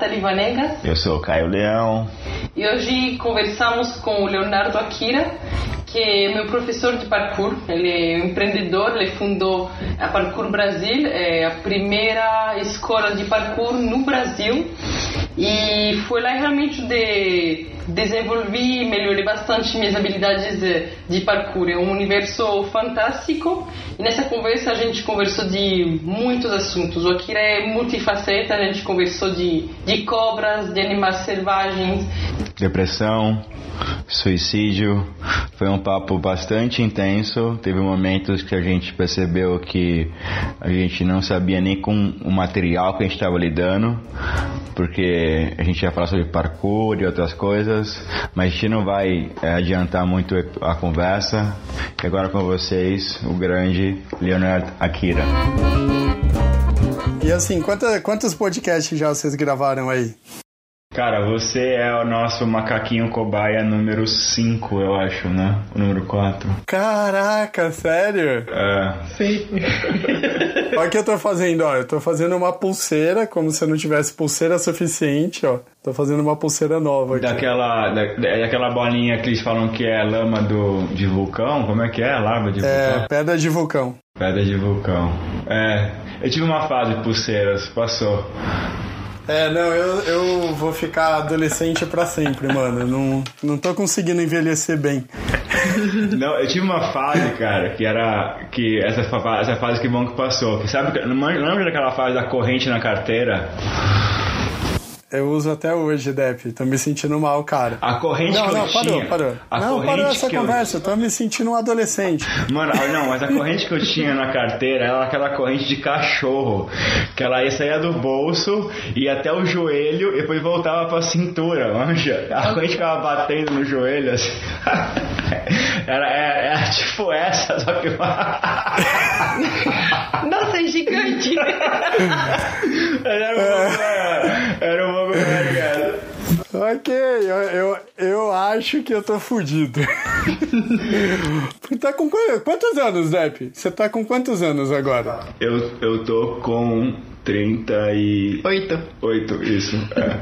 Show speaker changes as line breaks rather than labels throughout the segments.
Nathalie Vanegas.
Eu sou o Caio Leão.
E hoje conversamos com o Leonardo Akira, que é meu professor de parkour. Ele é um empreendedor, ele fundou a Parkour Brasil, é a primeira escola de parkour no Brasil. E foi lá realmente de desenvolvi e melhorei bastante minhas habilidades de parkour. É um universo fantástico e nessa conversa a gente conversou de muitos assuntos. O Akira é multifaceta, a gente conversou de, de cobras, de animais selvagens.
Depressão, suicídio. Foi um papo bastante intenso. Teve momentos que a gente percebeu que a gente não sabia nem com o material que a gente estava lidando, porque a gente ia falar sobre parkour e outras coisas, mas a gente não vai é, adiantar muito a conversa. E agora com vocês, o grande Leonard Akira.
E assim, quanta, quantos podcasts já vocês gravaram aí?
Cara, você é o nosso macaquinho cobaia número 5, eu acho, né? O número 4.
Caraca, sério?
É.
Sim.
Olha o que eu tô fazendo, ó. Eu tô fazendo uma pulseira, como se eu não tivesse pulseira suficiente, ó. Tô fazendo uma pulseira nova aqui.
Daquela, da, daquela bolinha que eles falam que é lama do, de vulcão, como é que é? Lava de
É,
vulcão?
pedra de vulcão.
Pedra de vulcão. É. Eu tive uma fase de pulseiras, passou.
É, não, eu, eu vou ficar adolescente pra sempre, mano. Não, não tô conseguindo envelhecer bem.
Não, eu tive uma fase, cara, que era. que essa, essa fase que bom que passou. Sabe, lembra daquela fase da corrente na carteira?
Eu uso até hoje, Dep. Tô me sentindo mal, cara.
A corrente
Não,
que eu
não, parou,
tinha.
parou.
A
Não, parou essa
que eu-
conversa. Eu tô me sentindo um adolescente.
Mano, ah, não, mas a corrente que eu tinha na carteira era aquela corrente de cachorro. Que ela ia sair do bolso, ia até o joelho e depois voltava pra cintura, manja. A corrente ficava batendo no joelho, assim. Era, era, era tipo essa, só que.
Nossa, é gigante!
era um pouco maior. Era um pouco maior.
Ok, eu, eu, eu acho que eu tô fudido. tá com qu- quantos anos, Dep? Você tá com quantos anos agora?
Eu, eu tô com 38,
Oito.
isso. É.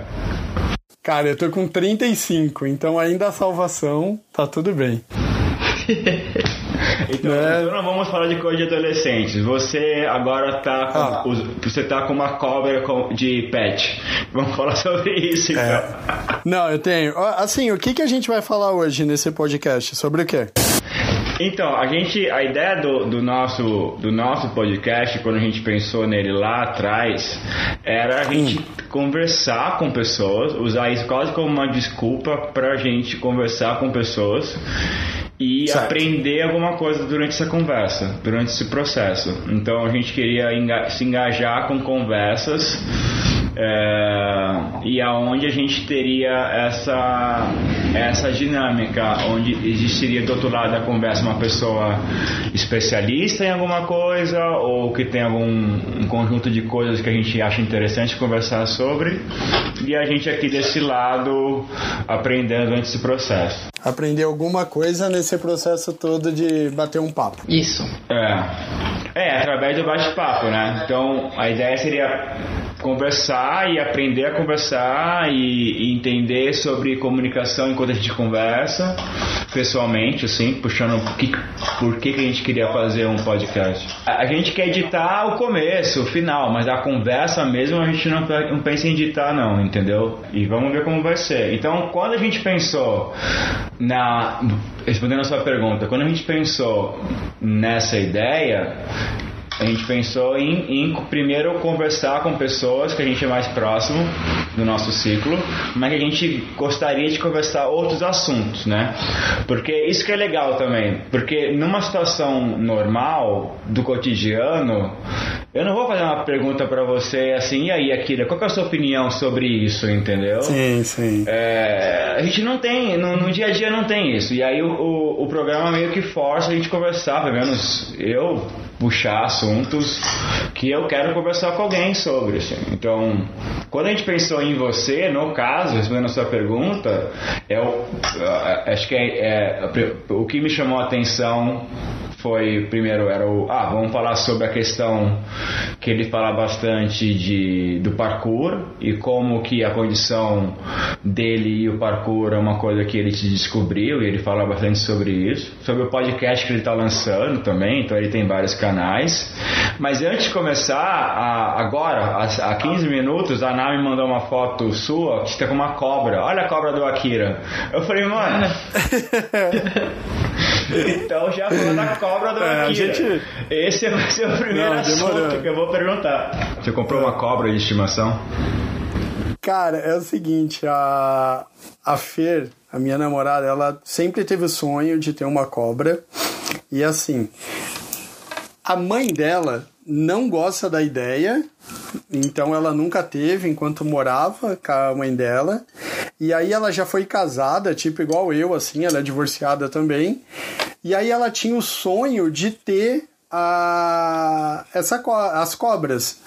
Cara, eu tô com 35, então ainda a salvação tá tudo bem.
Então,
É.
então não vamos falar de coisa de adolescentes. Você agora tá com,
Ah.
os- você tá com uma cobra de pet. Vamos falar sobre isso, então.
É. Não, eu tenho. Assim, o que, que a gente vai falar hoje nesse podcast? Sobre o quê?
Então, a gente, a ideia do, do nosso, do nosso podcast, quando a gente pensou nele lá atrás, era a gente conversar com pessoas, usar isso quase como uma desculpa pra gente conversar com pessoas e
Certo.
aprender alguma coisa durante essa conversa, durante esse processo. Então, a gente queria enga- se engajar com conversas é, e aonde a gente teria essa essa dinâmica onde existiria do outro lado da conversa uma pessoa especialista em alguma coisa ou que tem algum um conjunto de coisas que a gente acha interessante conversar sobre e a gente aqui desse lado aprendendo durante esse processo.
Aprender alguma coisa nesse processo todo de bater um papo.
Isso.
É. É, através do bate-papo, né? Então, a ideia seria conversar e aprender a conversar e, e entender sobre comunicação enquanto a gente conversa, pessoalmente, assim, puxando por que, por que, que a gente queria fazer um podcast. A, gente quer editar o começo, o final, mas a conversa mesmo a gente não, não pensa em editar, não, entendeu? E vamos ver como vai ser. Então, quando a gente pensou na. Respondendo a sua pergunta, quando a gente pensou nessa ideia, a gente pensou em, em primeiro conversar com pessoas que a gente é mais próximo do nosso ciclo, mas que a gente gostaria de conversar outros assuntos, né? Porque isso que é legal também, porque numa situação normal do cotidiano, eu não vou fazer uma pergunta pra você assim, e aí, Akira, qual que é a sua opinião sobre isso, entendeu?
Sim, sim.
É, a gente não tem, no, no dia a dia não tem isso. E aí o, o, o programa meio que força a gente conversar, pelo menos eu puxar assuntos que eu quero conversar com alguém sobre. Assim. Então, quando a gente pensou em você, no caso, respondendo a sua pergunta, eu, acho que é, é, o que me chamou a atenção foi primeiro era o ah vamos falar sobre a questão que ele fala bastante de do parkour e como que a condição dele e o parkour é uma coisa que ele te descobriu e ele fala bastante sobre isso. Sobre o podcast que ele está lançando também então ele tem vários canais. Mas antes de começar a, agora há 15 minutos a Nami mandou uma foto sua que está com uma cobra. Olha a cobra do Akira. Eu falei mano então já falou da cobra do é, Akira. Gente... Esse vai ser o primeiro Não, assunto que eu vou perguntar. Você comprou uma cobra de estimação?
Cara, é o seguinte, a, a Fer, a minha namorada, ela sempre teve o sonho de ter uma cobra. E assim, a mãe dela não gosta da ideia, então ela nunca teve enquanto morava com a mãe dela. E aí ela já foi casada, tipo igual eu, assim, ela é divorciada também. E aí ela tinha o sonho de ter a essa as cobras.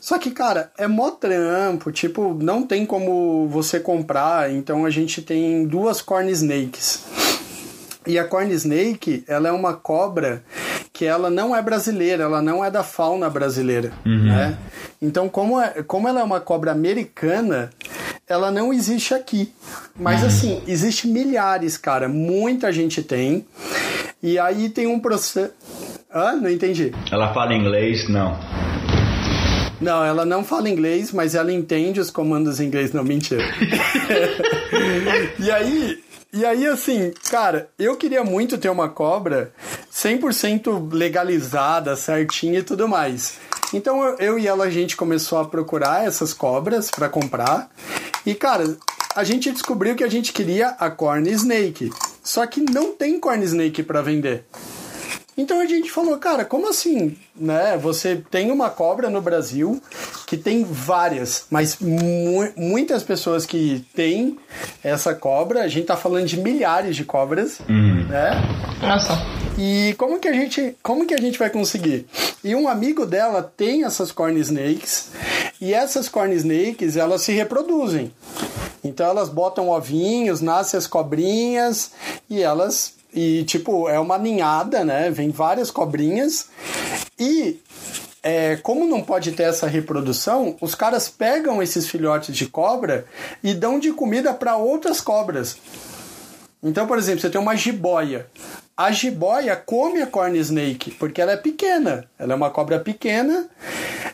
Só que, cara, é mó trampo, tipo, não tem como você comprar, então a gente tem duas corn snakes. E a corn snake, ela é uma cobra que ela não é brasileira, ela não é da fauna brasileira, uhum. né? Então, como, é, como ela é uma cobra americana, ela não existe aqui. Mas uhum. assim, existe milhares, cara. Muita gente tem. E aí tem um processo. Ah, não entendi.
Ela fala inglês? Não.
Não, ela não fala inglês, mas ela entende os comandos em inglês. Não, mentira. e aí, e aí, assim, cara, eu queria muito ter uma cobra 100% legalizada, certinha e tudo mais. Então eu e ela a gente começou a procurar essas cobras para comprar. E cara, a gente descobriu que a gente queria a corn snake. Só que não tem corn snake para vender. Então a gente falou, cara, como assim, né? Você tem uma cobra no Brasil que tem várias, mas mu muitas pessoas que têm essa cobra, a gente tá falando de milhares de cobras, uhum. né?
Nossa.
E como que a gente, como que a gente vai conseguir? E um amigo dela tem essas corn snakes, e essas corn snakes, elas se reproduzem. Então elas botam ovinhos, nascem as cobrinhas e elas e, tipo, é uma ninhada, né? Vem várias cobrinhas. E é, como não pode ter essa reprodução, os caras pegam esses filhotes de cobra e dão de comida para outras cobras. Então, por exemplo, você tem uma jiboia. A jiboia come a corn snake porque ela é pequena. Ela é uma cobra pequena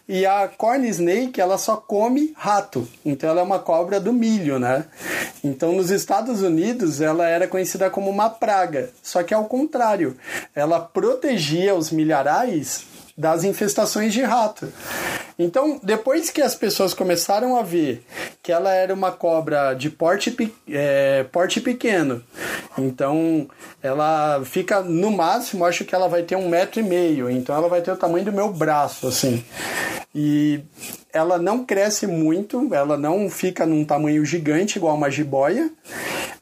e a corn snake ela só come rato. Então ela é uma cobra do milho, né? Então nos Estados Unidos ela era conhecida como uma praga. Só que ao contrário, ela protegia os milharais das infestações de rato. Então, depois que as pessoas começaram a ver que ela era uma cobra de porte, é, porte pequeno, então ela fica no máximo, acho que ela vai ter um metro e meio, então ela vai ter o tamanho do meu braço, assim. E ela não cresce muito, ela não fica num tamanho gigante igual uma jiboia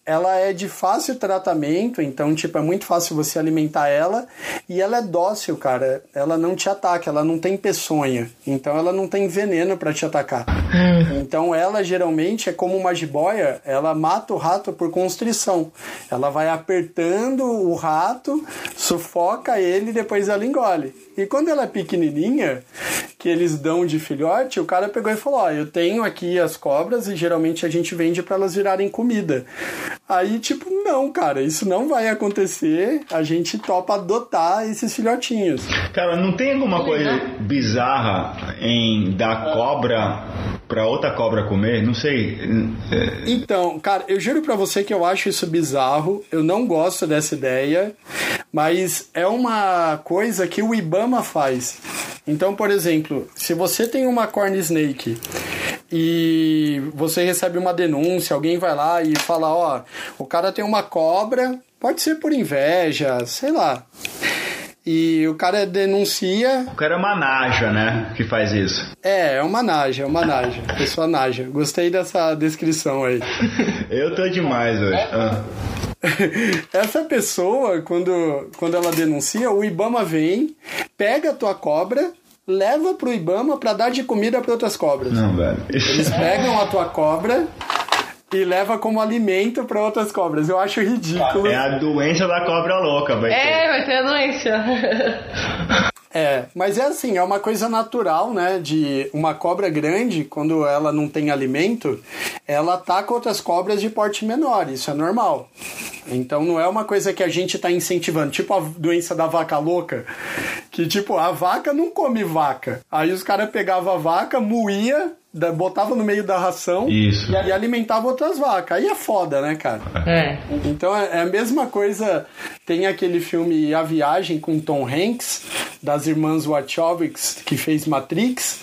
ela é de fácil tratamento, então, tipo, é muito fácil você alimentar ela. E ela é dócil, cara. Ela não te ataca, ela não tem peçonha. Então, ela não tem veneno para te atacar. Hum. Então, ela geralmente é como uma jiboia, ela mata o rato por constrição. Ela vai apertando o rato, sufoca ele e depois ela engole. E quando ela é pequenininha, que eles dão de filhote, o cara pegou e falou: Ó, eu tenho aqui as cobras e geralmente a gente vende para elas virarem comida. Aí, tipo, não, cara, isso não vai acontecer. A gente topa adotar esses filhotinhos.
Cara, não tem alguma coisa bizarra em dar cobra pra outra cobra comer? Não sei.
Então, cara, eu juro pra você que eu acho isso bizarro. Eu não gosto dessa ideia. Mas é uma coisa que o Ibama faz. Então, por exemplo, se você tem uma corn snake e você recebe uma denúncia, alguém vai lá e fala, ó, o cara tem uma cobra, pode ser por inveja, sei lá. E o cara denuncia.
O cara é uma naja, né? Que faz isso.
É, é uma naja, é uma naja. Pessoa naja. Gostei dessa descrição aí.
Eu tô demais hoje. Ah.
Essa pessoa, quando, quando ela denuncia, o Ibama vem, pega a tua cobra, leva pro Ibama para dar de comida para outras cobras.
Não, velho.
Eles pegam a tua cobra e leva como alimento para outras cobras. Eu acho ridículo.
É a doença da cobra louca, vai ter.
É, vai ter a doença.
É, mas é assim, é uma coisa natural, né? De uma cobra grande, quando ela não tem alimento, ela ataca outras cobras de porte menor, isso é normal. Então não é uma coisa que a gente está incentivando, tipo a doença da vaca louca, que tipo, a vaca não come vaca. Aí os caras pegavam a vaca, moía, botava no meio da ração
Isso.
e alimentava outras vacas. Aí é foda, né, cara?
É.
Então é é a mesma coisa. Tem aquele filme A Viagem com Tom Hanks, das irmãs Wachowicz, que fez Matrix.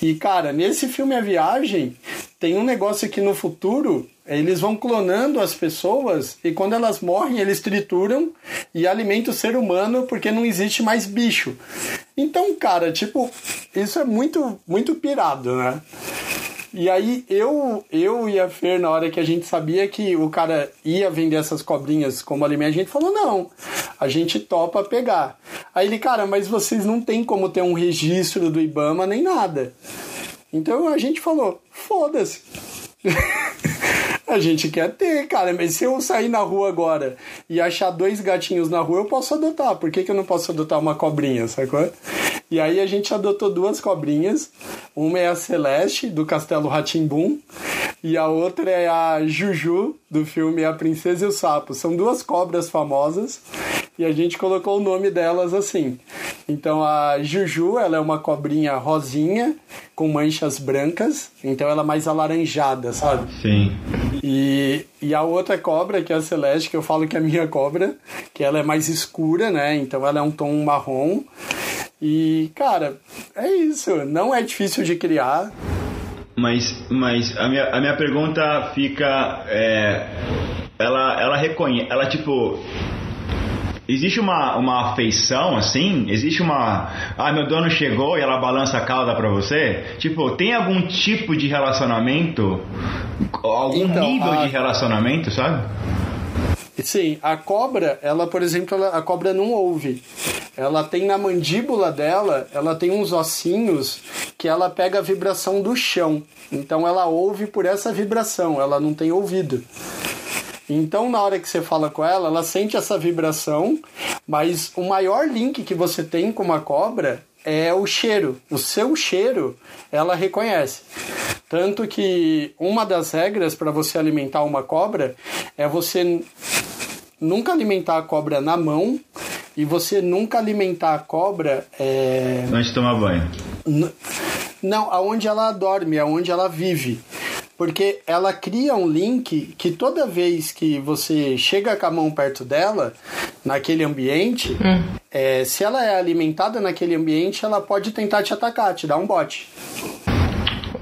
E, cara, nesse filme A Viagem, tem um negócio que no futuro eles vão clonando as pessoas e quando elas morrem, eles trituram e alimentam o ser humano porque não existe mais bicho. Então, cara, tipo, isso é muito, muito pirado, né? E aí eu, eu e a Fer, na hora que a gente sabia que o cara ia vender essas cobrinhas como alimento, a gente falou, não, a gente topa pegar. Aí ele, cara, mas vocês não tem como ter um registro do Ibama nem nada. Então a gente falou, foda-se. A gente quer ter, cara, mas se eu sair na rua agora e achar dois gatinhos na rua, eu posso adotar. Por que, que eu não posso adotar uma cobrinha, sacou? E aí a gente adotou duas cobrinhas. Uma é a Celeste, do Castelo Ratimbum, e a outra é a Juju, do filme A Princesa e o Sapo. São duas cobras famosas e a gente colocou o nome delas assim. Então a Juju, ela é uma cobrinha rosinha com manchas brancas, então ela é mais alaranjada, sabe?
Sim.
E, e a outra cobra, que é a Celeste, que eu falo que é a minha cobra, que ela é mais escura, né? Então ela é um tom marrom. E, cara, é isso. Não é difícil de criar.
Mas, mas a, minha, a minha pergunta fica. É, ela, ela reconhece. Ela, tipo. Existe uma, uma afeição assim? Existe uma. Ah, meu dono chegou e ela balança a cauda pra você? Tipo, tem algum tipo de relacionamento? Algum
Então,
nível
a-
de relacionamento, sabe?
Sim, a cobra, ela, por exemplo, ela- a cobra não ouve. Ela tem na mandíbula dela, ela tem uns ossinhos que ela pega a vibração do chão. Então ela ouve por essa vibração, ela não tem ouvido. Então, na hora que você fala com ela, ela sente essa vibração, mas o maior link que você tem com uma cobra é o cheiro. O seu cheiro, ela reconhece. Tanto que uma das regras para você alimentar uma cobra é você nunca alimentar a cobra na mão e você nunca alimentar a cobra é,
Antes de tomar banho.
Não, aonde ela dorme, aonde ela vive. Porque ela cria um link que toda vez que você chega com a mão perto dela, naquele ambiente, é, se ela é alimentada naquele ambiente, ela pode tentar te atacar, te dar um bote.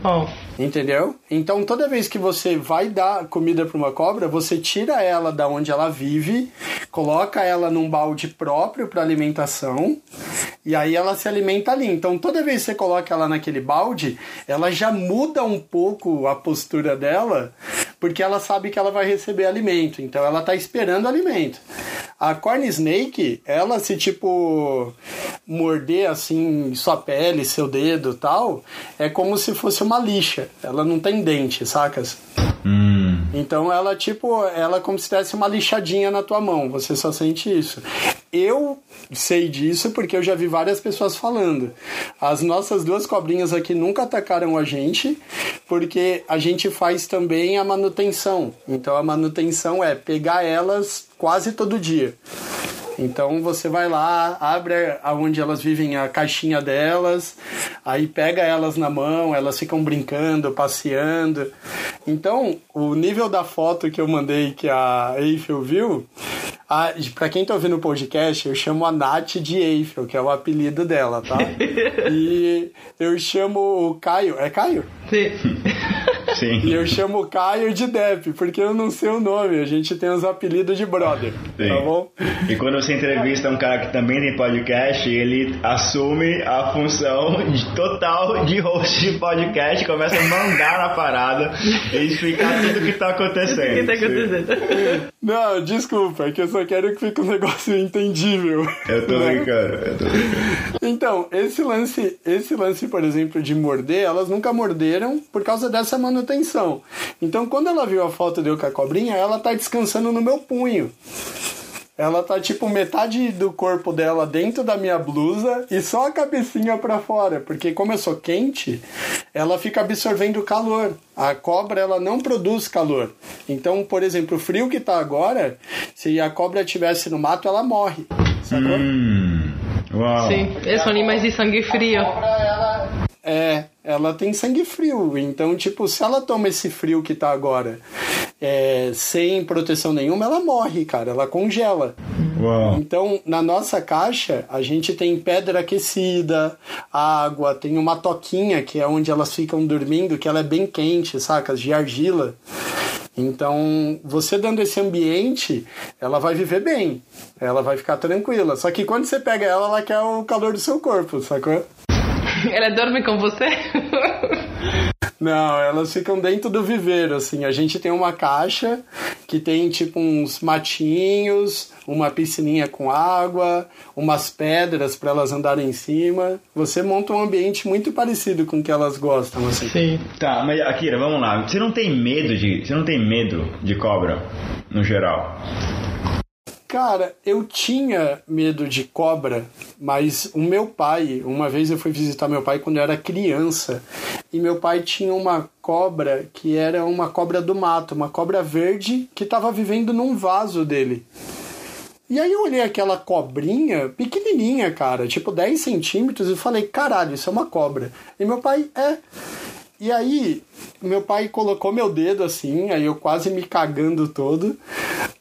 Ó.
Entendeu? Então toda vez que você vai dar comida para uma cobra, você tira ela da onde ela vive, coloca ela num balde próprio para alimentação e aí ela se alimenta ali. Então toda vez que você coloca ela naquele balde, ela já muda um pouco a postura dela, porque ela sabe que ela vai receber alimento. Então ela tá esperando alimento. A corn snake, ela se tipo morder assim sua pele, seu dedo, tal, é como se fosse uma lixa. Ela não tem dente, sacas?
Hum.
Então ela tipo, ela é como se tivesse uma lixadinha na tua mão, você só sente isso. Eu sei disso porque eu já vi várias pessoas falando. As nossas duas cobrinhas aqui nunca atacaram a gente, porque a gente faz também a manutenção. Então a manutenção é pegar elas quase todo dia. Então você vai lá, abre aonde elas vivem a caixinha delas, aí pega elas na mão, elas ficam brincando, passeando. Então, o nível da foto que eu mandei que a Eiffel viu, a, pra quem tá ouvindo o podcast, eu chamo a Nath de Eiffel, que é o apelido dela, tá? e eu chamo o Caio. É Caio?
Sim.
Sim.
E eu chamo o Caio de Depp, porque eu não sei o nome. A gente tem os apelidos de brother.
Sim.
Tá bom?
E quando você entrevista um cara que também tem podcast, ele assume a função de total de host de podcast, começa a mandar na parada e explicar tudo o que tá acontecendo.
O que tá acontecendo?
Não, desculpa, é que eu só quero que fique um negócio entendível.
Eu tô
Né?
brincando, eu tô brincando.
Então, esse lance, esse lance, por exemplo, de morder, elas nunca morderam por causa dessa manutenção. Então, quando ela viu a foto de eu com a cobrinha, ela tá descansando no meu punho. Ela tá tipo metade do corpo dela dentro da minha blusa e só a cabecinha pra fora, porque como eu sou quente, ela fica absorvendo calor. A cobra ela não produz calor. Então, por exemplo, o frio que tá agora, se a cobra estivesse no mato, ela morre. Sacou?
Hum, uau.
Sim, eles são animais de sangue frio.
É, ela tem sangue frio. Então, tipo, se ela toma esse frio que tá agora é, sem proteção nenhuma, ela morre, cara. Ela congela.
Uau.
Então, na nossa caixa, a gente tem pedra aquecida, água, tem uma toquinha que é onde elas ficam dormindo, que ela é bem quente, sacas? De argila. Então, você dando esse ambiente, ela vai viver bem. Ela vai ficar tranquila. Só que quando você pega ela, ela quer o calor do seu corpo, sacou?
Ela dorme com você?
Não, elas ficam dentro do viveiro, assim. A gente tem uma caixa que tem tipo uns matinhos, uma piscininha com água, umas pedras para elas andarem em cima. Você monta um ambiente muito parecido com o que elas gostam, assim.
Sim.
Tá, mas Akira, vamos lá. Você não tem medo de. Você não tem medo de cobra, no geral?
Cara, eu tinha medo de cobra, mas o meu pai, uma vez eu fui visitar meu pai quando eu era criança, e meu pai tinha uma cobra que era uma cobra do mato, uma cobra verde que estava vivendo num vaso dele. E aí eu olhei aquela cobrinha pequenininha, cara, tipo 10 centímetros, e falei, caralho, isso é uma cobra. E meu pai, é. E aí, meu pai colocou meu dedo assim, aí eu quase me cagando todo.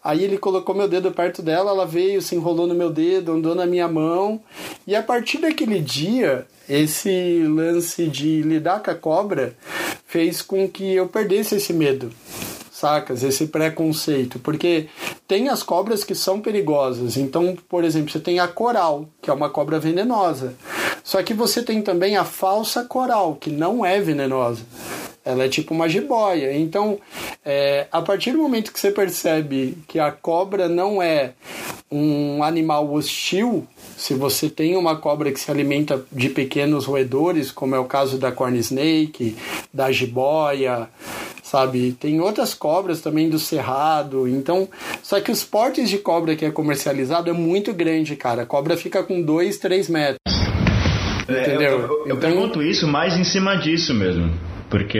Aí ele colocou meu dedo perto dela, ela veio, se enrolou no meu dedo, andou na minha mão. E a partir daquele dia, esse lance de lidar com a cobra fez com que eu perdesse esse medo sacas? Esse preconceito. Porque tem as cobras que são perigosas. Então, por exemplo, você tem a coral, que é uma cobra venenosa. Só que você tem também a falsa coral, que não é venenosa. Ela é tipo uma jiboia. Então, é, a partir do momento que você percebe que a cobra não é um animal hostil, se você tem uma cobra que se alimenta de pequenos roedores, como é o caso da corn snake, da jiboia, sabe? Tem outras cobras também do cerrado. Então, só que os portes de cobra que é comercializado é muito grande, cara. A cobra fica com 2, 3 metros.
É,
Entendeu?
Eu, eu- eu
Então-
pergunto isso mais em cima disso mesmo. Porque.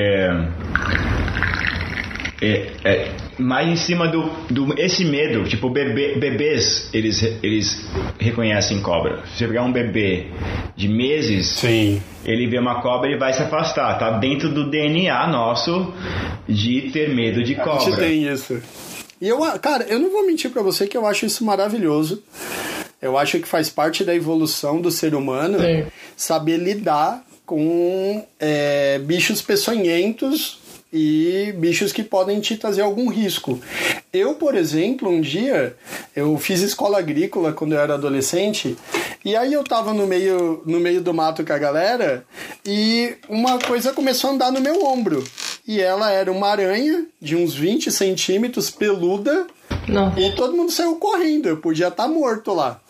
É, é mais em cima do, do esse medo, tipo bebê, bebês eles eles reconhecem cobra. Se você pegar um bebê de meses,
Sim.
ele vê uma cobra e vai se afastar. Tá dentro do DNA nosso de ter medo de
A gente
cobra.
tem isso. E eu, cara, eu não vou mentir pra você que eu acho isso maravilhoso. Eu acho que faz parte da evolução do ser humano
Sim.
saber lidar com é, bichos peçonhentos e bichos que podem te trazer algum risco. Eu, por exemplo, um dia eu fiz escola agrícola quando eu era adolescente e aí eu tava no meio, no meio do mato com a galera e uma coisa começou a andar no meu ombro. E ela era uma aranha de uns 20 centímetros, peluda,
Não.
e todo mundo saiu correndo. Eu podia estar morto lá.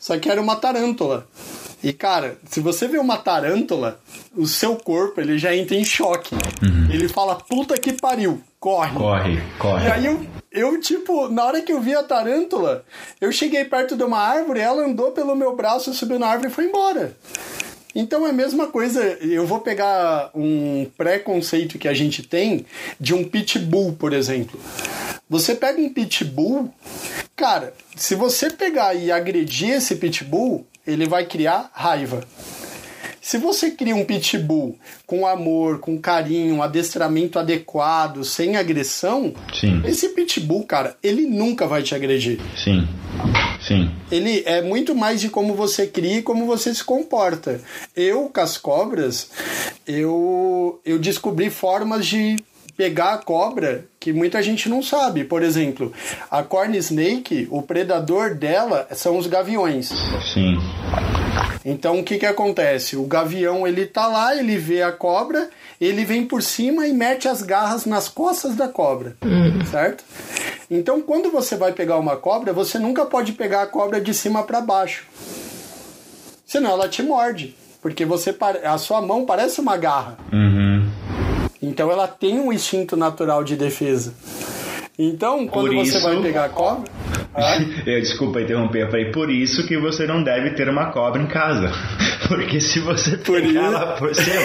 Só que era uma tarântula. E cara, se você vê uma tarântula, o seu corpo ele já entra em choque. Ele fala, puta que pariu, corre.
Corre, corre.
E aí eu, eu, tipo, na hora que eu vi a tarântula, eu cheguei perto de uma árvore, ela andou pelo meu braço, subiu na árvore e foi embora. Então é a mesma coisa, eu vou pegar um preconceito que a gente tem de um pitbull, por exemplo. Você pega um pitbull, cara, se você pegar e agredir esse pitbull, ele vai criar raiva. Se você cria um pitbull com amor, com carinho, um adestramento adequado, sem agressão,
Sim,
esse pitbull, cara, ele nunca vai te agredir.
sim, sim.
Ele é muito mais de como você cria e como você se comporta. Eu, com as cobras, eu, eu descobri formas de pegar a cobra que muita gente não sabe. Por exemplo, a corn snake, o predador dela são os gaviões.
Sim.
Então o que que acontece? O gavião ele tá lá, ele vê a cobra, ele vem por cima e mete as garras nas costas da cobra, certo? Então quando você vai pegar uma cobra, você nunca pode pegar a cobra de cima para baixo, senão ela te morde, porque você a sua mão parece uma garra.
Uhum.
Então ela tem um instinto natural de defesa. Então, quando
Por
você
isso-
vai pegar a cobra. Ah,
Eu, desculpa interromper, eu falei, por isso que você não deve ter uma cobra em casa. Porque se você
Por
pegar
isso-
ela por cima,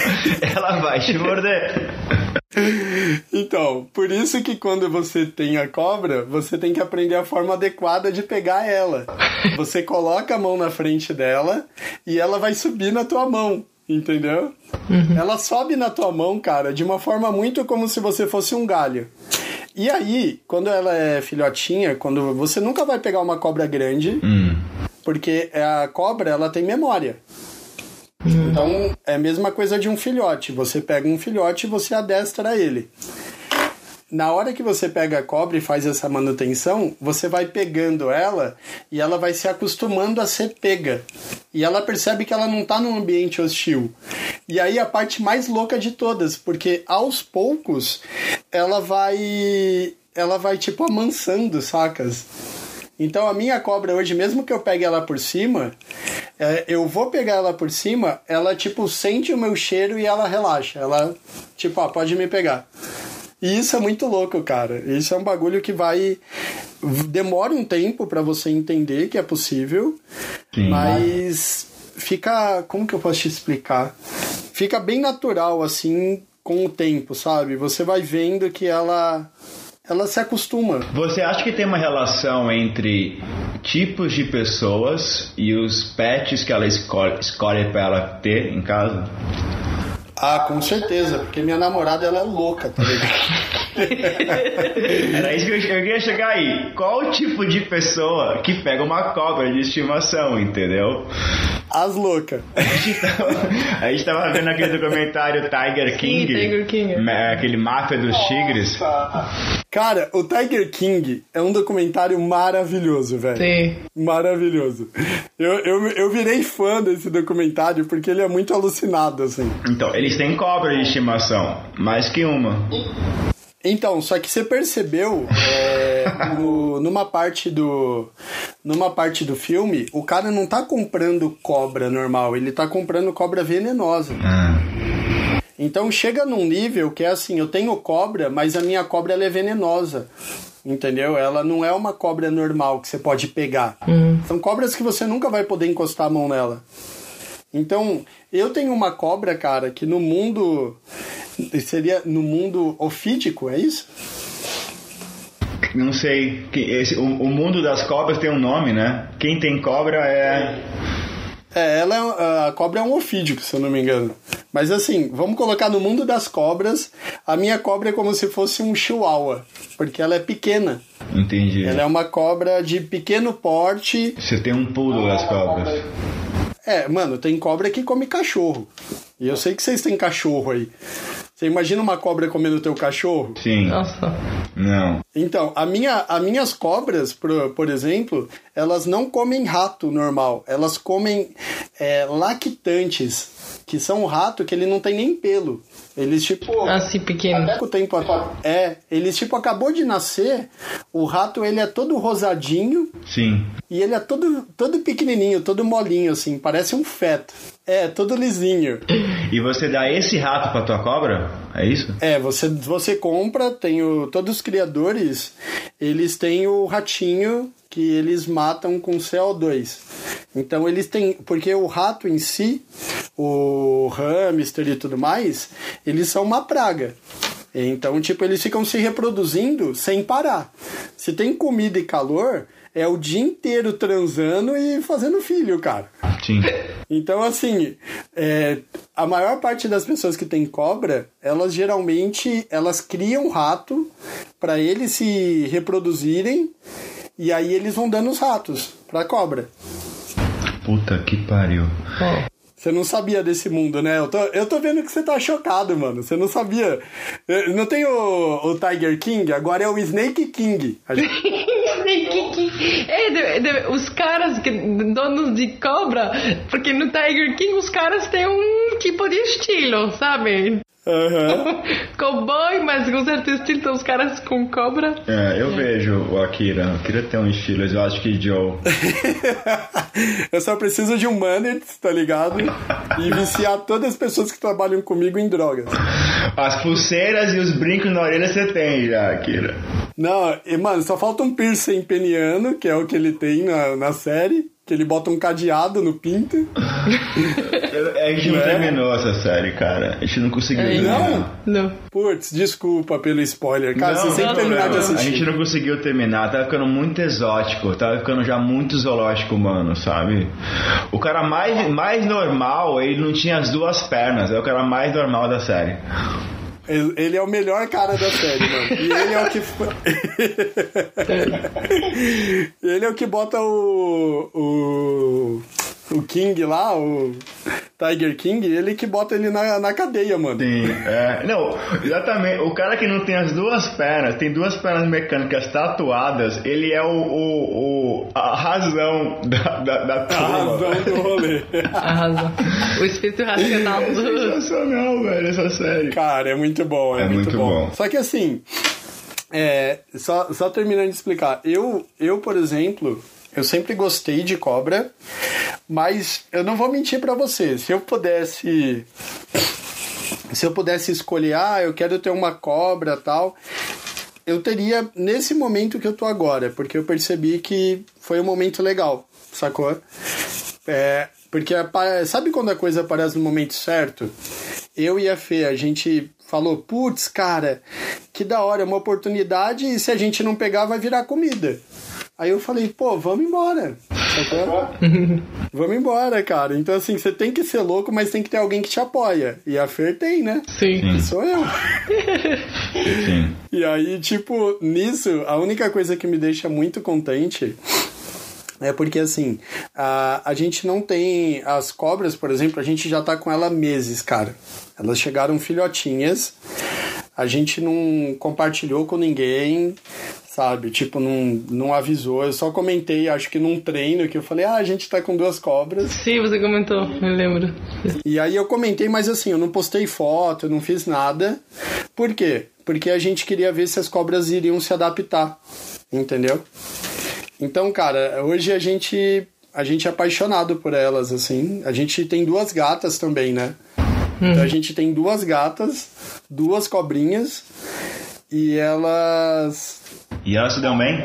ela vai te morder.
Então, por isso que quando você tem a cobra, você tem que aprender a forma adequada de pegar ela. Você coloca a mão na frente dela e ela vai subir na tua mão, entendeu? Ela sobe na tua mão, cara, de uma forma muito como se você fosse um galho. E aí, quando ela é filhotinha, quando você nunca vai pegar uma cobra grande,
Hum.
porque a cobra ela tem memória. Então é a mesma coisa de um filhote. Você pega um filhote e você adestra ele. Na hora que você pega a cobra e faz essa manutenção, você vai pegando ela e ela vai se acostumando a ser pega. E ela percebe que ela não está num ambiente hostil. E aí a parte mais louca de todas, porque aos poucos ela vai ela vai tipo amansando, sacas? Então a minha cobra hoje, mesmo que eu pegue ela por cima, é, eu vou pegar ela por cima, ela tipo sente o meu cheiro e ela relaxa. Ela tipo, ah, pode me pegar. E isso é muito louco, cara. Isso é um bagulho que vai demora um tempo pra você entender que é possível,
Sim.
mas fica, como que eu posso te explicar? Fica bem natural assim com o tempo, sabe? Você vai vendo que ela ela se acostuma.
Você acha que tem uma relação entre tipos de pessoas e os pets que ela escolhe, escolhe para ela ter em casa?
Ah, com certeza, porque minha namorada ela é louca, tá ligado?
Era isso que eu, eu queria chegar aí. Qual o tipo de pessoa que pega uma cobra de estimação, entendeu?
As loucas.
A gente tava, vendo aquele documentário Tiger King,
Tiger King.
ma- aquele máfia dos tigres.
Cara, o Tiger King é um documentário maravilhoso, velho.
Sim.
Maravilhoso. Eu, eu, eu virei fã desse documentário porque ele é muito alucinado, assim.
Então, eles têm cobra de estimação, mais que uma.
Então, só que você percebeu é, no- numa parte do numa parte do filme, o cara não tá comprando cobra normal, ele tá comprando cobra venenosa.
Ah,
Então chega num nível que é assim, eu tenho cobra, mas a minha cobra é venenosa. Entendeu? Ela não é uma cobra normal que você pode pegar. São cobras que você nunca vai poder encostar a mão nela. Então, eu tenho uma cobra, cara, que no mundo seria no mundo ofídico, é isso?
não sei. esse- o, o mundo das cobras tem um nome, né? Quem tem cobra é.
É, ela é, a cobra é um ofídico, se eu não me engano. Mas assim, vamos colocar no mundo das cobras, a minha cobra é como se fosse um chihuahua, porque ela é pequena.
Entendi.
Ela é uma cobra de pequeno porte.
Você tem um pulo das cobras.
É, mano, tem cobra que come cachorro. E eu sei que vocês têm cachorro aí. Você imagina uma cobra comendo teu cachorro?
Sim.
Nossa.
Não.
Então, a minha, as minhas cobras, por, por exemplo, elas não comem rato normal. Elas comem é, lactantes, que são um rato que ele não tem nem pelo. Eles, tipo...
Assim, pequeno.
Até o tempo é, eles tipo acabou de nascer, o rato ele é todo rosadinho
Sim.
e ele é todo todo pequenininho, todo molinho assim, parece um feto. É, todo lisinho.
E você dá esse rato pra tua cobra? É isso?
É, você você compra, tem o todos os criadores, eles têm o ratinho que eles matam com CO2. Então eles têm, porque o rato em si, o hamster e tudo mais, eles são uma praga. Então, tipo, eles ficam se reproduzindo sem parar. Se tem comida e calor, é o dia inteiro transando e fazendo filho, cara.
Sim.
Então, assim, é, a maior parte das pessoas que tem cobra, elas geralmente elas criam rato para eles se reproduzirem e aí eles vão dando os ratos pra cobra.
Puta que pariu.
Você não sabia desse mundo, né? Eu tô, eu tô vendo que você tá chocado, mano. Você não sabia. Não tem o, o Tiger King, agora é o Snake King.
Snake King. É, de, de, os caras, que, donos de cobra, porque no Tiger King os caras têm um tipo de estilo, sabe?
Uhum.
Cowboy, mas com certo estilo, então os caras com cobra.
É, eu é. vejo o Akira. O Akira tem um estilo eu acho que Joe.
eu só preciso de um manner, tá ligado? E viciar todas as pessoas que trabalham comigo em drogas.
As pulseiras e os brincos na orelha você tem já, Akira.
Não, e, mano, só falta um piercing peniano, que é o que ele tem na, na série que ele bota um cadeado no pinto.
a gente não, não é? terminou essa série, cara. A gente não conseguiu. É,
não? Não. Putz, desculpa pelo spoiler. Cara, não, você sempre terminar de assistir.
A gente não conseguiu terminar. Tava ficando muito exótico. Tava ficando já muito zoológico humano, sabe? O cara mais, mais normal, ele não tinha as duas pernas. É o cara mais normal da série.
Ele é o melhor cara da série, mano. E ele é o que. ele é o que bota o. o o King lá, o Tiger King, ele que bota ele na, na cadeia, mano.
Sim, é. Não, exatamente. O cara que não tem as duas pernas, tem duas pernas mecânicas tatuadas, ele é o, o, o a razão da, da, da
turma. A razão do rolê.
a razão. O espírito racional do...
Sensacional, velho, essa série.
Cara, é muito bom, é, é muito, muito bom. bom. Só que assim, é, só, só terminando de explicar, eu, eu, por exemplo, eu sempre gostei de cobra, mas eu não vou mentir para você. Se eu pudesse se eu pudesse escolher, ah, eu quero ter uma cobra, tal, eu teria nesse momento que eu tô agora, porque eu percebi que foi um momento legal, sacou? É, porque sabe quando a coisa aparece no momento certo? Eu e a Fê, a gente falou, putz, cara, que da hora, uma oportunidade e se a gente não pegar vai virar comida. Aí eu falei, pô, vamos embora. vamos embora, cara. Então, assim, você tem que ser louco, mas tem que ter alguém que te apoia. E a Fer tem, né?
Sim.
Que sou eu.
Sim.
E aí, tipo, nisso, a única coisa que me deixa muito contente é porque assim, a, a gente não tem. As cobras, por exemplo, a gente já tá com ela meses, cara. Elas chegaram filhotinhas, a gente não compartilhou com ninguém, sabe? Tipo, não, não avisou. Eu só comentei, acho que num treino, que eu falei, ah, a gente tá com duas cobras.
Sim, você comentou, eu lembro.
E aí eu comentei, mas assim, eu não postei foto, eu não fiz nada. Por quê? Porque a gente queria ver se as cobras iriam se adaptar, entendeu? Então, cara, hoje a gente a gente é apaixonado por elas, assim. A gente tem duas gatas também, né? Então a gente tem duas gatas, duas cobrinhas e elas
e elas se dão bem?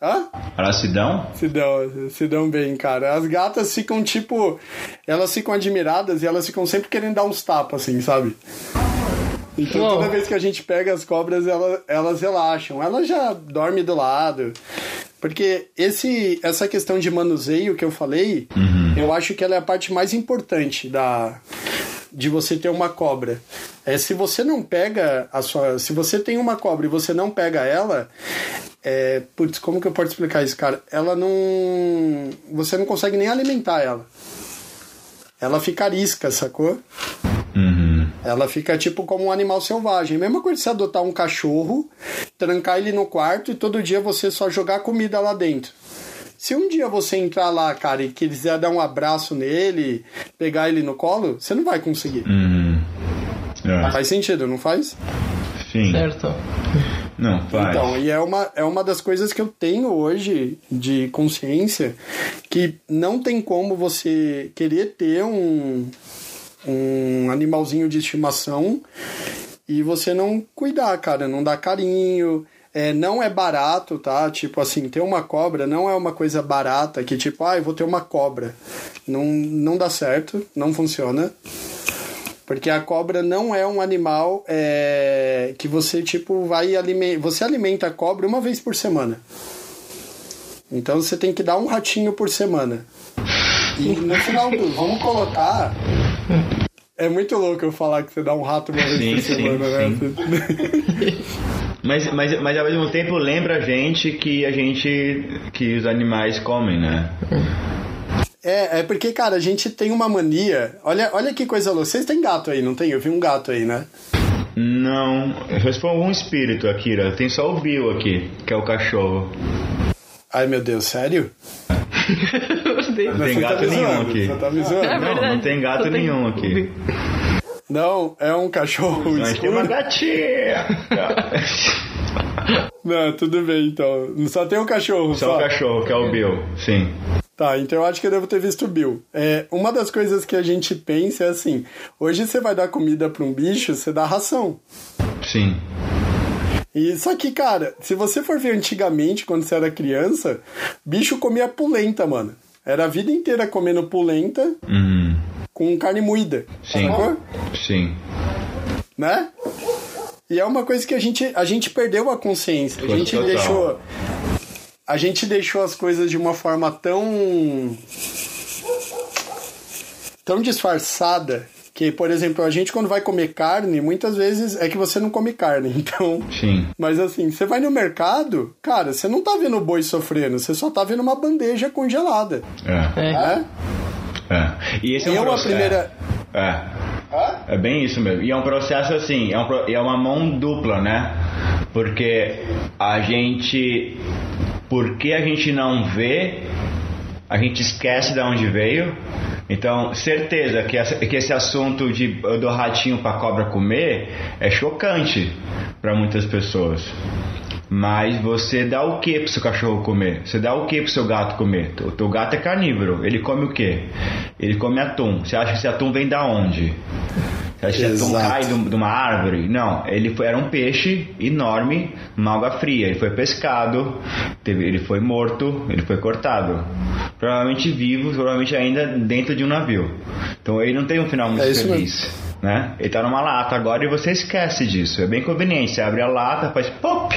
Hã?
Elas se dão?
Se dão, se dão bem, cara. As gatas ficam tipo. Elas ficam admiradas e elas ficam sempre querendo dar uns tapas, assim, sabe? Então Uou. toda vez que a gente pega as cobras, elas, elas relaxam. Elas já dormem do lado. Porque esse, essa questão de manuseio que eu falei, uhum. eu acho que ela é a parte mais importante da, de você ter uma cobra. É, se você não pega a sua. Se você tem uma cobra e você não pega ela. É, putz, como que eu posso explicar isso, cara? Ela não. Você não consegue nem alimentar ela. Ela fica arisca, sacou?
Uhum.
Ela fica tipo como um animal selvagem. Mesma coisa você adotar um cachorro, trancar ele no quarto e todo dia você só jogar comida lá dentro. Se um dia você entrar lá, cara, e quiser dar um abraço nele, pegar ele no colo, você não vai conseguir.
Uhum.
É. Faz sentido, não faz?
Sim.
Certo.
Não, faz.
Então, e é uma, é uma das coisas que eu tenho hoje de consciência que não tem como você querer ter um, um animalzinho de estimação e você não cuidar, cara, não dar carinho, é, não é barato, tá? Tipo assim, ter uma cobra não é uma coisa barata que tipo, ah, eu vou ter uma cobra. Não, não dá certo, não funciona. Porque a cobra não é um animal é, que você, tipo, vai alimentar. Você alimenta a cobra uma vez por semana. Então você tem que dar um ratinho por semana. E no final do. Vamos colocar. É muito louco eu falar que você dá um rato uma vez sim, por semana, sim,
né? Mas, mas, mas ao mesmo tempo lembra a gente que a gente. que os animais comem, né?
É, é porque, cara, a gente tem uma mania. Olha, olha que coisa louca. Vocês têm gato aí, não tem? Eu vi um gato aí, né?
Não, se for algum espírito, Akira. Tem só o Bill aqui, que é o cachorro.
Ai, meu Deus, sério?
Não tem
Você
gato
tá
nenhum aqui.
Você tá me zoando?
Não, não tem gato nenhum aqui.
Não, é um cachorro
Mas tem uma
escuro.
gatinha.
Não, tudo bem, então. Só tem um cachorro,
Só
só.
o cachorro, que é o Bill. Sim.
Tá, então eu acho que eu devo ter visto o Bill. É, uma das coisas que a gente pensa é assim: hoje você vai dar comida pra um bicho, você dá ração.
Sim.
E só que, cara, se você for ver antigamente, quando você era criança, bicho comia polenta, mano. Era a vida inteira comendo polenta
Uhum.
Com carne moída.
Sim.
Sacou?
Sim.
Né? E é uma coisa que a gente, a gente perdeu a consciência. A
Coisa
gente
total.
deixou. A gente deixou as coisas de uma forma tão. tão disfarçada que, por exemplo, a gente quando vai comer carne, muitas vezes é que você não come carne. Então.
Sim.
Mas assim, você vai no mercado, cara, você não tá vendo o boi sofrendo, você só tá vendo uma bandeja congelada.
É.
É.
Né?
É. E esse é um
Eu, a
processo-
primeira.
É. É bem isso mesmo. E é um processo assim, é, um é uma mão dupla, né? Porque a gente. Porque a gente não vê, a gente esquece de onde veio. Então, certeza que, essa- que esse assunto de eu dou ratinho pra cobra comer é chocante para muitas pessoas. Mas você dá o que pro seu cachorro comer? Você dá o que pro seu gato comer? O teu gato é carnívoro. Ele come o quê? Ele come atum. Você acha que esse atum vem da onde? Você acha que esse atum cai de uma árvore? Não. Ele foi, era um peixe enorme, numa água fria. Ele foi pescado, teve, ele foi morto, ele foi cortado. Provavelmente vivo, provavelmente ainda dentro de um navio. Então ele não tem um final muito
É
feliz né? Ele tá numa lata agora e você esquece disso. É bem conveniente. Você abre a lata, faz pop,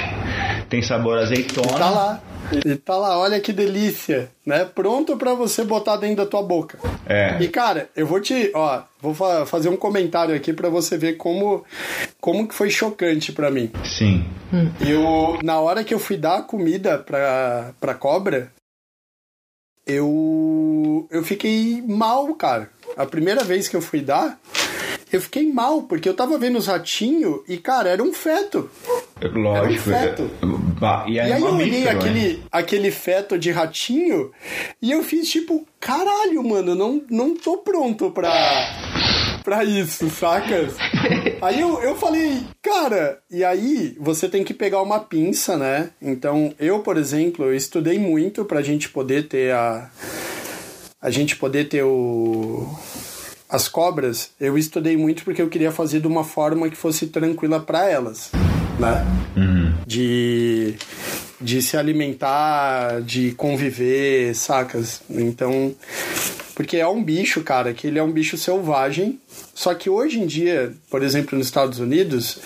tem sabor azeitona.
Tá lá. E tá lá, olha que delícia, né? Pronto pra você botar dentro da tua boca.
É.
E cara, eu vou te, ó, vou fa- fazer um comentário aqui pra você ver como como que foi chocante pra mim.
Sim.
Eu na hora que eu fui dar a comida pra, pra cobra, eu eu fiquei mal, cara. A primeira vez que eu fui dar, eu fiquei mal, porque eu tava vendo os ratinhos e, cara, era um feto.
Lógico.
Era um feto.
Bah, E,
E
é
aí eu olhei aquele, aquele feto de ratinho e eu fiz tipo, caralho, mano, não, não tô pronto pra, pra isso, sacas? aí eu, eu falei, cara, e aí você tem que pegar uma pinça, né? Então eu, por exemplo, eu estudei muito pra gente poder ter a. A gente poder ter o. As cobras, eu estudei muito porque eu queria fazer de uma forma que fosse tranquila pra elas, né? de, de se alimentar, de conviver, sacas? Então, porque é um bicho, cara, que ele é um bicho selvagem. Só que hoje em dia, por exemplo, nos Estados Unidos,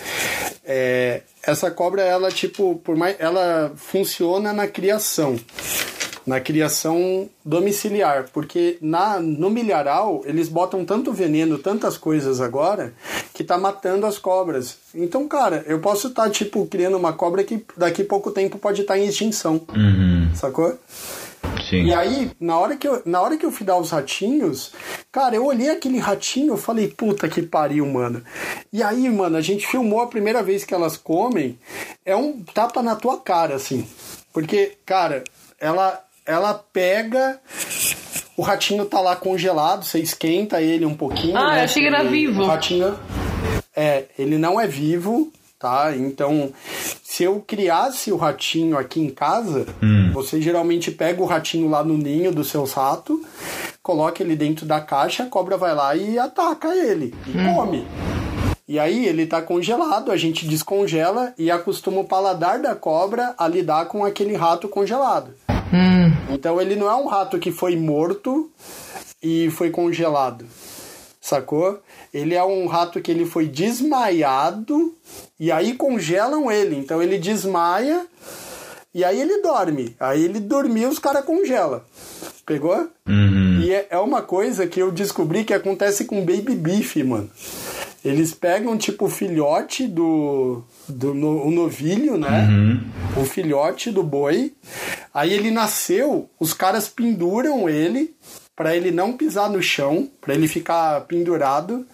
é, essa cobra, ela tipo, por mais, ela funciona na criação na criação domiciliar, porque na no milharal eles botam tanto veneno, tantas coisas agora, que tá matando as cobras. Então, cara, eu posso estar tipo criando uma cobra que daqui a pouco tempo pode estar em extinção.
Uhum.
Sacou?
Sim.
E aí, na hora, que eu, na hora que eu fui dar os ratinhos, cara, eu olhei aquele ratinho eu falei, puta que pariu, mano. E aí, mano, a gente filmou a primeira vez que elas comem, é um tapa na tua cara, assim. Porque, cara, ela, ela pega. O ratinho tá lá congelado, você esquenta ele um pouquinho.
Ah,
né?
eu achei que era
Ele-
vivo.
O ratinho. É, ele não é vivo, tá? Então, se eu criasse o ratinho aqui em casa, você geralmente pega o ratinho lá no ninho dos seus ratos, coloca ele dentro da caixa, a cobra vai lá e ataca ele e come. E aí ele tá congelado, a gente descongela e acostuma o paladar da cobra a lidar com aquele rato congelado. Então ele não é um rato que foi morto e foi congelado. Sacou? Ele é um rato que ele foi desmaiado e aí congelam ele. Então ele desmaia e aí ele dorme. Aí ele dormiu, os caras congelam. Pegou?
Uhum.
E é é uma coisa que eu descobri que acontece com baby beef, mano. Eles pegam tipo o filhote do, do no, o novilho, né? O filhote do boi. Aí ele nasceu, os caras penduram ele para ele não pisar no chão, para ele ficar pendurado.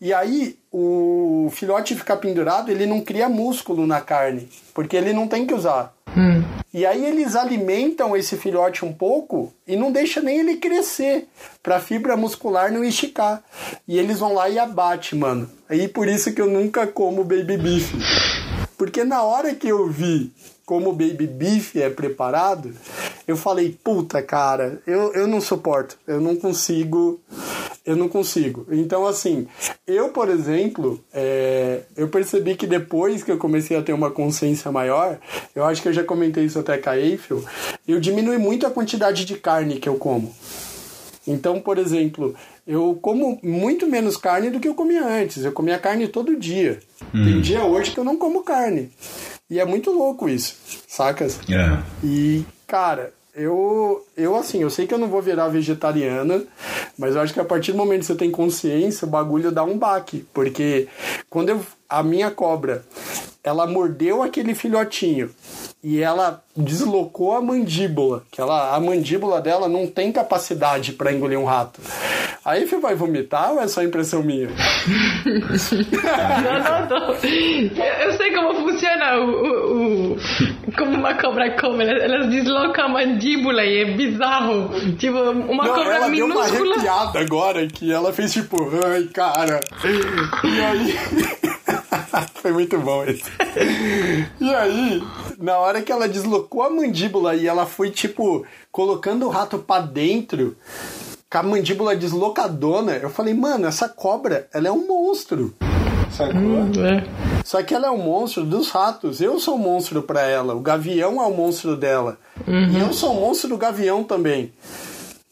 E aí o filhote ficar pendurado, ele não cria músculo na carne, porque ele não tem que usar. Hum. E aí eles alimentam esse filhote um pouco e não deixa nem ele crescer para a fibra muscular não esticar. E eles vão lá e abate, mano. Aí por isso que eu nunca como baby beef. Porque na hora que eu vi como o baby beef é preparado, eu falei, puta cara, eu, eu não suporto, eu não consigo, eu não consigo. Então, assim, eu, por exemplo, é, eu percebi que depois que eu comecei a ter uma consciência maior, eu acho que eu já comentei isso até com a Eiffel, eu diminui muito a quantidade de carne que eu como. Então, por exemplo, eu como muito menos carne do que eu comia antes. Eu comia carne todo dia. Hum. Tem dia hoje que eu não como carne. E é muito louco isso, sacas?
É.
E, cara, eu, eu assim, eu sei que eu não vou virar vegetariana, mas eu acho que a partir do momento que você tem consciência, o bagulho dá um baque. Porque quando eu, a minha cobra, ela mordeu aquele filhotinho e ela deslocou a mandíbula, que ela, a mandíbula dela não tem capacidade para engolir um rato. Aí você vai vomitar ou é só impressão minha?
não, não, não. Eu sei como funciona o, o, o como uma cobra come. Elas deslocam a mandíbula e é bizarro. Tipo, uma não, cobra
ela
minúscula.
Deu uma arrepiada agora que ela fez tipo, ai, cara. E aí. Foi muito bom esse. E aí, na hora que ela deslocou a mandíbula e ela foi, tipo, colocando o rato para dentro, com a mandíbula deslocadona, eu falei, mano, essa cobra, ela é um monstro. Sacou? Hum, é. Só que ela é um monstro dos ratos. Eu sou um monstro para ela. O gavião é o monstro dela. Uhum. E eu sou um monstro do gavião também.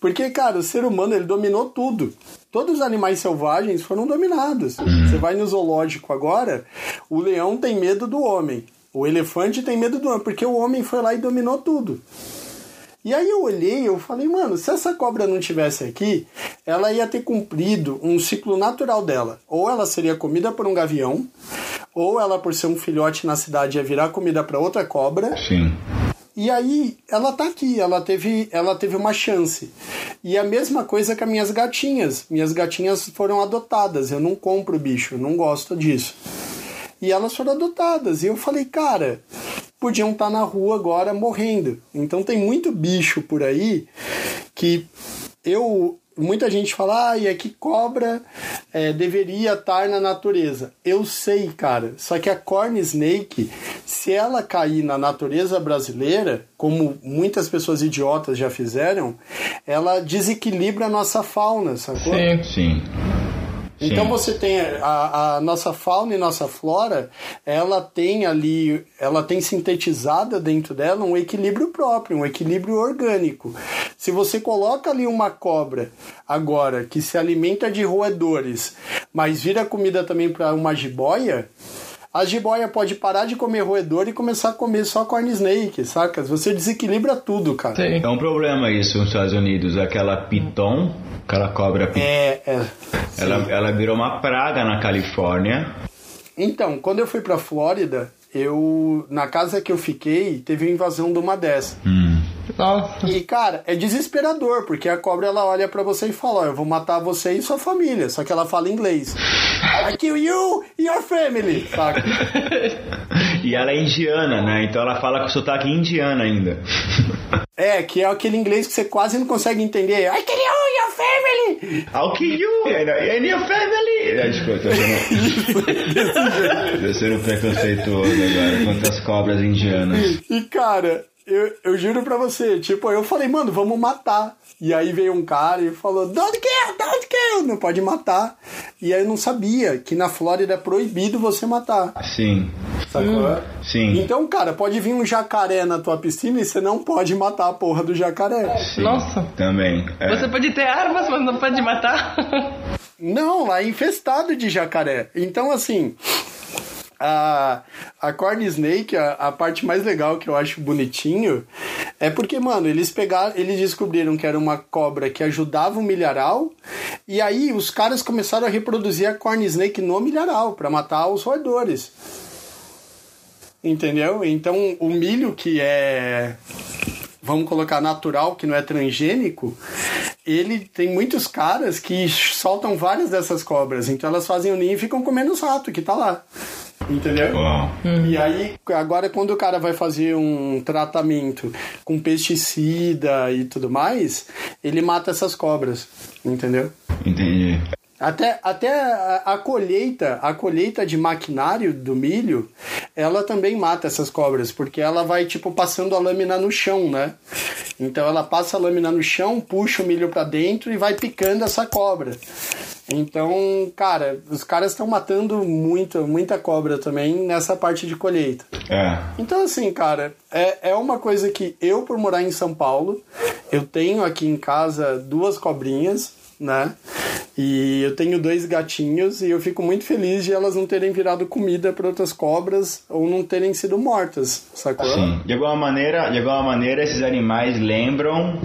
Porque, cara, o ser humano ele dominou tudo. Todos os animais selvagens foram dominados. Uhum. Você vai no zoológico agora, o leão tem medo do homem. O elefante tem medo do homem, porque o homem foi lá e dominou tudo. E aí eu olhei e eu falei, mano, se essa cobra não tivesse aqui, ela ia ter cumprido um ciclo natural dela. Ou ela seria comida por um gavião, ou ela, por ser um filhote na cidade, ia virar comida para outra cobra.
Sim.
E aí ela tá aqui, ela teve, ela teve uma chance. E a mesma coisa com as minhas gatinhas. Minhas gatinhas foram adotadas. Eu não compro bicho, eu não gosto disso. E elas foram adotadas. E eu falei, cara, podiam estar tá na rua agora morrendo. Então tem muito bicho por aí que eu muita gente fala, ah, e aqui cobra é, deveria estar na natureza. Eu sei, cara. Só que a corn snake, se ela cair na natureza brasileira, como muitas pessoas idiotas já fizeram, ela desequilibra a nossa fauna, sacou?
Sim, sim.
Então Sim. você tem a, a, nossa fauna e nossa flora, ela tem ali, ela tem sintetizada dentro dela um equilíbrio próprio, um equilíbrio orgânico. Se você coloca ali uma cobra agora que se alimenta de roedores, mas vira comida também para uma jiboia, a jiboia pode parar de comer roedor e começar a comer só corn snake, saca? Você desequilibra tudo, cara.
Sim. É um problema isso nos Estados Unidos, aquela piton, aquela cobra piton.
É, é.
Ela, ela virou uma praga na Califórnia.
Então, quando eu fui pra Flórida, eu na casa que eu fiquei teve a invasão de uma dessas.
Hum.
Nossa. E cara, é desesperador, porque a cobra ela olha para você e fala: Ó, eu vou matar você e sua família. Só que ela fala inglês. I kill you and your family. Saca?
e ela é indiana, né? Então ela fala com sotaque indiano ainda.
É, que é aquele inglês que você quase não consegue entender. I kill you and your family!
I'll kill you and your family! É, desculpa, tô sendo, tô sendo preconceituoso agora contra as cobras indianas.
E cara, eu, eu juro pra você, tipo, eu falei, mano, vamos matar. E aí veio um cara e falou, don't kill, don't kill, não pode matar. E aí eu não sabia que na Flórida é proibido você matar.
Sim.
Sacou? Hum.
Sim.
Então, cara, pode vir um jacaré na tua piscina e você não pode matar a porra do jacaré.
Sim,
Nossa.
Também.
É. Você pode ter armas, mas não pode matar?
não, lá é infestado de jacaré. Então, assim, a, a Corn Snake, a, a, parte mais legal que eu acho bonitinho, é porque, mano, eles pegaram, eles descobriram que era uma cobra que ajudava o milharal, e aí os caras começaram a reproduzir a Corn Snake no milharal para matar os roedores. Entendeu? Então o milho que é vamos colocar natural, que não é transgênico, ele tem muitos caras que soltam várias dessas cobras, então elas fazem o ninho e ficam comendo os ratos que tá lá. Entendeu?
Uau.
E aí, agora quando o cara vai fazer um tratamento com pesticida e tudo mais, ele mata essas cobras, entendeu?
Entendi.
Até, até a, a colheita, a colheita de maquinário do milho, ela também mata essas cobras, porque ela vai tipo passando a lâmina no chão, né? Então ela passa a lâmina no chão, puxa o milho para dentro e vai picando essa cobra. Então, cara, os caras estão matando muito, muita cobra também nessa parte de colheita.
É.
Então, assim, cara, é, é uma coisa que eu, por morar em São Paulo, eu tenho aqui em casa duas cobrinhas, né? E eu tenho dois gatinhos e eu fico muito feliz de elas não terem virado comida para outras cobras ou não terem sido mortas, sacou?
Sim. De alguma maneira, de alguma maneira esses animais lembram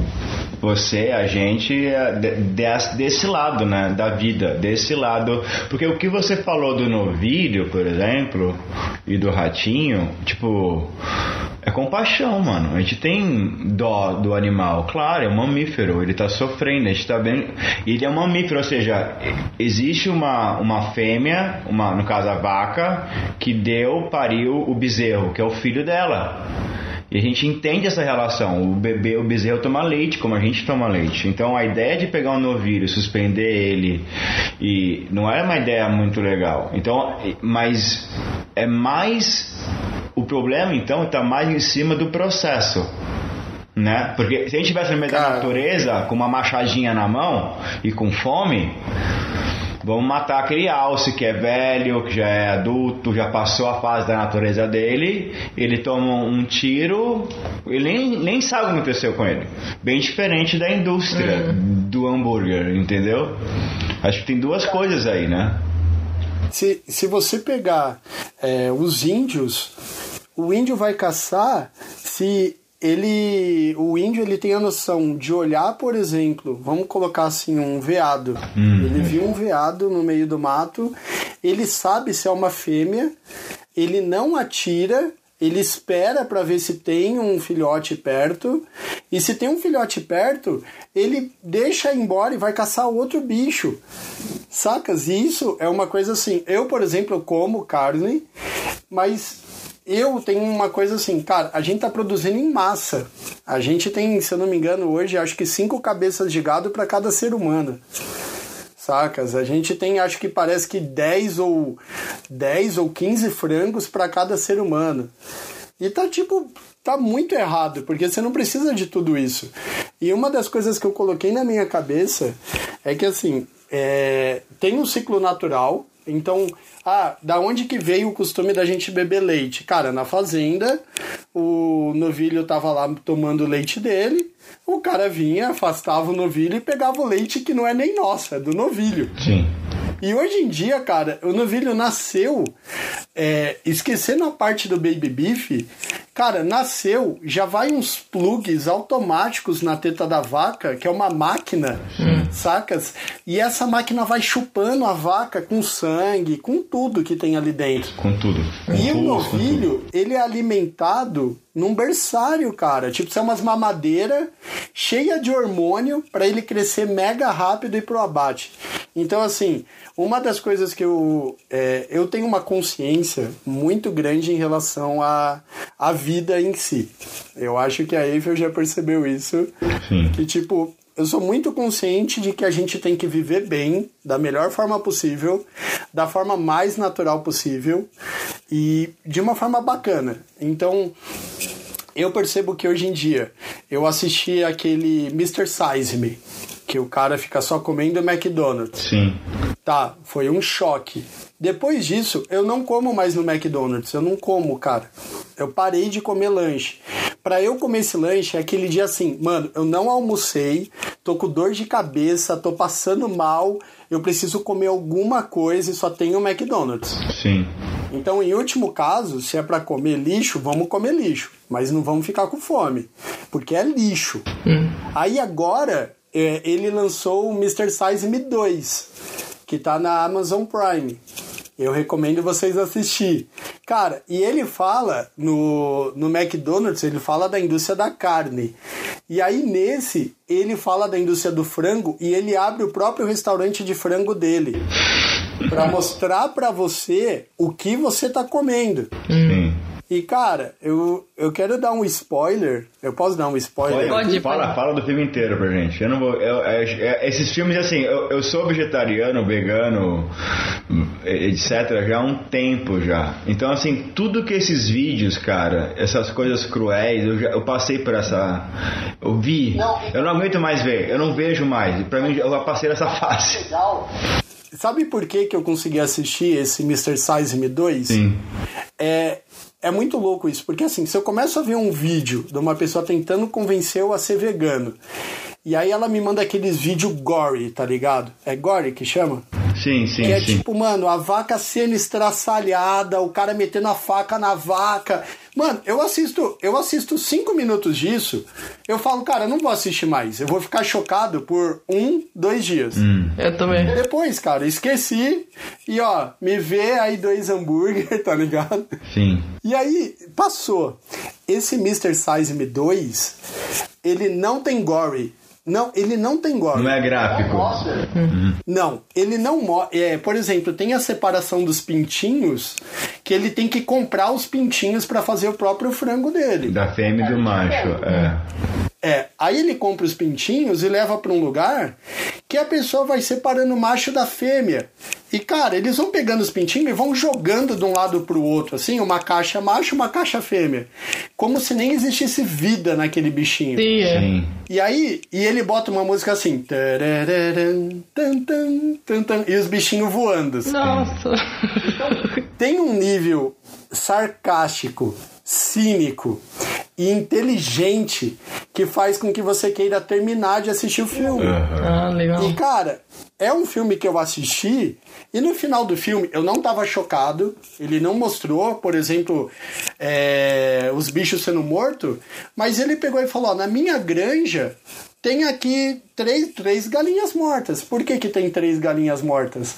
você, a gente, é, de- des- desse lado, né, da vida, desse lado, porque o que você falou do novilho, por exemplo, e do ratinho, tipo, é compaixão, mano. A gente tem dó do animal, claro, é um mamífero, ele tá sofrendo, a gente tá vendo, ele é um mamífero, ou seja, existe uma, uma fêmea, uma, no caso a vaca, que deu, pariu o bezerro, que é o filho dela. E a gente entende essa relação. O bebê, o bezerro toma leite como a gente toma leite. Então a ideia de pegar um novilho, suspender ele, e não é uma ideia muito legal. Então, mas é mais o problema então está mais em cima do processo. Né? Porque se a gente tivesse no meio da natureza com uma machadinha na mão e com fome, Vamos matar aquele alce que é velho, que já é adulto, já passou a fase da natureza dele. Ele toma um tiro, ele nem, nem sabe o que aconteceu com ele. Bem diferente da indústria do hambúrguer, entendeu? Acho que tem duas coisas aí, né?
Se, se você pegar é, os índios, o índio vai caçar se ele. O índio ele tem a noção de olhar, por exemplo, vamos colocar assim, um veado. Ele viu um veado no meio do mato, ele sabe se é uma fêmea, ele não atira. Ele espera para ver se tem um filhote perto. E se tem um filhote perto, ele deixa embora e vai caçar outro bicho. Sacas? E isso é uma coisa assim. Eu, por exemplo, como carne, mas eu tenho uma coisa assim, cara, a gente tá produzindo em massa. A gente tem, se eu não me engano, hoje acho que cinco cabeças de gado para cada ser humano. Sacas? A gente tem, acho que parece que 10 ou 10 ou 15 frangos para cada ser humano. E tá tipo, tá muito errado, porque você não precisa de tudo isso. E uma das coisas que eu coloquei na minha cabeça é que assim, é, tem um ciclo natural, então, ah, da onde que veio o costume da gente beber leite? Cara, na fazenda, o novilho tava lá tomando o leite dele, o cara vinha, afastava o novilho e pegava o leite que não é nem nosso, é do novilho.
Sim.
E hoje em dia, cara, o novilho nasceu, é, esquecendo a parte do baby beef, cara, nasceu, já vai uns plugs automáticos na teta da vaca, que é uma máquina, sacas? E essa máquina vai chupando a vaca com sangue, com tudo que tem ali dentro.
Com tudo. Com
E o
tudo,
novilho, ele é alimentado num berçário, cara. Tipo, são umas mamadeiras cheia de hormônio para ele crescer mega rápido e pro abate. Então, assim, uma das coisas que eu, é, eu tenho uma consciência muito grande em relação à, à vida em si. Eu acho que a Eiffel já percebeu isso.
Sim.
Que, tipo, eu sou muito consciente de que a gente tem que viver bem, da melhor forma possível, da forma mais natural possível e de uma forma bacana. Então, eu percebo que hoje em dia eu assisti aquele Mr. Size Me, que o cara fica só comendo McDonald's.
Sim.
Tá, foi um choque. Depois disso, eu não como mais no McDonald's, eu não como, cara. Eu parei de comer lanche. Pra eu comer esse lanche, é aquele dia assim, mano, eu não almocei, tô com dor de cabeça, tô passando mal, eu preciso comer alguma coisa e só tenho o McDonald's.
Sim.
Então, em último caso, se é pra comer lixo, vamos comer lixo, mas não vamos ficar com fome, porque é lixo. Aí agora, é, ele lançou o Mr. Size Me 2, que tá na Amazon Prime. Eu recomendo vocês assistir. Cara, e ele fala no, no McDonald's, ele fala da indústria da carne. E aí nesse, ele fala da indústria do frango e ele abre o próprio restaurante de frango dele. para mostrar para você o que você tá comendo.
Sim.
E, cara, eu, eu quero dar um spoiler. Eu posso dar um spoiler?
Pode,
fala,
pode.
fala do filme inteiro pra gente. Eu não vou. eu- é- é- esses filmes, assim, eu, eu sou vegetariano, vegano, etc., já há um tempo já. Então, assim, tudo que esses vídeos, cara, essas coisas cruéis, eu, já, eu passei por essa. Eu vi. Eu não aguento mais ver. Eu não vejo mais. Pra mim, eu já passei dessa fase.
Sabe por que, que eu consegui assistir esse Mr. Size Me 2?
Sim.
É, é muito louco isso, porque assim, se eu começo a ver um vídeo de uma pessoa tentando convencer eu a ser vegano, e aí ela me manda aqueles vídeos gory, tá ligado? É gory que chama?
Sim, sim,
Que é
sim.
tipo, mano, a vaca sendo estraçalhada, o cara metendo a faca na vaca. Mano, eu assisto, eu assisto cinco minutos disso, eu falo, cara, eu não vou assistir mais. Eu vou ficar chocado por um, dois dias.
Eu também.
Depois, cara, esqueci. E ó, me vê aí dois hambúrguer, tá ligado?
Sim.
E aí, passou. Esse Mr. Size Me 2, ele não tem gore. Não, ele não tem gore.
Não é gráfico.
Não, ele não mostra. É, por exemplo, tem a separação dos pintinhos que ele tem que comprar os pintinhos pra fazer o próprio frango dele.
Da fêmea e do macho. É.
É, aí ele compra os pintinhos e leva pra um lugar que a pessoa vai separando o macho da fêmea. E cara, eles vão pegando os pintinhos e vão jogando de um lado pro outro, assim, uma caixa macho, uma caixa fêmea, como se nem existisse vida naquele bichinho.
Sim, é.
Sim.
E aí, e ele bota uma música assim, tarararam, tan, tan, tan, tan, e os bichinhos voando. assim.
Nossa.
Tem um nível sarcástico, cínico e inteligente que faz com que você queira terminar de assistir o filme.
Ah, legal.
E cara, é um filme que eu assisti e no final do filme eu não tava chocado. Ele não mostrou, por exemplo, é, os bichos sendo mortos, mas ele pegou e falou: ó, na minha granja tem aqui três, três galinhas mortas. Por que, que tem três galinhas mortas?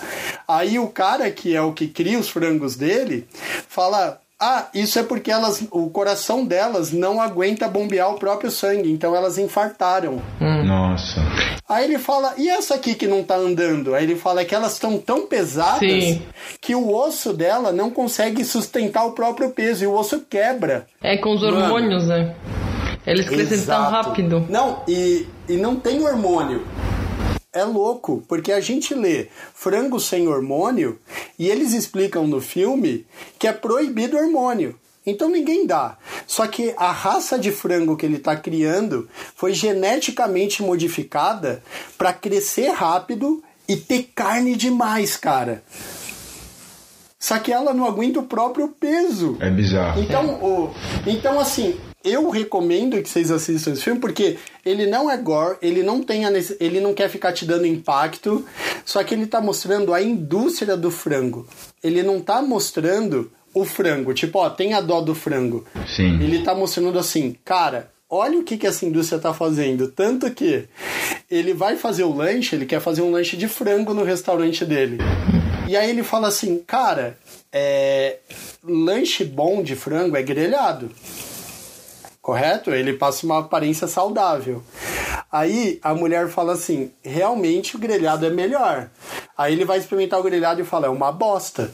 Aí o cara que é o que cria os frangos dele fala. Ah, isso é porque elas, o coração delas não aguenta bombear o próprio sangue, então elas infartaram.
Nossa.
Aí ele fala, e essa aqui que não tá andando? Aí ele fala que elas estão tão pesadas
Sim.
que o osso dela não consegue sustentar o próprio peso e o osso quebra.
É com os hormônios, né? Eles crescem tão
Exato.
rápido.
Não, e, e não tem hormônio. É louco, porque a gente lê frango sem hormônio e eles explicam no filme que é proibido hormônio. Então ninguém dá. Só que a raça de frango que ele está criando foi geneticamente modificada para crescer rápido e ter carne demais, cara. Só que ela não aguenta o próprio peso.
É bizarro.
Então, o, então assim, eu recomendo que vocês assistam esse filme porque ele não é gore, ele não tem a ele não quer ficar te dando impacto, só que ele tá mostrando a indústria do frango. Ele não tá mostrando o frango, tipo, ó, tem a dó do frango.
Sim.
Ele tá mostrando assim, cara, olha o que, que essa indústria tá fazendo. Tanto que ele vai fazer o lanche, ele quer fazer um lanche de frango no restaurante dele. E aí ele fala assim, cara, é, lanche bom de frango é grelhado. Correto? Ele passa uma aparência saudável. Aí a mulher fala assim: realmente o grelhado é melhor. Aí ele vai experimentar o grelhado e fala: é uma bosta.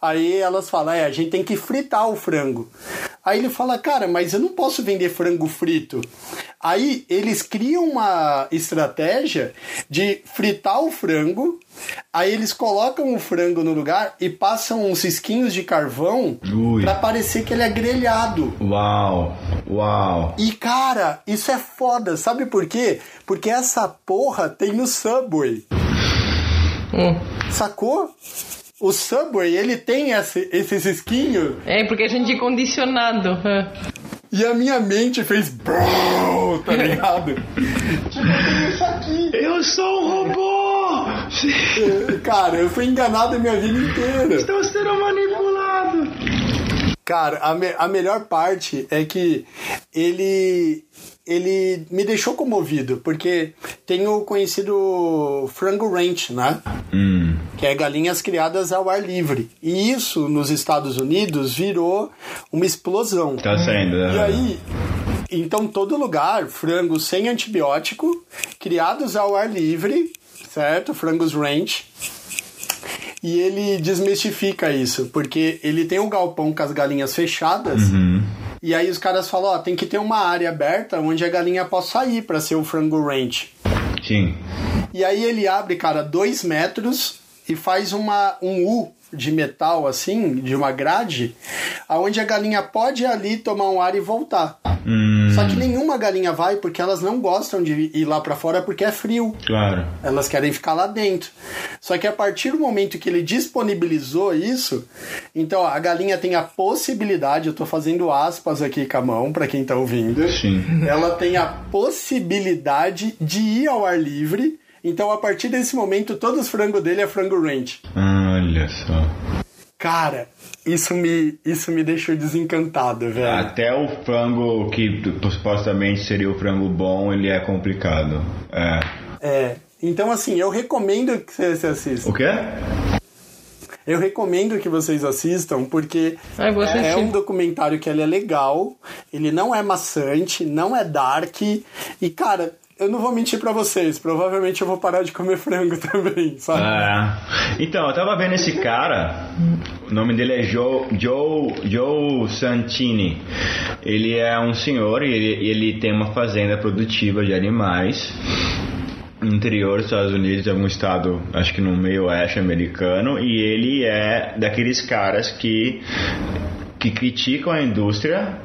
Aí elas falam: é, a gente tem que fritar o frango. Aí ele fala: cara, mas eu não posso vender frango frito. Aí eles criam uma estratégia de fritar o frango. Aí eles colocam o frango no lugar e passam uns cisquinhos de carvão pra parecer que ele é grelhado.
Uau. Uau.
E cara, isso é foda, sabe por quê? Porque essa porra tem no Subway.
Hum.
Sacou? O Subway, ele tem esse, esse cisquinho
É, porque a gente é condicionado. é.
e a minha mente fez brrr, tá ligado? tipo, isso aqui.
Eu sou um robô!
Cara, eu fui enganado a minha vida inteira.
Estou sendo manipulado!
Cara, a, me- a melhor parte é que ele ele me deixou comovido, porque tem o conhecido Frango Ranch, né?
Hum.
Que é galinhas criadas ao ar livre. E isso nos Estados Unidos virou uma explosão.
Tá sendo.
E
é.
aí, então todo lugar, frangos sem antibiótico, criados ao ar livre, certo? Frangos ranch. E ele desmistifica isso, porque ele tem um galpão com as galinhas fechadas. E aí os caras falam, ó, tem que ter uma área aberta onde a galinha possa sair para ser o frango ranch.
Sim.
E aí ele abre, cara, dois metros e faz uma, um U de metal, assim, de uma grade, aonde a galinha pode ir ali tomar um ar e voltar.
Hum,
Só que nenhuma galinha vai porque elas não gostam de ir lá pra fora porque é frio.
claro.
Elas querem ficar lá dentro. Só que a partir do momento que ele disponibilizou isso, então a galinha tem a possibilidade, eu tô fazendo aspas aqui com a mão para quem tá ouvindo.
Sim.
Ela tem a possibilidade de ir ao ar livre. Então a partir desse momento todos os frangos dele é frango ranch.
Olha só.
Cara, isso me isso me deixou desencantado, velho.
Até o frango que supostamente seria o frango bom, ele é complicado. É.
É. Então assim, eu recomendo que você assista.
O quê?
Eu recomendo que vocês assistam porque
Ah,
é
assistir.
um documentário que ele é legal, ele não é maçante, não é dark e cara, eu não vou mentir pra vocês, provavelmente eu vou parar de comer frango também, sabe?
É. Então, eu tava vendo esse cara, o nome dele é Joe, Joe, Joe Santini. Ele é um senhor e ele, ele tem uma fazenda produtiva de animais interior dos Estados Unidos, em algum estado, acho que no meio oeste americano, e ele é daqueles caras que que criticam a indústria,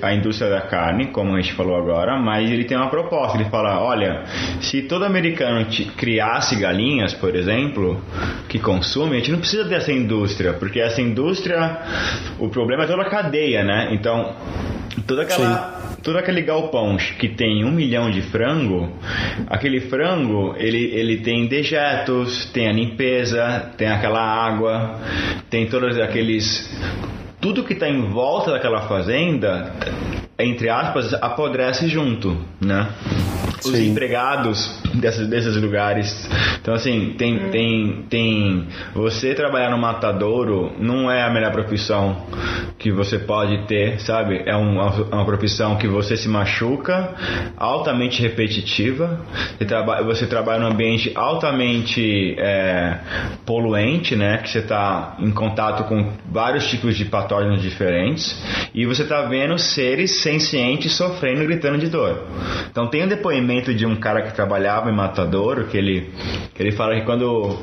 a indústria da carne, como a gente falou agora, mas ele tem uma proposta. Ele fala: olha, se todo americano criasse galinhas, por exemplo, que consome, a gente não precisa dessa indústria, porque essa indústria, o problema é toda a cadeia, né? Então, toda aquela todo aquele galpão que tem um milhão de frango, aquele frango ele, ele tem dejetos, tem a limpeza, tem aquela água, tem todos aqueles tudo que está em volta daquela fazenda, entre aspas, apodrece junto, né? Os
Sim.
empregados desses, desses lugares. Então, assim, tem, tem, tem. Você trabalhar no matadouro não é a melhor profissão que você pode ter, sabe? É uma, uma profissão que você se machuca, altamente repetitiva. Você, traba, você trabalha num ambiente altamente é, poluente, né? Que você está em contato com vários tipos de patógenos diferentes e você está vendo seres sencientes sofrendo gritando de dor. Então tem um depoimento de um cara que trabalhava em matadouro que ele, que ele fala que quando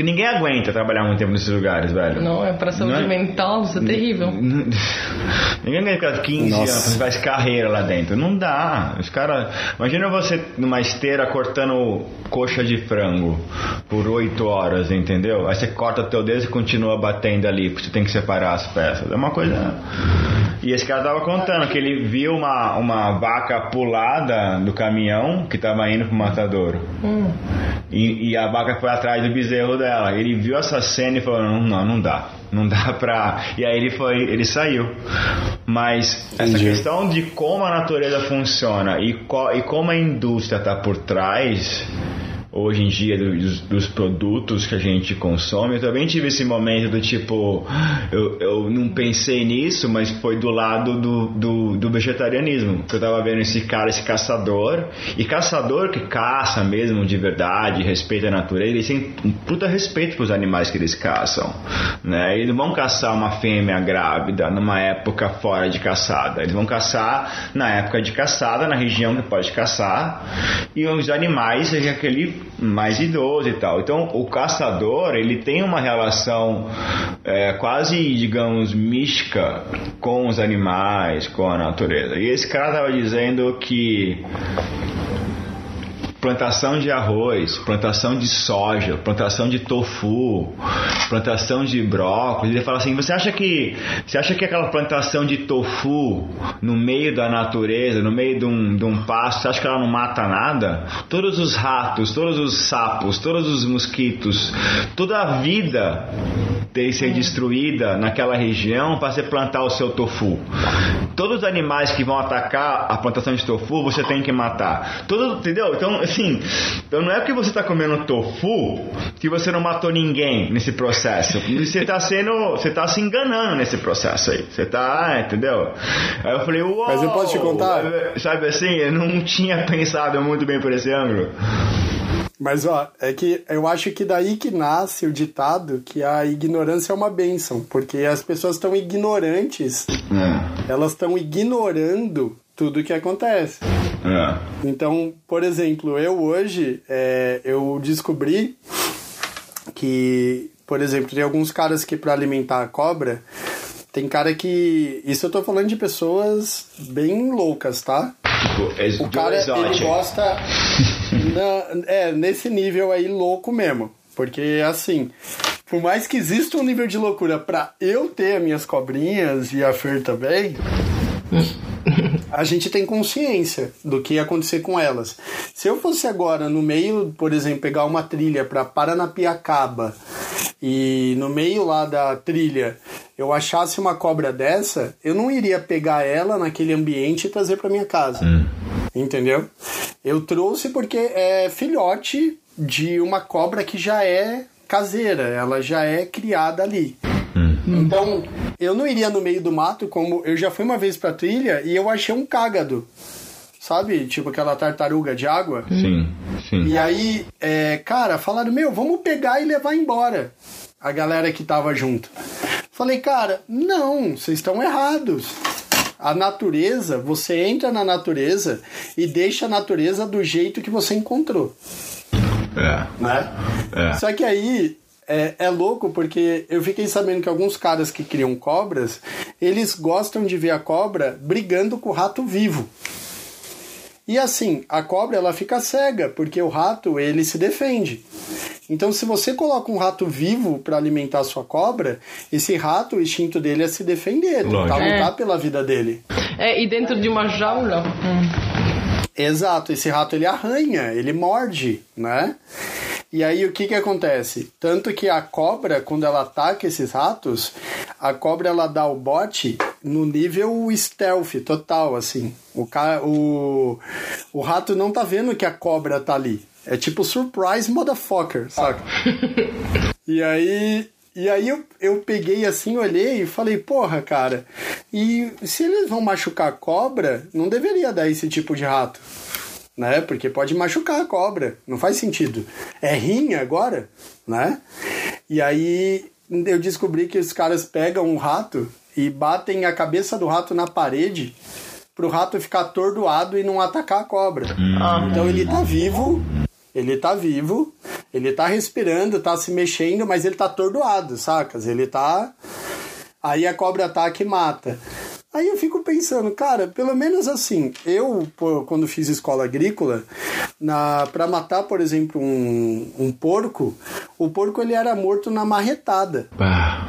porque ninguém aguenta trabalhar muito tempo nesses lugares, velho.
Não, é pra saúde
Não é-
mental, isso é terrível.
Ninguém ganha ficar 15
Nossa.
anos, faz carreira lá dentro. Não dá. Os caras. Imagina você numa esteira cortando coxa de frango por 8 horas, entendeu? Aí você corta teu dedo e continua batendo ali, porque você tem que separar as peças. É uma coisa. E esse cara tava contando que ele viu uma, uma vaca pulada do caminhão que tava indo pro matadouro. E, e a vaca foi atrás do bezerro dela. Ele viu essa cena e falou: não, não, não dá. Não dá pra. E aí ele foi, ele saiu. Mas essa
Entendi.
questão de como a natureza funciona e, co- e como a indústria está por trás hoje em dia dos, dos produtos que a gente consome. Eu também tive esse momento do tipo, eu, eu não pensei nisso, mas foi do lado do, do, do vegetarianismo. Eu tava vendo esse cara, esse caçador, e caçador que caça mesmo de verdade, respeita a natureza, eles têm um puta respeito pros animais que eles caçam. Né? Eles não vão caçar uma fêmea grávida numa época fora de caçada. Eles vão caçar na época de caçada, na região que pode caçar, e os animais seja aquele mais idoso e tal. Então o caçador ele tem uma relação é, quase, digamos, mística com os animais, com a natureza. E esse cara estava dizendo que plantação de arroz, plantação de soja, plantação de tofu, plantação de brócolis. Ele fala assim: você acha que você acha que aquela plantação de tofu no meio da natureza, no meio de um, de um pasto, você acha que ela não mata nada? Todos os ratos, todos os sapos, todos os mosquitos, toda a vida ter ser destruída naquela região para você plantar o seu tofu. Todos os animais que vão atacar a plantação de tofu, você tem que matar. Todo, entendeu? Então, assim, então não é que você está comendo tofu que você não matou ninguém nesse processo. Você está sendo, você está se enganando nesse processo aí. Você está, entendeu? Aí eu falei, uau!
Mas eu posso te contar?
Sabe assim, eu não tinha pensado muito bem por esse ângulo.
Mas ó, é que eu acho que daí que nasce o ditado que a ignorância é uma bênção, porque as pessoas estão ignorantes,
É.
elas estão ignorando tudo o que acontece.
É.
Então, por exemplo, eu hoje é, eu descobri que, por exemplo, tem alguns caras que para alimentar a cobra, tem cara que. Isso eu tô falando de pessoas bem loucas, tá?
Tipo, ex-
O cara, ele gosta. na- é, nesse nível aí louco mesmo. Porque, assim, por mais que exista um nível de loucura pra eu ter as minhas cobrinhas e a Fer também, a gente tem consciência do que ia acontecer com elas. Se eu fosse agora no meio, por exemplo, pegar uma trilha para Paranapiacaba e no meio lá da trilha eu achasse uma cobra dessa, eu não iria pegar ela naquele ambiente e trazer para minha casa. Entendeu? Eu trouxe porque é filhote de uma cobra que já é caseira, ela já é criada ali. Então, eu não iria no meio do mato, como eu já fui uma vez pra trilha e eu achei um cágado. Sabe? Tipo aquela tartaruga de água.
Sim, sim.
E aí, é, cara, falaram: Meu, vamos pegar e levar embora. A galera que tava junto. Falei, cara, não, vocês estão errados. A natureza, você entra na natureza e deixa a natureza do jeito que você encontrou,
É.
né?
É.
Só que aí é, é louco porque eu fiquei sabendo que alguns caras que criam cobras, eles gostam de ver a cobra brigando com o rato vivo. E assim, a cobra ela fica cega, porque o rato ele se defende. Então, se você coloca um rato vivo para alimentar a sua cobra, esse rato, o instinto dele é se defender, tentar lutar pela vida dele.
É, e dentro de uma jaula.
Exato, esse rato ele arranha, ele morde, né? E aí o que que acontece? Tanto que a cobra, quando ela ataca esses ratos, a cobra ela dá o bote no nível stealth total, assim. O, ca... o... o rato não tá vendo que a cobra tá ali. É tipo surprise motherfucker, saca? E aí, e aí eu, eu peguei assim, olhei e falei, porra, cara, e se eles vão machucar a cobra, não deveria dar esse tipo de rato. Né? Porque pode machucar a cobra, não faz sentido. É rinha agora, né? E aí eu descobri que os caras pegam um rato e batem a cabeça do rato na parede pro rato ficar atordoado e não atacar a cobra. Então ele tá vivo, ele tá vivo, ele tá respirando, tá se mexendo, mas ele tá atordoado, sacas? Ele tá. Aí a cobra ataca e mata. Aí eu fico pensando, cara, pelo menos assim, eu, pô, quando fiz escola agrícola, na para matar, por exemplo, um, um porco, o porco ele era morto na marretada.
Ah,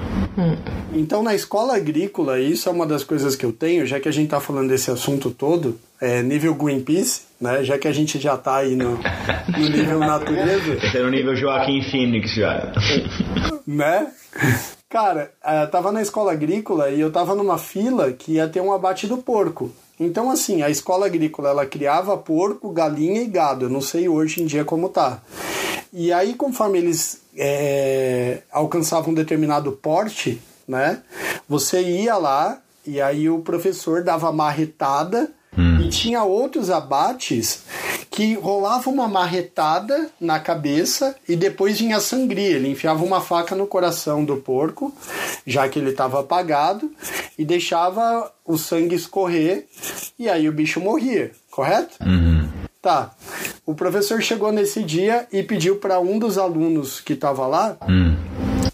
Então, na escola agrícola, isso é uma das coisas que eu tenho, já que a gente tá falando desse assunto todo, é nível Greenpeace, né? Já que a gente já tá aí no, no nível natureza,
esse é no nível Joaquim Phoenix já.
né? Cara, eh, tava na escola agrícola e eu tava numa fila que ia ter um abate do porco. Então, assim, a escola agrícola ela criava porco, galinha e gado. Eu não sei hoje em dia como tá. E aí, conforme eles eh, alcançavam um determinado porte, né? Você ia lá e aí o professor dava marretada tinha outros abates que rolava uma marretada na cabeça e depois vinha sangria. Ele enfiava uma faca no coração do porco, já que ele estava apagado, e deixava o sangue escorrer e aí o bicho morria, correto? Tá. O professor chegou nesse dia e pediu para um dos alunos que estava lá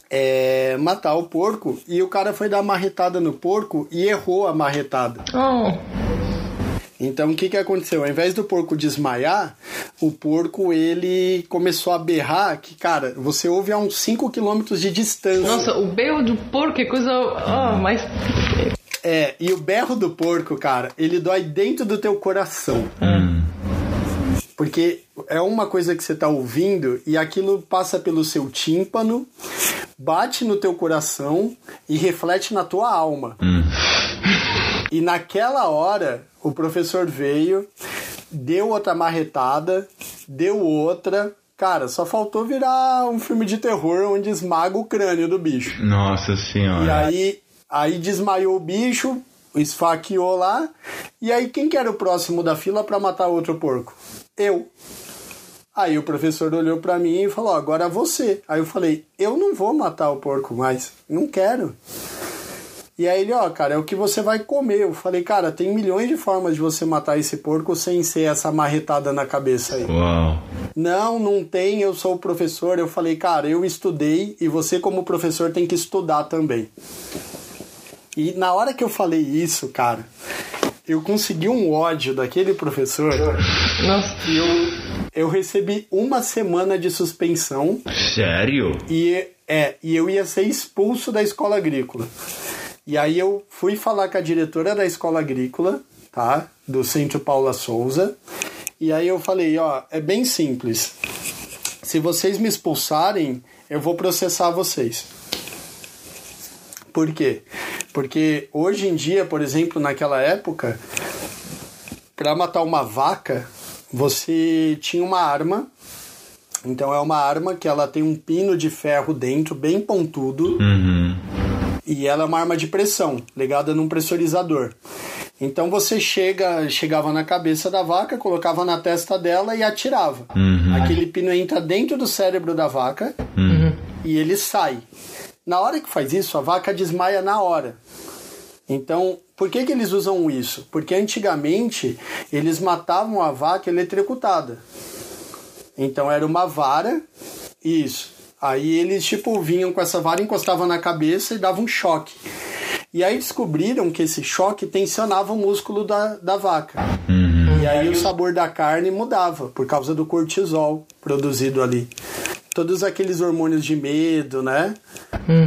é, matar o porco e o cara foi dar marretada no porco e errou a marretada.
Oh.
Então o que, que aconteceu? Ao invés do porco desmaiar, o porco ele começou a berrar que, cara, você ouve a uns 5 km de distância.
Nossa, o berro do porco é coisa oh, mais.
É, e o berro do porco, cara, ele dói dentro do teu coração.
Hum.
Porque é uma coisa que você tá ouvindo e aquilo passa pelo seu tímpano, bate no teu coração e reflete na tua alma.
Hum.
E naquela hora, o professor veio, deu outra marretada, deu outra. Cara, só faltou virar um filme de terror onde esmaga o crânio do bicho.
Nossa
E
senhora.
aí, aí desmaiou o bicho, esfaqueou lá. E aí, quem que era o próximo da fila para matar outro porco? Eu. Aí o professor olhou para mim e falou: agora você. Aí eu falei: eu não vou matar o porco mais, não quero. E aí ele, ó, cara, é o que você vai comer. Eu falei, cara, tem milhões de formas de você matar esse porco sem ser essa marretada na cabeça aí.
Uau.
Não, não tem, eu sou o professor. Eu falei, cara, eu estudei e você, como professor, tem que estudar também. E na hora que eu falei isso, cara, eu consegui um ódio daquele professor
Nossa.
que eu, eu recebi uma semana de suspensão
Sério?
e, é, e eu ia ser expulso da escola agrícola. E aí eu fui falar com a diretora da escola agrícola, tá? Do Centro Paula Souza. E aí eu falei, ó, é bem simples. Se vocês me expulsarem, eu vou processar vocês. Por quê? Porque hoje em dia, por exemplo, naquela época, para matar uma vaca, você tinha uma arma. Então é uma arma que ela tem um pino de ferro dentro, bem pontudo.
Uhum.
E ela é uma arma de pressão, ligada num pressurizador. Então você chega, chegava na cabeça da vaca, colocava na testa dela e atirava.
Uhum.
Aquele pino entra dentro do cérebro da vaca e ele sai. Na hora que faz isso, a vaca desmaia na hora. Então, por que, que eles usam isso? Porque antigamente eles matavam a vaca eletrocutada. Então era uma vara, isso. Aí eles tipo vinham com essa vara, encostavam na cabeça e davam um choque. E aí descobriram que esse choque tensionava o músculo da, da vaca.
Uhum.
E aí o sabor da carne mudava por causa do cortisol produzido ali. Todos aqueles hormônios de medo, né?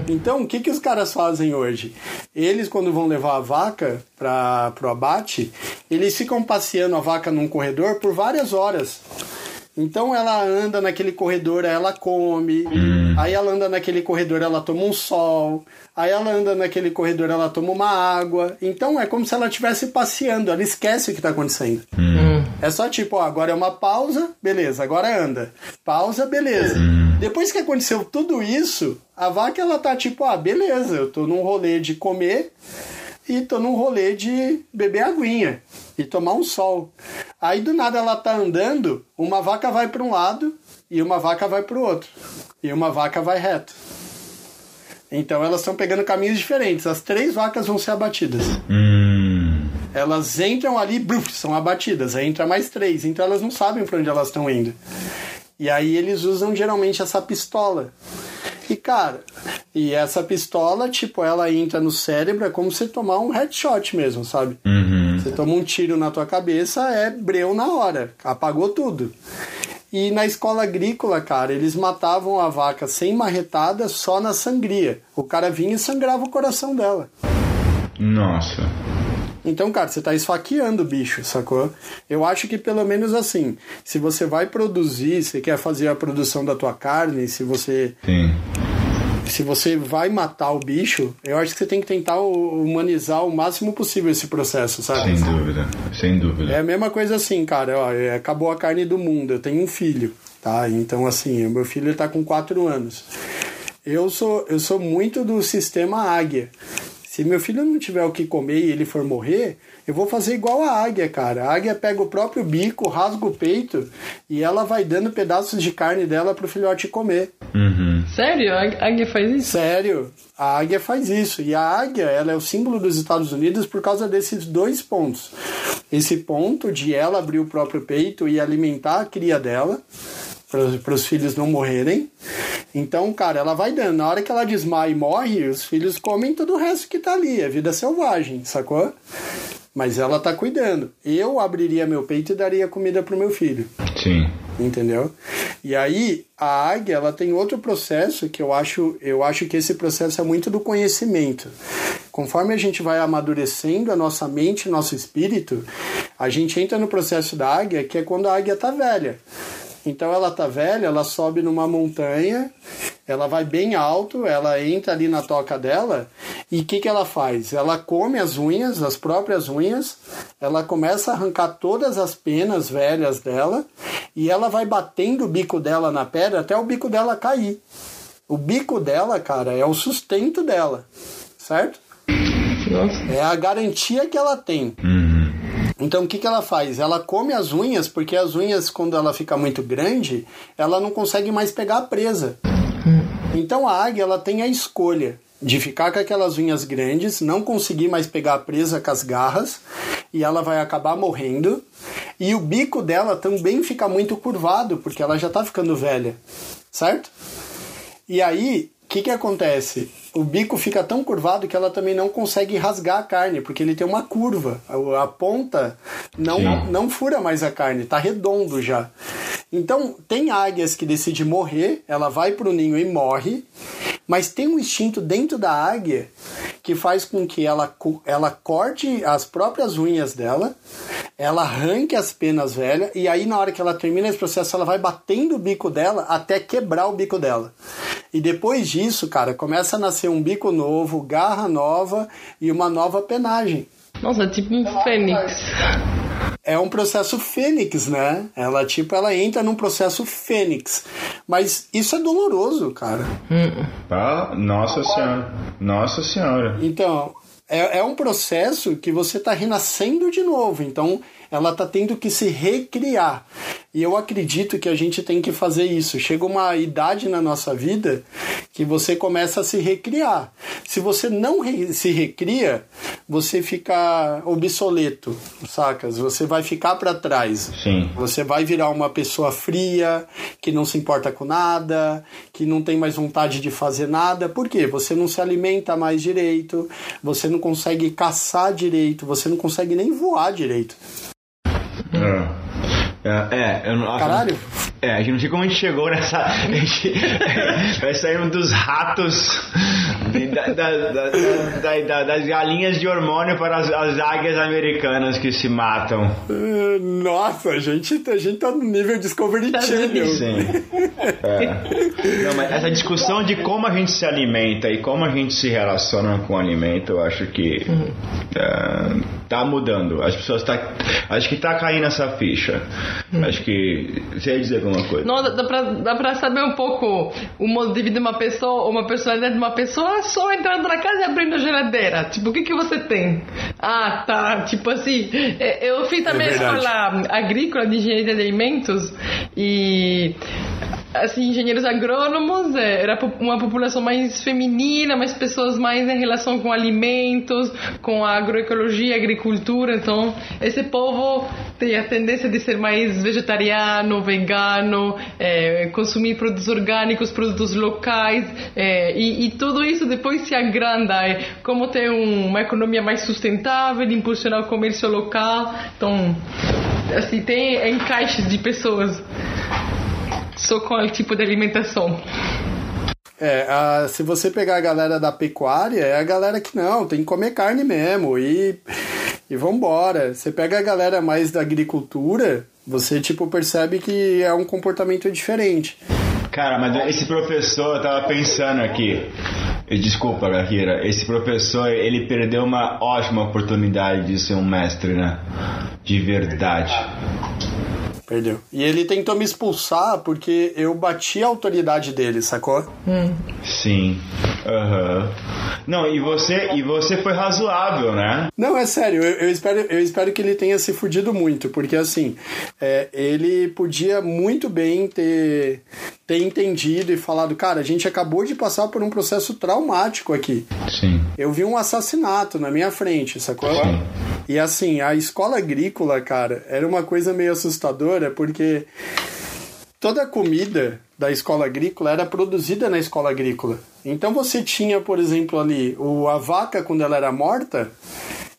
Então, o que, que os caras fazem hoje? Eles, quando vão levar a vaca para o abate, eles ficam passeando a vaca num corredor por várias horas. Então ela anda naquele corredor, ela come, aí ela anda naquele corredor, ela toma um sol, aí ela anda naquele corredor, ela toma uma água. Então é como se ela estivesse passeando, ela esquece o que está acontecendo. É só tipo, ó, agora é uma pausa, beleza, agora anda. Pausa, beleza. Depois que aconteceu tudo isso, a vaca ela tá tipo, ah, beleza, eu tô num rolê de comer e tô num rolê de beber aguinha e tomar um sol. Aí do nada ela tá andando, uma vaca vai para um lado e uma vaca vai para o outro. E uma vaca vai reto. Então elas estão pegando caminhos diferentes. As três vacas vão ser abatidas.
Hum.
Elas entram ali, bruf, são abatidas. Aí entra mais três. Então elas não sabem para onde elas estão indo. E aí eles usam geralmente essa pistola. E cara, e essa pistola, tipo, ela entra no cérebro, é como você tomar um headshot mesmo, sabe?
Uhum.
Você toma um tiro na tua cabeça, é breu na hora, apagou tudo. E na escola agrícola, cara, eles matavam a vaca sem marretada só na sangria. O cara vinha e sangrava o coração dela.
Nossa.
Então, cara, você tá esfaqueando o bicho, sacou? Eu acho que pelo menos assim, se você vai produzir, você quer fazer a produção da tua carne, se você
Sim.
se você vai matar o bicho, eu acho que você tem que tentar humanizar o máximo possível esse processo, sabe?
Sem dúvida. Sem dúvida.
É a mesma coisa assim, cara, ó, é, acabou a carne do mundo, eu tenho um filho, tá? Então, assim, o meu filho tá com 4 anos. Eu sou, eu sou muito do sistema águia. Se meu filho não tiver o que comer e ele for morrer, eu vou fazer igual a águia, cara. A águia pega o próprio bico, rasga o peito e ela vai dando pedaços de carne dela pro filhote comer.
Uhum.
Sério? A águia faz isso?
Sério, a águia faz isso. E a águia, ela é o símbolo dos Estados Unidos por causa desses dois pontos. Esse ponto de ela abrir o próprio peito e alimentar a cria dela, para os filhos não morrerem. Então, cara, ela vai dando. Na hora que ela desmaia e morre, os filhos comem todo o resto que tá ali. É vida selvagem, sacou? mas ela tá cuidando. Eu abriria meu peito e daria comida pro meu filho.
Sim.
Entendeu? E aí a águia ela tem outro processo que eu acho, eu acho que esse processo é muito do conhecimento. Conforme a gente vai amadurecendo a nossa mente, nosso espírito, a gente entra no processo da águia, que é quando a águia tá velha. Então ela tá velha, ela sobe numa montanha, ela vai bem alto, ela entra ali na toca dela e o que, que ela faz? Ela come as unhas, as próprias unhas, ela começa a arrancar todas as penas velhas dela e ela vai batendo o bico dela na pedra até o bico dela cair. O bico dela, cara, é o sustento dela, certo?
Nossa.
É a garantia que ela tem.
Uhum.
Então o que, que ela faz? Ela come as unhas, porque as unhas, quando ela fica muito grande, ela não consegue mais pegar a presa. Então a águia ela tem a escolha de ficar com aquelas unhas grandes, não conseguir mais pegar a presa com as garras, e ela vai acabar morrendo. E o bico dela também fica muito curvado, porque ela já está ficando velha, certo? E aí, o que, que acontece? O bico fica tão curvado que ela também não consegue rasgar a carne, porque ele tem uma curva. A, a ponta não,
Sim.
não fura mais a carne, tá redondo já. Então, tem águias que decidem morrer, ela vai pro ninho e morre, mas tem um instinto dentro da águia que faz com que ela, ela corte as próprias unhas dela, ela arranque as penas velhas, e aí na hora que ela termina esse processo, ela vai batendo o bico dela até quebrar o bico dela. E depois disso, cara, começa a nascer um bico novo, garra nova e uma nova penagem.
Nossa, é tipo um fênix.
É um processo fênix, né? Ela, tipo, ela entra num processo fênix. Mas isso é doloroso, cara.
Ah, nossa senhora. Nossa senhora.
Então, é, é um processo que você está renascendo de novo. Então, ela está tendo que se recriar. E eu acredito que a gente tem que fazer isso. Chega uma idade na nossa vida que você começa a se recriar. Se você não re- se recria, você fica obsoleto, sacas? Você vai ficar para trás.
Sim.
Você vai virar uma pessoa fria, que não se importa com nada, que não tem mais vontade de fazer nada. Por quê? Você não se alimenta mais direito, você não consegue caçar direito, você não consegue nem voar direito.
É, é, eu não acho.
Caralho.
É, a gente não sei como a gente chegou nessa. A gente, vai sair dos ratos, da- da- da- da- da- das galinhas de hormônio para as, as águias americanas que se matam.
Nossa, a gente, a gente tá no nível Discovery Channel.
Sim. É. Não, mas essa discussão de como a gente se alimenta e como a gente se relaciona com o alimento, eu acho que é, tá mudando. As pessoas tá. Acho que tá caindo essa ficha. Acho que. Você ia dizer alguma coisa?
Não, dá pra, dá pra saber um pouco o modo de vida de uma pessoa, uma personalidade de uma pessoa só entrando na casa e abrindo a geladeira. Tipo, o que que você tem? Ah, tá. Tipo assim, é, eu fiz também a
verdade.
escola agrícola de engenharia de alimentos e assim, engenheiros agrônomos, é, era uma população mais feminina, mais pessoas mais em relação com alimentos, com a agroecologia, agricultura. Então, esse povo tem a tendência de ser mais vegetariano, vegano, é, consumir produtos orgânicos, produtos locais, é, e, e tudo isso depois se agranda. É, como ter um- uma economia mais sustentável, impulsionar o comércio local. Então, assim, tem encaixes de pessoas só com o tipo de alimentação.
É, a- se você pegar a galera da pecuária, é a galera que não, tem que comer carne mesmo e, e vambora. Você pega a galera mais da agricultura, você tipo percebe que é um comportamento diferente.
Cara, mas esse professor, eu tava pensando aqui. Desculpa, Gahira. Esse professor, ele perdeu uma ótima oportunidade de ser um mestre, né? De verdade.
Perdeu. E ele tentou me expulsar porque eu bati a autoridade dele, sacou?
Sim. Aham. Não, e você, e você foi razoável, né?
Não, é sério, eu, eu espero, eu espero que ele tenha se fudido muito, porque assim, é, ele podia muito bem ter, ter entendido e falado, cara, a gente acabou de passar por um processo traumático aqui.
Sim.
Eu vi um assassinato na minha frente, sacou?
Sim.
E assim, a escola agrícola, cara, era uma coisa meio assustadora, porque toda a comida da escola agrícola era produzida na escola agrícola. Então você tinha, por exemplo, ali o, a vaca quando ela era morta,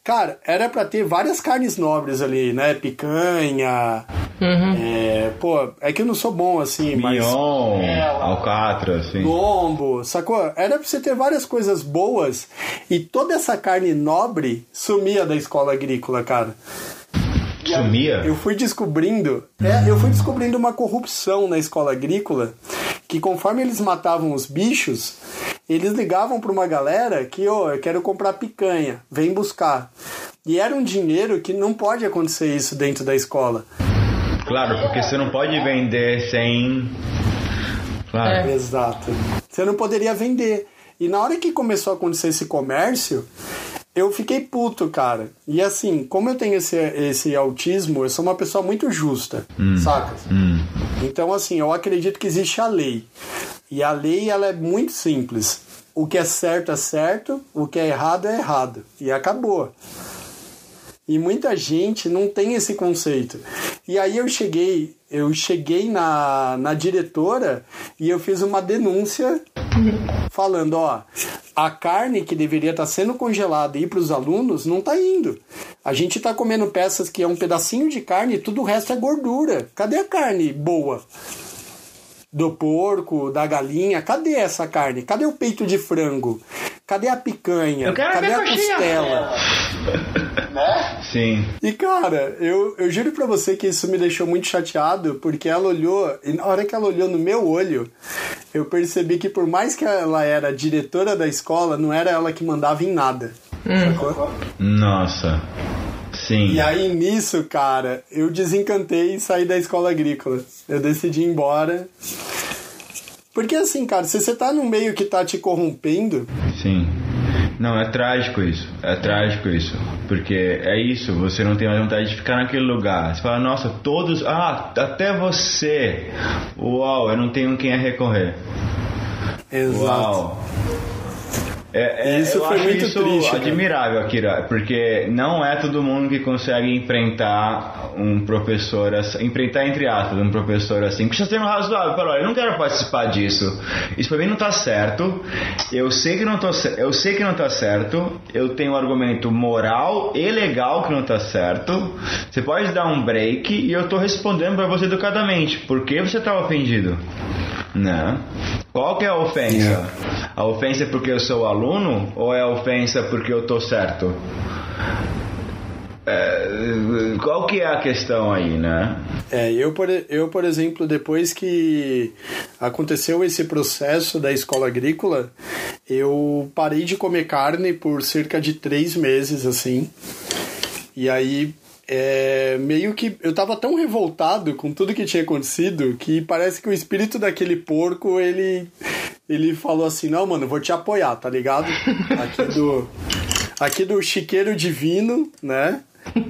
Cara, era para ter várias carnes nobres ali, né? Picanha. Uhum. É, pô, é que eu não sou bom assim,
Mignon,
mas.
É, alcatra, assim.
Lombo, sacou? Era pra você ter várias coisas boas e toda essa carne nobre sumia da escola agrícola, cara.
Sumia?
Eu fui descobrindo, é, eu fui descobrindo uma corrupção na escola agrícola que conforme eles matavam os bichos, eles ligavam para uma galera que, ô, oh, eu quero comprar picanha, vem buscar. E era um dinheiro que não pode acontecer isso dentro da escola.
Claro, porque você não pode vender sem.
Claro. É. Exato. Você não poderia vender. E na hora que começou a acontecer esse comércio, eu fiquei puto, cara. E assim, como eu tenho esse, esse autismo, eu sou uma pessoa muito justa, hum. saca? Hum. Então, assim, eu acredito que existe a lei. E a lei, ela é muito simples. O que é certo é certo, o que é errado é errado. E acabou. E muita gente não tem esse conceito. E aí eu cheguei, eu cheguei na, na diretora e eu fiz uma denúncia falando, ó, a carne que deveria estar tá sendo congelada e ir para os alunos não está indo. A gente está comendo peças que é um pedacinho de carne e tudo o resto é gordura. Cadê a carne boa? Do porco, da galinha, cadê essa carne? Cadê o peito de frango? Cadê a picanha? Cadê a costela?
né? Sim.
E cara, eu, eu juro pra você que isso me deixou muito chateado, porque ela olhou, e na hora que ela olhou no meu olho, eu percebi que por mais que ela era diretora da escola, não era ela que mandava em nada.
Hum. Nossa. Sim.
E aí nisso, cara, eu desencantei e saí da escola agrícola. Eu decidi ir embora. Porque assim, cara, se você tá num meio que tá te corrompendo.
Sim não, é trágico isso. É trágico isso. Porque é isso, você não tem mais vontade de ficar naquele lugar. Você fala, nossa, todos. Ah, até você. Uau, eu não tenho quem a recorrer.
Exato. Uau.
É, é, isso eu foi acho muito isso triste, admirável, né? Akira, porque não é todo mundo que consegue enfrentar um professor assim, enfrentar entre aspas, um professor assim, que já tem um razoável, fala, eu não quero participar disso. Isso pra mim não tá certo. Eu sei que não tô, eu sei que não tá certo. Eu tenho um argumento moral e legal que não tá certo. Você pode dar um break e eu tô respondendo para você educadamente. Por que você tá ofendido? Não. Qual que é a ofensa? Yeah. A ofensa é porque eu sou aluno ou é a ofensa porque eu tô certo? É, qual que é a questão aí, né?
É, eu por, eu, por exemplo, depois que aconteceu esse processo da escola agrícola, eu parei de comer carne por cerca de três meses, assim. E aí é, meio que eu tava tão revoltado com tudo que tinha acontecido que parece que o espírito daquele porco ele ele falou assim: "Não, mano, vou te apoiar, tá ligado? Aqui do aqui do chiqueiro divino, né?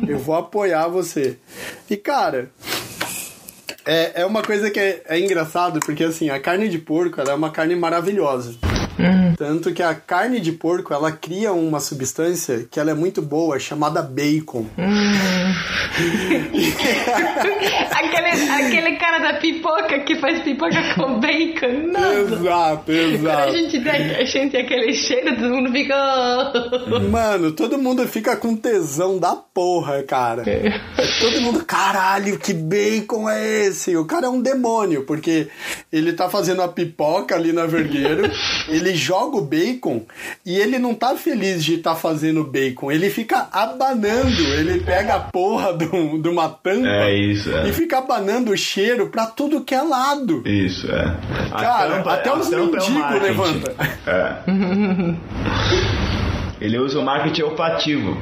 Eu vou apoiar você". E cara, é, é uma coisa que é, é engraçado porque assim, a carne de porco é uma carne maravilhosa. Uhum. Tanto que a carne de porco, ela cria uma substância que ela é muito boa, chamada bacon. Uhum.
aquele, aquele cara da pipoca que faz pipoca com bacon. Nossa.
Exato, exato.
a gente, a gente aquele cheiro, todo mundo fica...
Mano, todo mundo fica com tesão da porra, cara. É. Todo mundo, caralho, que bacon é esse? O cara é um demônio, porque ele tá fazendo a pipoca ali na vergueiro, ele joga o bacon e ele não tá feliz de estar tá fazendo bacon, ele fica abanando, ele pega a porra de uma tampa
é isso, é.
e fica abanando o cheiro pra tudo que é lado.
Isso, é.
Cara, tampa, até os mendigos é levantam. É.
ele usa o marketing olfativo.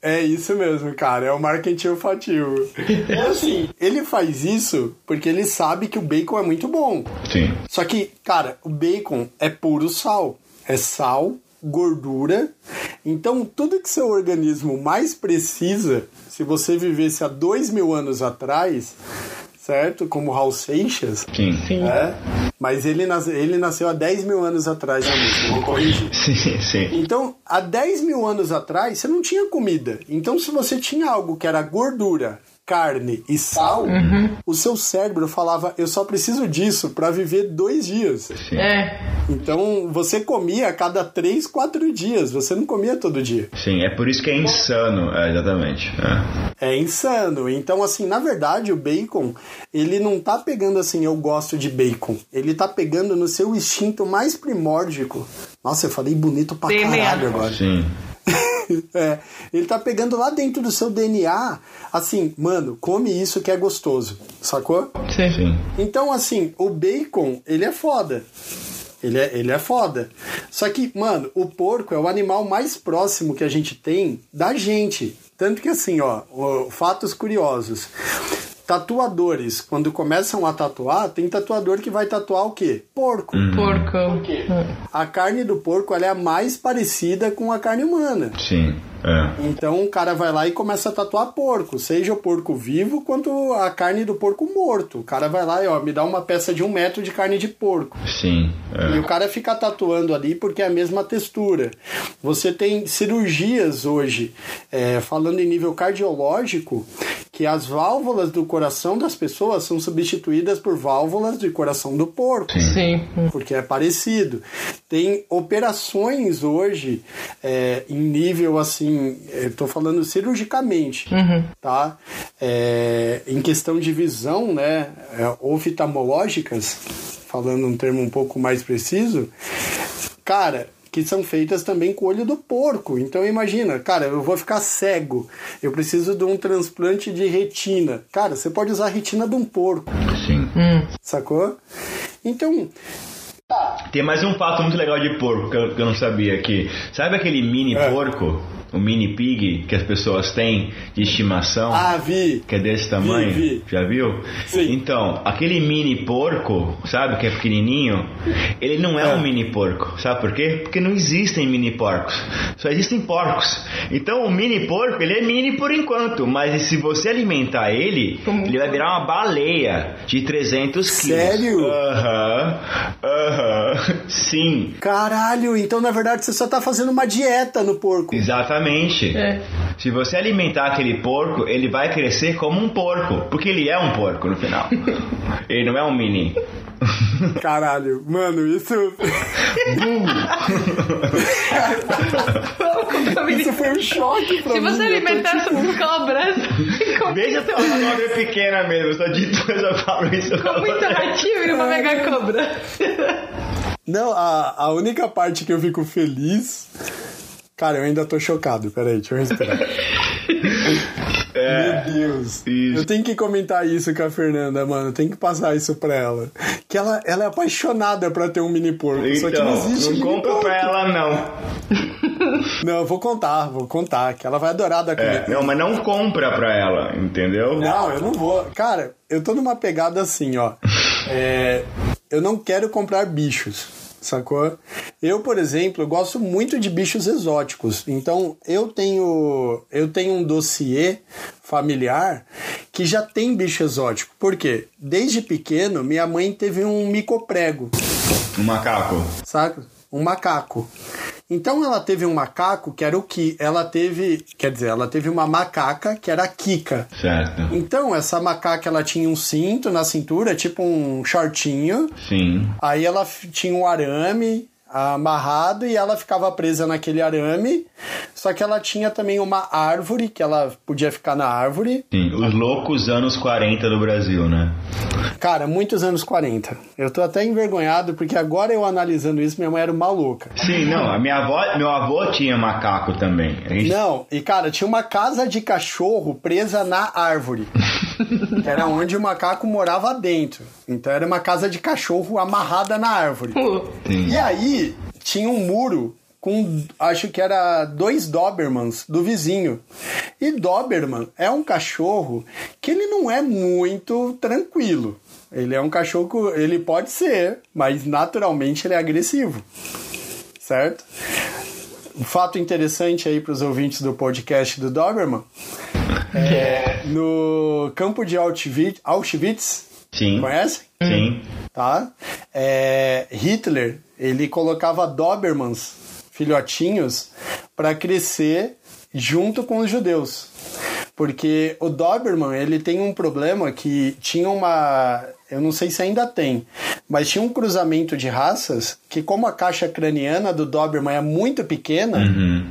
É isso mesmo, cara. É o marketing olfativo. É assim, ele faz isso porque ele sabe que o bacon é muito bom.
Sim.
Só que, cara, o bacon é puro sal. É sal, gordura. Então, tudo que seu organismo mais precisa, se você vivesse há dois mil anos atrás, certo? Como Raul Seixas.
Sim. Sim.
É? Mas ele, nas, ele nasceu há 10 mil anos atrás na música, vou corrigir.
Sim, sim.
Então, há 10 mil anos atrás, você não tinha comida. Então, se você tinha algo que era gordura, carne e sal,
Uhum.
o seu cérebro falava: eu só preciso disso para viver dois dias.
Sim.
É.
Então você comia a cada três, quatro dias. Você não comia todo dia.
Sim, é por isso que é insano. É, exatamente. É.
É insano. Então, assim, na verdade, o bacon, ele não tá pegando assim, eu gosto de bacon. Ele tá pegando no seu instinto mais primórdico. Nossa, eu falei bonito pra caralho agora.
Sim.
É, ele tá pegando lá dentro do seu DNA, assim, mano, come isso que é gostoso, sacou?
Sim.
Sim.
Então, assim, o bacon, ele é foda. Ele é, ele é foda. Só que, mano, o porco é o animal mais próximo que a gente tem da gente. Tanto que, assim, ó, o- fatos curiosos. Tatuadores, quando começam a tatuar, tem tatuador que vai tatuar o quê? Porco.
Porco.
quê? A carne do porco ela é a mais parecida com a carne humana.
Sim. É.
Então o cara vai lá e começa a tatuar porco, seja o porco vivo quanto a carne do porco morto. O cara vai lá e ó, me dá uma peça de um metro de carne de porco.
Sim.
E
É.
o cara fica tatuando ali porque é a mesma textura. Você tem cirurgias hoje, é, falando em nível cardiológico, que as válvulas do coração das pessoas são substituídas por válvulas de coração do porco
Sim.
porque é parecido. Tem operações hoje é, em nível assim, estou falando cirurgicamente, tá? É, em questão de visão, né, é, oftalmológicas, falando um termo um pouco mais preciso, cara. Que são feitas também com o olho do porco. Então imagina, cara, eu vou ficar cego. Eu preciso de um transplante de retina. Cara, você pode usar a retina de um porco,
Sim.
sacou? Então,
Tem mais um fato muito legal de porco que eu, que eu não sabia aqui. Sabe aquele mini
É.
porco, o mini pig que as pessoas têm de estimação?
ah, vi.
Que é desse tamanho?
vi.
Já viu?
Sim.
Então, aquele mini porco, sabe, que é pequenininho, ele não é,
É.
um mini porco. Sabe por quê? Porque não existem mini porcos. Só existem porcos. Então, o mini porco, ele é mini por enquanto, mas se você alimentar ele, ele vai virar uma baleia de 300 quilos.
Sério?
Aham. Aham. Sim.
Caralho, então na verdade você só tá fazendo uma dieta no porco.
Exatamente.
É.
Se você alimentar aquele porco, ele vai crescer como um porco, porque ele é um porco no final. ele não é um mini.
Caralho, mano, isso. isso foi um choque pra
Se
mim.
você
eu tô
alimentasse
tipo-
cobras com,
Veja até uma cobra pequena mesmo, só de depois eu falo isso.
com muita ratinho, vai pegar cobra.
Não, a, a única parte que eu fico feliz. Cara, eu ainda tô chocado. Peraí, deixa eu respirar. Meu Deus. Eu tenho que comentar isso com a Fernanda, mano. Tem que passar isso pra ela. Que ela, ela é apaixonada pra ter um mini porco. só que não
Então,
existe
não
mini
compra
porco.
pra ela não.
Não, eu vou contar, vou contar. Que ela vai adorar da comida.
É, não, mas não compra pra ela, entendeu?
Não, eu não vou. Cara, eu tô numa pegada assim, ó. É, eu não quero comprar bichos, sacou? Eu, por exemplo, gosto muito de bichos exóticos. Então, eu tenho eu tenho um dossiê familiar que já tem bicho exótico. Por quê? Desde pequeno, minha mãe teve um micoprego,
Um macaco.
saca? Um macaco. Então ela teve um macaco que era o que ela teve, quer dizer, ela teve uma macaca que era a Kika.
Certo.
Então, essa macaca ela tinha um cinto na cintura, tipo um shortinho.
Sim.
Aí ela tinha um arame amarrado e ela ficava presa naquele arame. Só que ela tinha também uma árvore, que ela podia ficar na árvore.
Sim. Os loucos anos 40 do Brasil, né?
Cara, muitos anos 40. Eu tô até envergonhado porque agora eu analisando isso, minha mãe era uma louca.
Sim, não. A minha avó, meu avô tinha macaco também. Gente
Não, e cara, tinha uma casa de cachorro presa na árvore. era onde o macaco morava dentro. Então era uma casa de cachorro amarrada na árvore.
Sim.
E aí tinha um muro com, acho que era dois Dobermans do vizinho. E Doberman é um cachorro que ele não é muito tranquilo. Ele é um cachorro, ele pode ser, mas naturalmente ele é agressivo. Certo? Um fato interessante aí para os ouvintes do podcast do Doberman. É, no campo de Auschwitz, Auschwitz
Sim.
conhece?
Sim.
tá? É, Hitler, ele colocava Dobermans, filhotinhos, para crescer junto com os judeus. Porque o Doberman, ele tem um problema que tinha uma... Eu não sei se ainda tem, mas tinha um cruzamento de raças que como a caixa craniana do Doberman é muito pequena,
Uhum.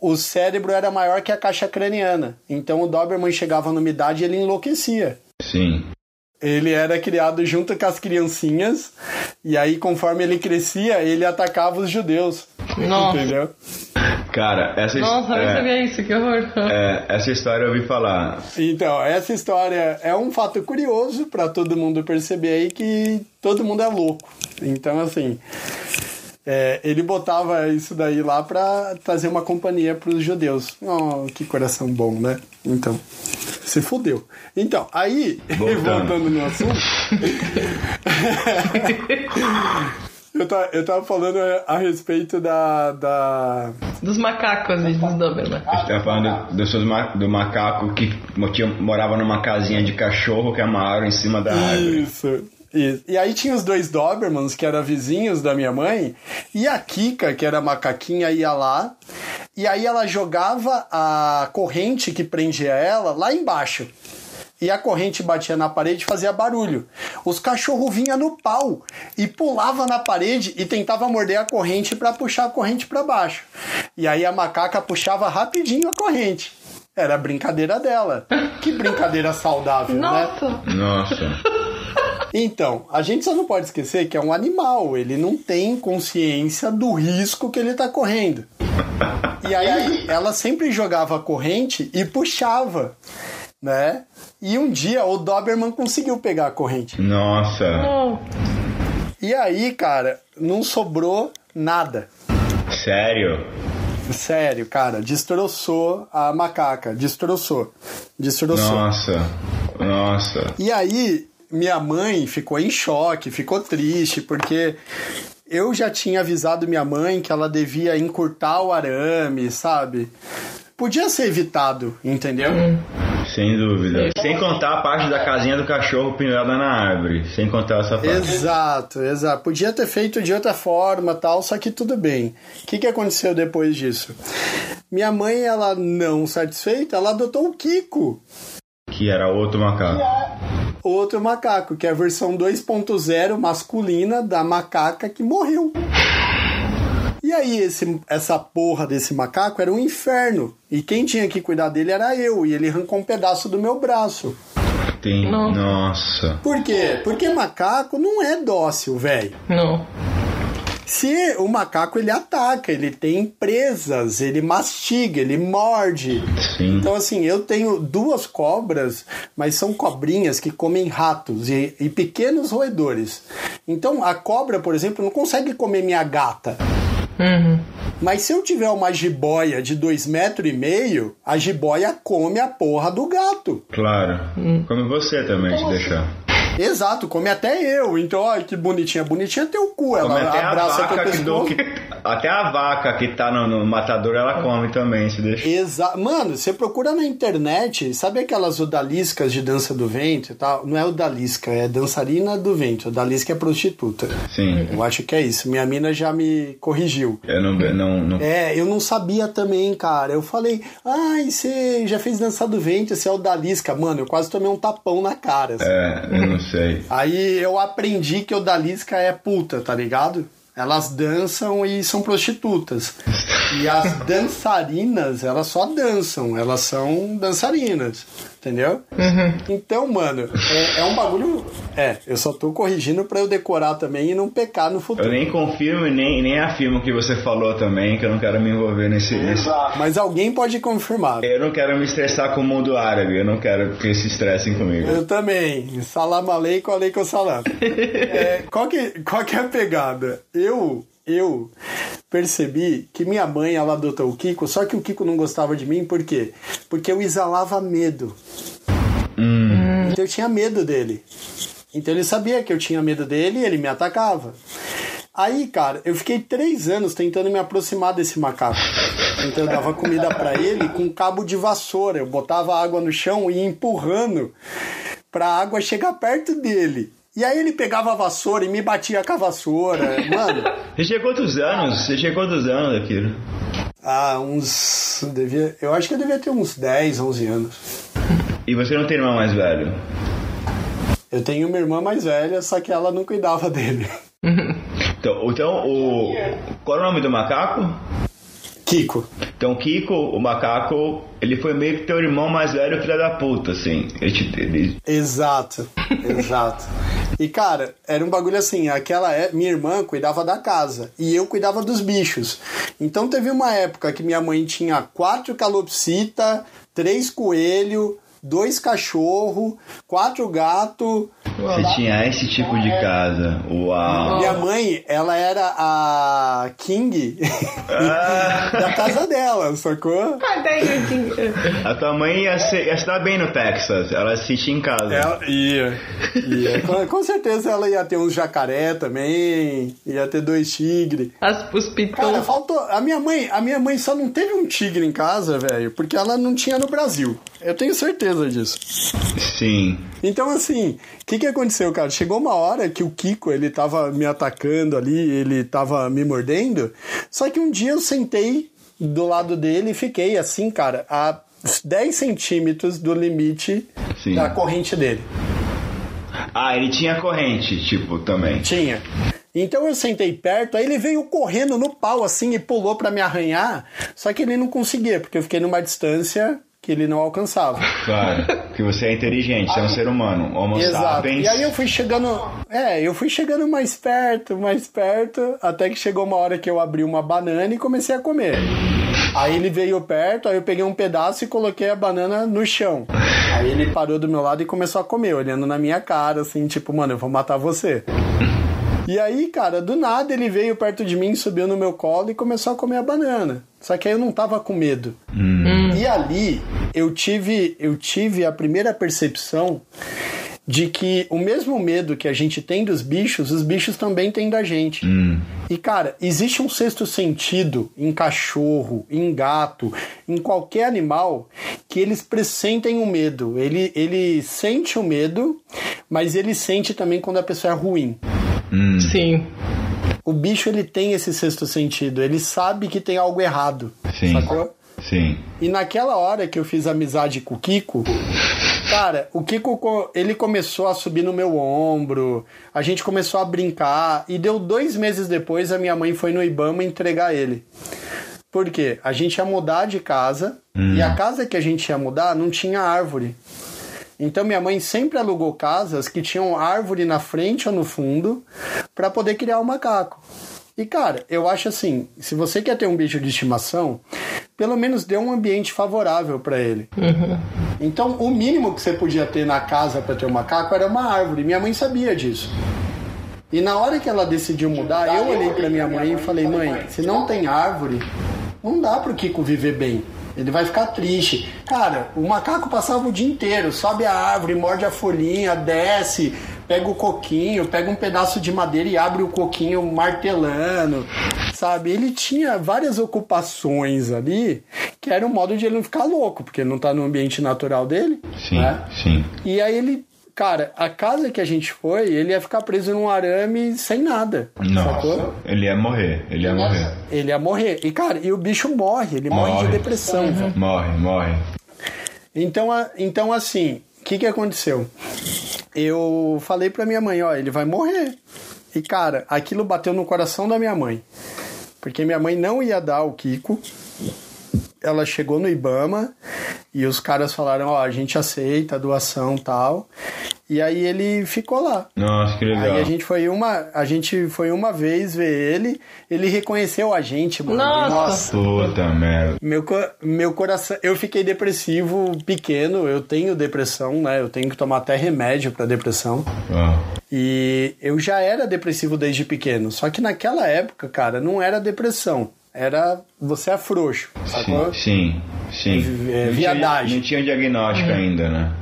o cérebro era maior que a caixa craniana. Então o Doberman chegava numa idade e ele enlouquecia.
Sim.
Ele era criado junto com as criancinhas, e aí, conforme ele crescia, ele atacava os judeus.
Nossa.
Entendeu?
Cara, essa
Nossa, eu
é,
sabia isso, que horror.
é, essa história eu ouvi falar.
Então, essa história é um fato curioso para todo mundo perceber aí que todo mundo é louco. Então, assim, é, ele botava isso daí lá para trazer uma companhia para os judeus. Oh, que coração bom, né? Então, se fudeu. Então, aí,
Voltando.
voltando no assunto. eu, tava, eu tava falando a respeito da. da...
Dos macacos e dos Doberman.
Você tá falando do, seus ma- do macaco que morava numa casinha de cachorro que amarraram em cima da árvore.
Isso. Isso. E aí tinha os dois Dobermans, que eram vizinhos da minha mãe, e a Kika, que era macaquinha, ia lá, e aí ela jogava a corrente que prendia ela lá embaixo. E a corrente batia na parede e fazia barulho. Os cachorros vinham no pau e pulava na parede e tentava morder a corrente para puxar a corrente para baixo. E aí a macaca puxava rapidinho a corrente. Era a brincadeira dela. Que brincadeira saudável, né?
Nossa!
Então, a gente só não pode esquecer que é um animal, ele não tem consciência do risco que ele tá correndo. E aí, ela sempre jogava a corrente e puxava, né? E um dia o Doberman conseguiu pegar a corrente.
Nossa.
E aí, cara, não sobrou nada.
Sério?
Sério, cara, destroçou a macaca, destroçou. Destroçou.
Nossa. Nossa.
E aí, minha mãe ficou em choque, ficou triste, porque eu já tinha avisado minha mãe que ela devia encurtar o arame, sabe? Podia ser evitado, entendeu?
Sem dúvida. Sem contar a parte da casinha do cachorro pendurada na árvore. Sem contar essa parte.
Exato, exato. Podia ter feito de outra forma, tal, só que tudo bem. O que, que aconteceu depois disso? Minha mãe, ela não satisfeita, ela adotou o Kiko,
Que era outro macaco.
outro macaco, que é a versão 2.0 masculina da macaca que morreu. E aí, esse, essa porra desse macaco era um inferno. E quem tinha que cuidar dele era eu. E ele arrancou um pedaço do meu braço.
Tem.
Não.
Nossa.
Por quê? Porque macaco não é dócil, velho.
Não.
Se o macaco ele ataca, ele tem presas, ele mastiga, ele morde.
Sim.
Então, assim, eu tenho duas cobras, mas são cobrinhas que comem ratos e, e pequenos roedores. Então, a cobra, por exemplo, não consegue comer minha gata.
Uhum.
Mas se eu tiver uma jiboia de dois metros e meio, a jiboia come a porra do gato.
Claro. Como você também, se deixar.
Exato, come até eu. Então, olha que bonitinha. Bonitinha teu cu. Ela
Come até a
abraça teu
vaca que, do,
pescoço.
que- Até a vaca que tá no, no matador, ela come também, se deixar.
Exa Mano, você procura na internet, sabe aquelas odaliscas de dança do vento e tal? Não é odalisca, é dançarina do vento. Odalisca é prostituta.
Sim.
Eu acho que é isso. Minha mina já me corrigiu.
Eu não. não, não
É, eu não sabia também, cara. Eu falei, ai, você já fez dança do vento, você é odalisca. Mano, eu quase tomei um tapão na cara. assim.
é, eu não sei.
Aí eu aprendi que odalisca é puta, tá ligado? Elas dançam e são prostitutas. E as dançarinas, elas só dançam, elas são dançarinas, entendeu? Então, mano, é, é um bagulho. É, eu só tô corrigindo pra eu decorar também e não pecar no
Eu
futuro.
nem confirmo e nem, nem afirmo o que você falou também, que eu não quero me envolver nesse, nesse.
Mas alguém pode confirmar.
Eu não quero me estressar com o mundo árabe, eu não quero que se estressem comigo.
Eu também. Salam aleikum, aleikum salam. É, qual, que, qual que é a pegada? Eu, eu percebi que minha mãe, ela adotou o Kiko, só que o Kiko não gostava de mim, por quê? Porque eu exalava medo.
Hum,
Então eu tinha medo dele. Então ele sabia que eu tinha medo dele e ele me atacava. Aí, cara, eu fiquei três anos tentando me aproximar desse macaco. Então eu dava comida pra ele com cabo de vassoura. Eu botava água no chão e ia empurrando pra água chegar perto dele. E aí ele pegava a vassoura e me batia com a vassoura. Mano,
Você tinha quantos anos? Você tinha quantos anos, Akira?
Ah, uns. Devia, eu acho que eu devia ter uns 10, 11 anos.
E você não tem irmão mais velho?
Eu tenho uma irmã mais velha, só que ela não cuidava dele.
Então, então o. Qual é o nome do macaco?
Kiko.
Então, Kiko, o macaco, ele foi meio que teu irmão mais velho, filho da puta, assim. Ele, ele-
Exato, exato. E cara, era um bagulho assim, aquela é, minha irmã cuidava da casa e eu cuidava dos bichos. Então teve uma época que minha mãe tinha quatro calopsita, três coelhos, dois cachorros, quatro gatos.
Você tinha esse tipo de casa. Uau.
Minha mãe, ela era a King
Ah,
da casa dela, sacou?
Ah,
a tua mãe ia se, ia dar bem no Texas. Ela se sentia em casa.
Ela ia. ia. Com, com certeza ela ia ter uns jacaré também, ia ter dois tigres.
As, os
Cara,
pitons.
faltou. A minha mãe, a minha mãe só não teve um tigre em casa, velho, porque ela não tinha no Brasil. Eu tenho certeza disso.
Sim.
Então, assim, o que que aconteceu, cara? Chegou uma hora que o Kiko, ele tava me atacando ali, ele tava me mordendo. Só que um dia eu sentei do lado dele e fiquei assim, cara, a 10 centímetros do limite
Sim.
da corrente dele.
Ah, ele tinha corrente, tipo, também.
Tinha. Então eu sentei perto, aí ele veio correndo no pau assim e pulou pra me arranhar, só que ele não conseguia, porque eu fiquei numa distância que ele não alcançava.
Claro. Porque você é inteligente, você é um ser humano. Homo
Exato.
sapiens.
E aí eu fui chegando, é, eu fui chegando mais perto, mais perto, até que chegou uma hora que eu abri uma banana e comecei a comer. Aí ele veio perto, aí eu peguei um pedaço e coloquei a banana no chão. Aí ele parou do meu lado e começou a comer, olhando na minha cara, assim, tipo, mano, eu vou matar você. E aí, cara, do nada ele veio perto de mim, subiu no meu colo e começou a comer a banana. Só que aí eu não tava com medo. E ali eu tive, eu tive a primeira percepção de que o mesmo medo que a gente tem dos bichos, os bichos também têm da gente. E cara, existe um sexto sentido em cachorro, em gato, em qualquer animal que eles pressentem o medo. Ele, ele sente o medo, mas ele sente também quando a pessoa é ruim.
Sim.
O bicho ele tem esse sexto sentido, ele sabe que tem algo errado.
Sim.
Sacou?
Sim.
E naquela hora que eu fiz amizade com o Kiko, cara, o Kiko ele começou a subir no meu ombro, a gente começou a brincar e deu dois meses depois a minha mãe foi no Ibama entregar ele. Por quê? A gente ia mudar de casa e a casa que a gente ia mudar não tinha árvore. Então minha mãe sempre alugou casas que tinham árvore na frente ou no fundo para poder criar o macaco. E cara, eu acho assim, se você quer ter um bicho de estimação, pelo menos dê um ambiente favorável para ele. Então, o mínimo que você podia ter na casa para ter um macaco era uma árvore. Minha mãe sabia disso. E na hora que ela decidiu mudar, eu olhei para minha mãe e falei: "Mãe, se não tem árvore, não dá pro Kiko viver bem. Ele vai ficar triste. Cara, o macaco passava o dia inteiro, sobe a árvore, morde a folhinha, desce, pega o coquinho, pega um pedaço de madeira e abre o coquinho martelando, sabe? Ele tinha várias ocupações ali que era um modo de ele não ficar louco, porque ele não tá no ambiente natural dele.
Sim.
né?
Sim.
E aí ele, cara, a casa que a gente foi, ele ia ficar preso num arame sem nada. Sacou?
Nossa. Ele ia morrer. Ele ia morrer.
Ele ia morrer. E, cara, e o bicho morre, ele morre,
Morre.
de depressão, velho.
Morre, morre.
Então, então assim, o que que aconteceu? Eu falei pra minha mãe, ó, ele vai morrer. E, cara, aquilo bateu no coração da minha mãe. Porque minha mãe não ia dar o Kiko. Ela chegou no Ibama e os caras falaram, ó, a gente aceita a doação e tal. E aí ele ficou lá.
Nossa, que legal.
Aí a gente foi uma, a gente foi uma vez ver ele, ele reconheceu a gente, mano.
Nossa.
Puta merda.
Meu, meu coração, eu fiquei depressivo pequeno, eu tenho depressão, né? Eu tenho que tomar até remédio pra depressão.
Ah.
E eu já era depressivo desde pequeno, só que naquela época, cara, não era depressão, era você é frouxo, sacou?
Sim, sim. sim.
É,
Não
viadagem.
Tinha, não tinha diagnóstico ainda, né?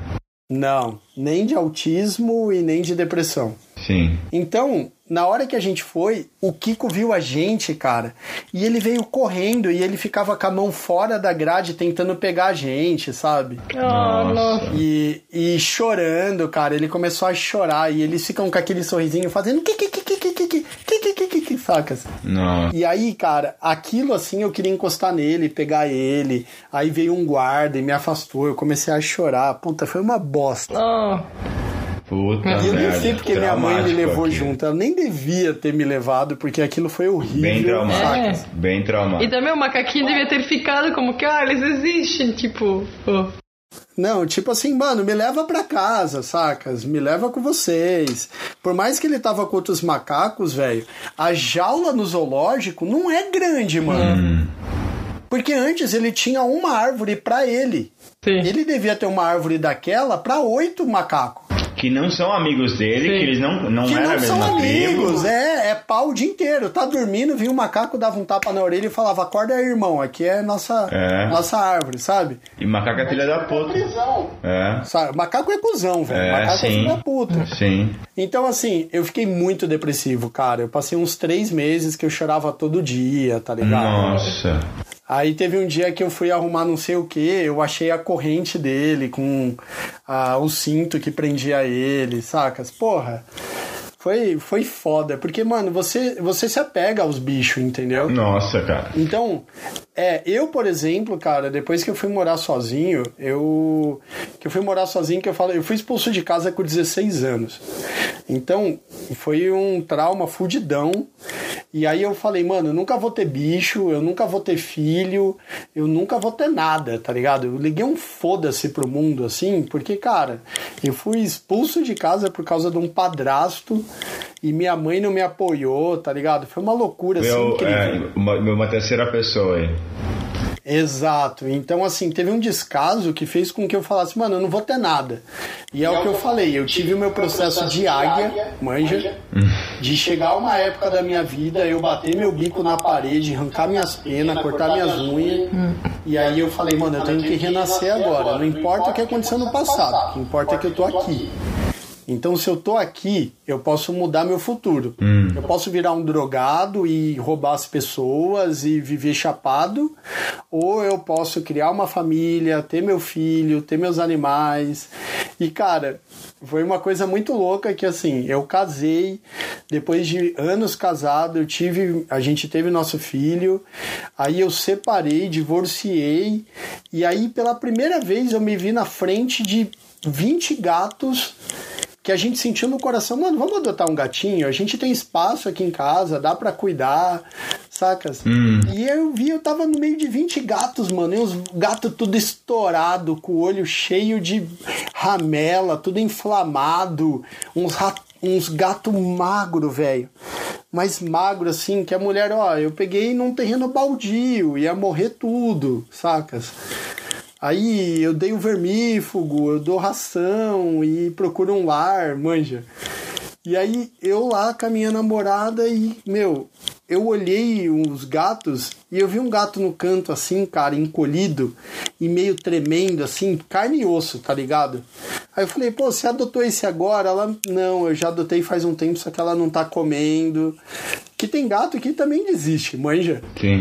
Não, nem de autismo e nem de depressão.
Sim.
Então, na hora que a gente foi, o Kiko viu a gente, cara, e ele veio correndo e ele ficava com a mão fora da grade tentando pegar a gente, sabe?
Ah, nossa.
E, e chorando, cara, ele começou a chorar e eles ficam com aquele sorrisinho fazendo que que que que que que que sacas?
Não.
E aí, cara, aquilo assim eu queria encostar nele, pegar ele. Aí veio um guarda e me afastou. Eu comecei a chorar. Puta, foi uma bosta.
Oh.
Puta
E eu nem sei porque minha mãe me levou
aqui.
junto. Ela nem devia ter me levado, porque aquilo foi horrível.
Bem traumático.
sacas?
Bem
E
traumático.
também o macaquinho devia ter ficado como que, ah, eles existem, tipo. oh.
Não, tipo assim, mano, me leva pra casa, sacas? Me leva com vocês. Por mais que ele tava com outros macacos, velho, a jaula no zoológico não é grande, mano. Porque antes ele tinha uma árvore pra ele.
Sim.
Ele devia ter uma árvore daquela pra oito macacos.
Que não são amigos dele,
Sim.
que eles não, não
Que
eram a
não são
mesma
amigos,
tribo.
é, é pau o dia inteiro. Tá dormindo, vinha um macaco, dava um tapa na orelha e falava: Acorda aí, irmão, aqui é nossa,
É.
nossa árvore, sabe?
E macaco é filha da puta. É.
Sabe? Macaco é cuzão, velho.
É,
macaco é
sim.
filho da puta.
Sim.
Então, assim, eu fiquei muito depressivo, cara. Eu passei uns três meses que eu chorava todo dia, tá ligado?
Nossa.
Aí teve um dia que eu fui arrumar não sei o que, eu achei a corrente dele com ah, o cinto que prendia ele, sacas? Porra, foi, foi foda. Porque, mano, você, você se apega aos bichos, entendeu?
Nossa, cara.
Então, é, eu, por exemplo, cara, depois que eu fui morar sozinho, eu que eu fui morar sozinho, que eu falo, eu fui expulso de casa com 16 anos. Então, foi um trauma fudidão. E aí eu falei, mano, eu nunca vou ter bicho, eu nunca vou ter filho, eu nunca vou ter nada, tá ligado? Eu liguei um foda-se pro mundo assim, porque, cara, eu fui expulso de casa por causa de um padrasto e minha mãe não me apoiou, tá ligado? Foi uma loucura assim
Meu,
incrível.
é, uma, uma terceira pessoa aí.
Exato. Então, assim, teve um descaso que fez com que eu falasse, mano, eu não vou ter nada. E é o que eu falei, eu tive o meu processo de águia, manja, de chegar uma época da minha vida, eu bater meu bico na parede, arrancar minhas penas, cortar minhas unhas. E aí eu falei, mano, eu tenho que renascer agora. Não importa o que aconteceu no passado, o que importa é que eu tô aqui. Então, se eu tô aqui, eu posso mudar meu futuro. Eu posso virar um drogado e roubar as pessoas e viver chapado, ou eu posso criar uma família, ter meu filho, ter meus animais. E, cara, foi uma coisa muito louca que, assim, eu casei, depois de anos casado, eu tive, a gente teve nosso filho, aí eu separei, divorciei, e aí, pela primeira vez, eu me vi na frente de 20 gatos que a gente sentiu no coração, mano, vamos adotar um gatinho, a gente tem espaço aqui em casa, dá pra cuidar, sacas? E eu vi, eu tava no meio de 20 gatos, mano, e os gatos tudo estourado, com o olho cheio de ramela, tudo inflamado, uns uns gato magro, velho. Mas magro assim, que a mulher, ó, eu peguei num terreno baldio, ia morrer tudo, sacas? Aí eu dei o vermífugo, eu dou ração e procuro um lar, manja. E aí eu lá com a minha namorada e, meu, eu olhei os gatos e eu vi um gato no canto assim, cara, encolhido e meio tremendo, assim, carne e osso, tá ligado? Aí eu falei, pô, você adotou esse agora? Ela, não, eu já adotei faz um tempo, só que ela não tá comendo. Que tem gato que também desiste, manja.
Sim.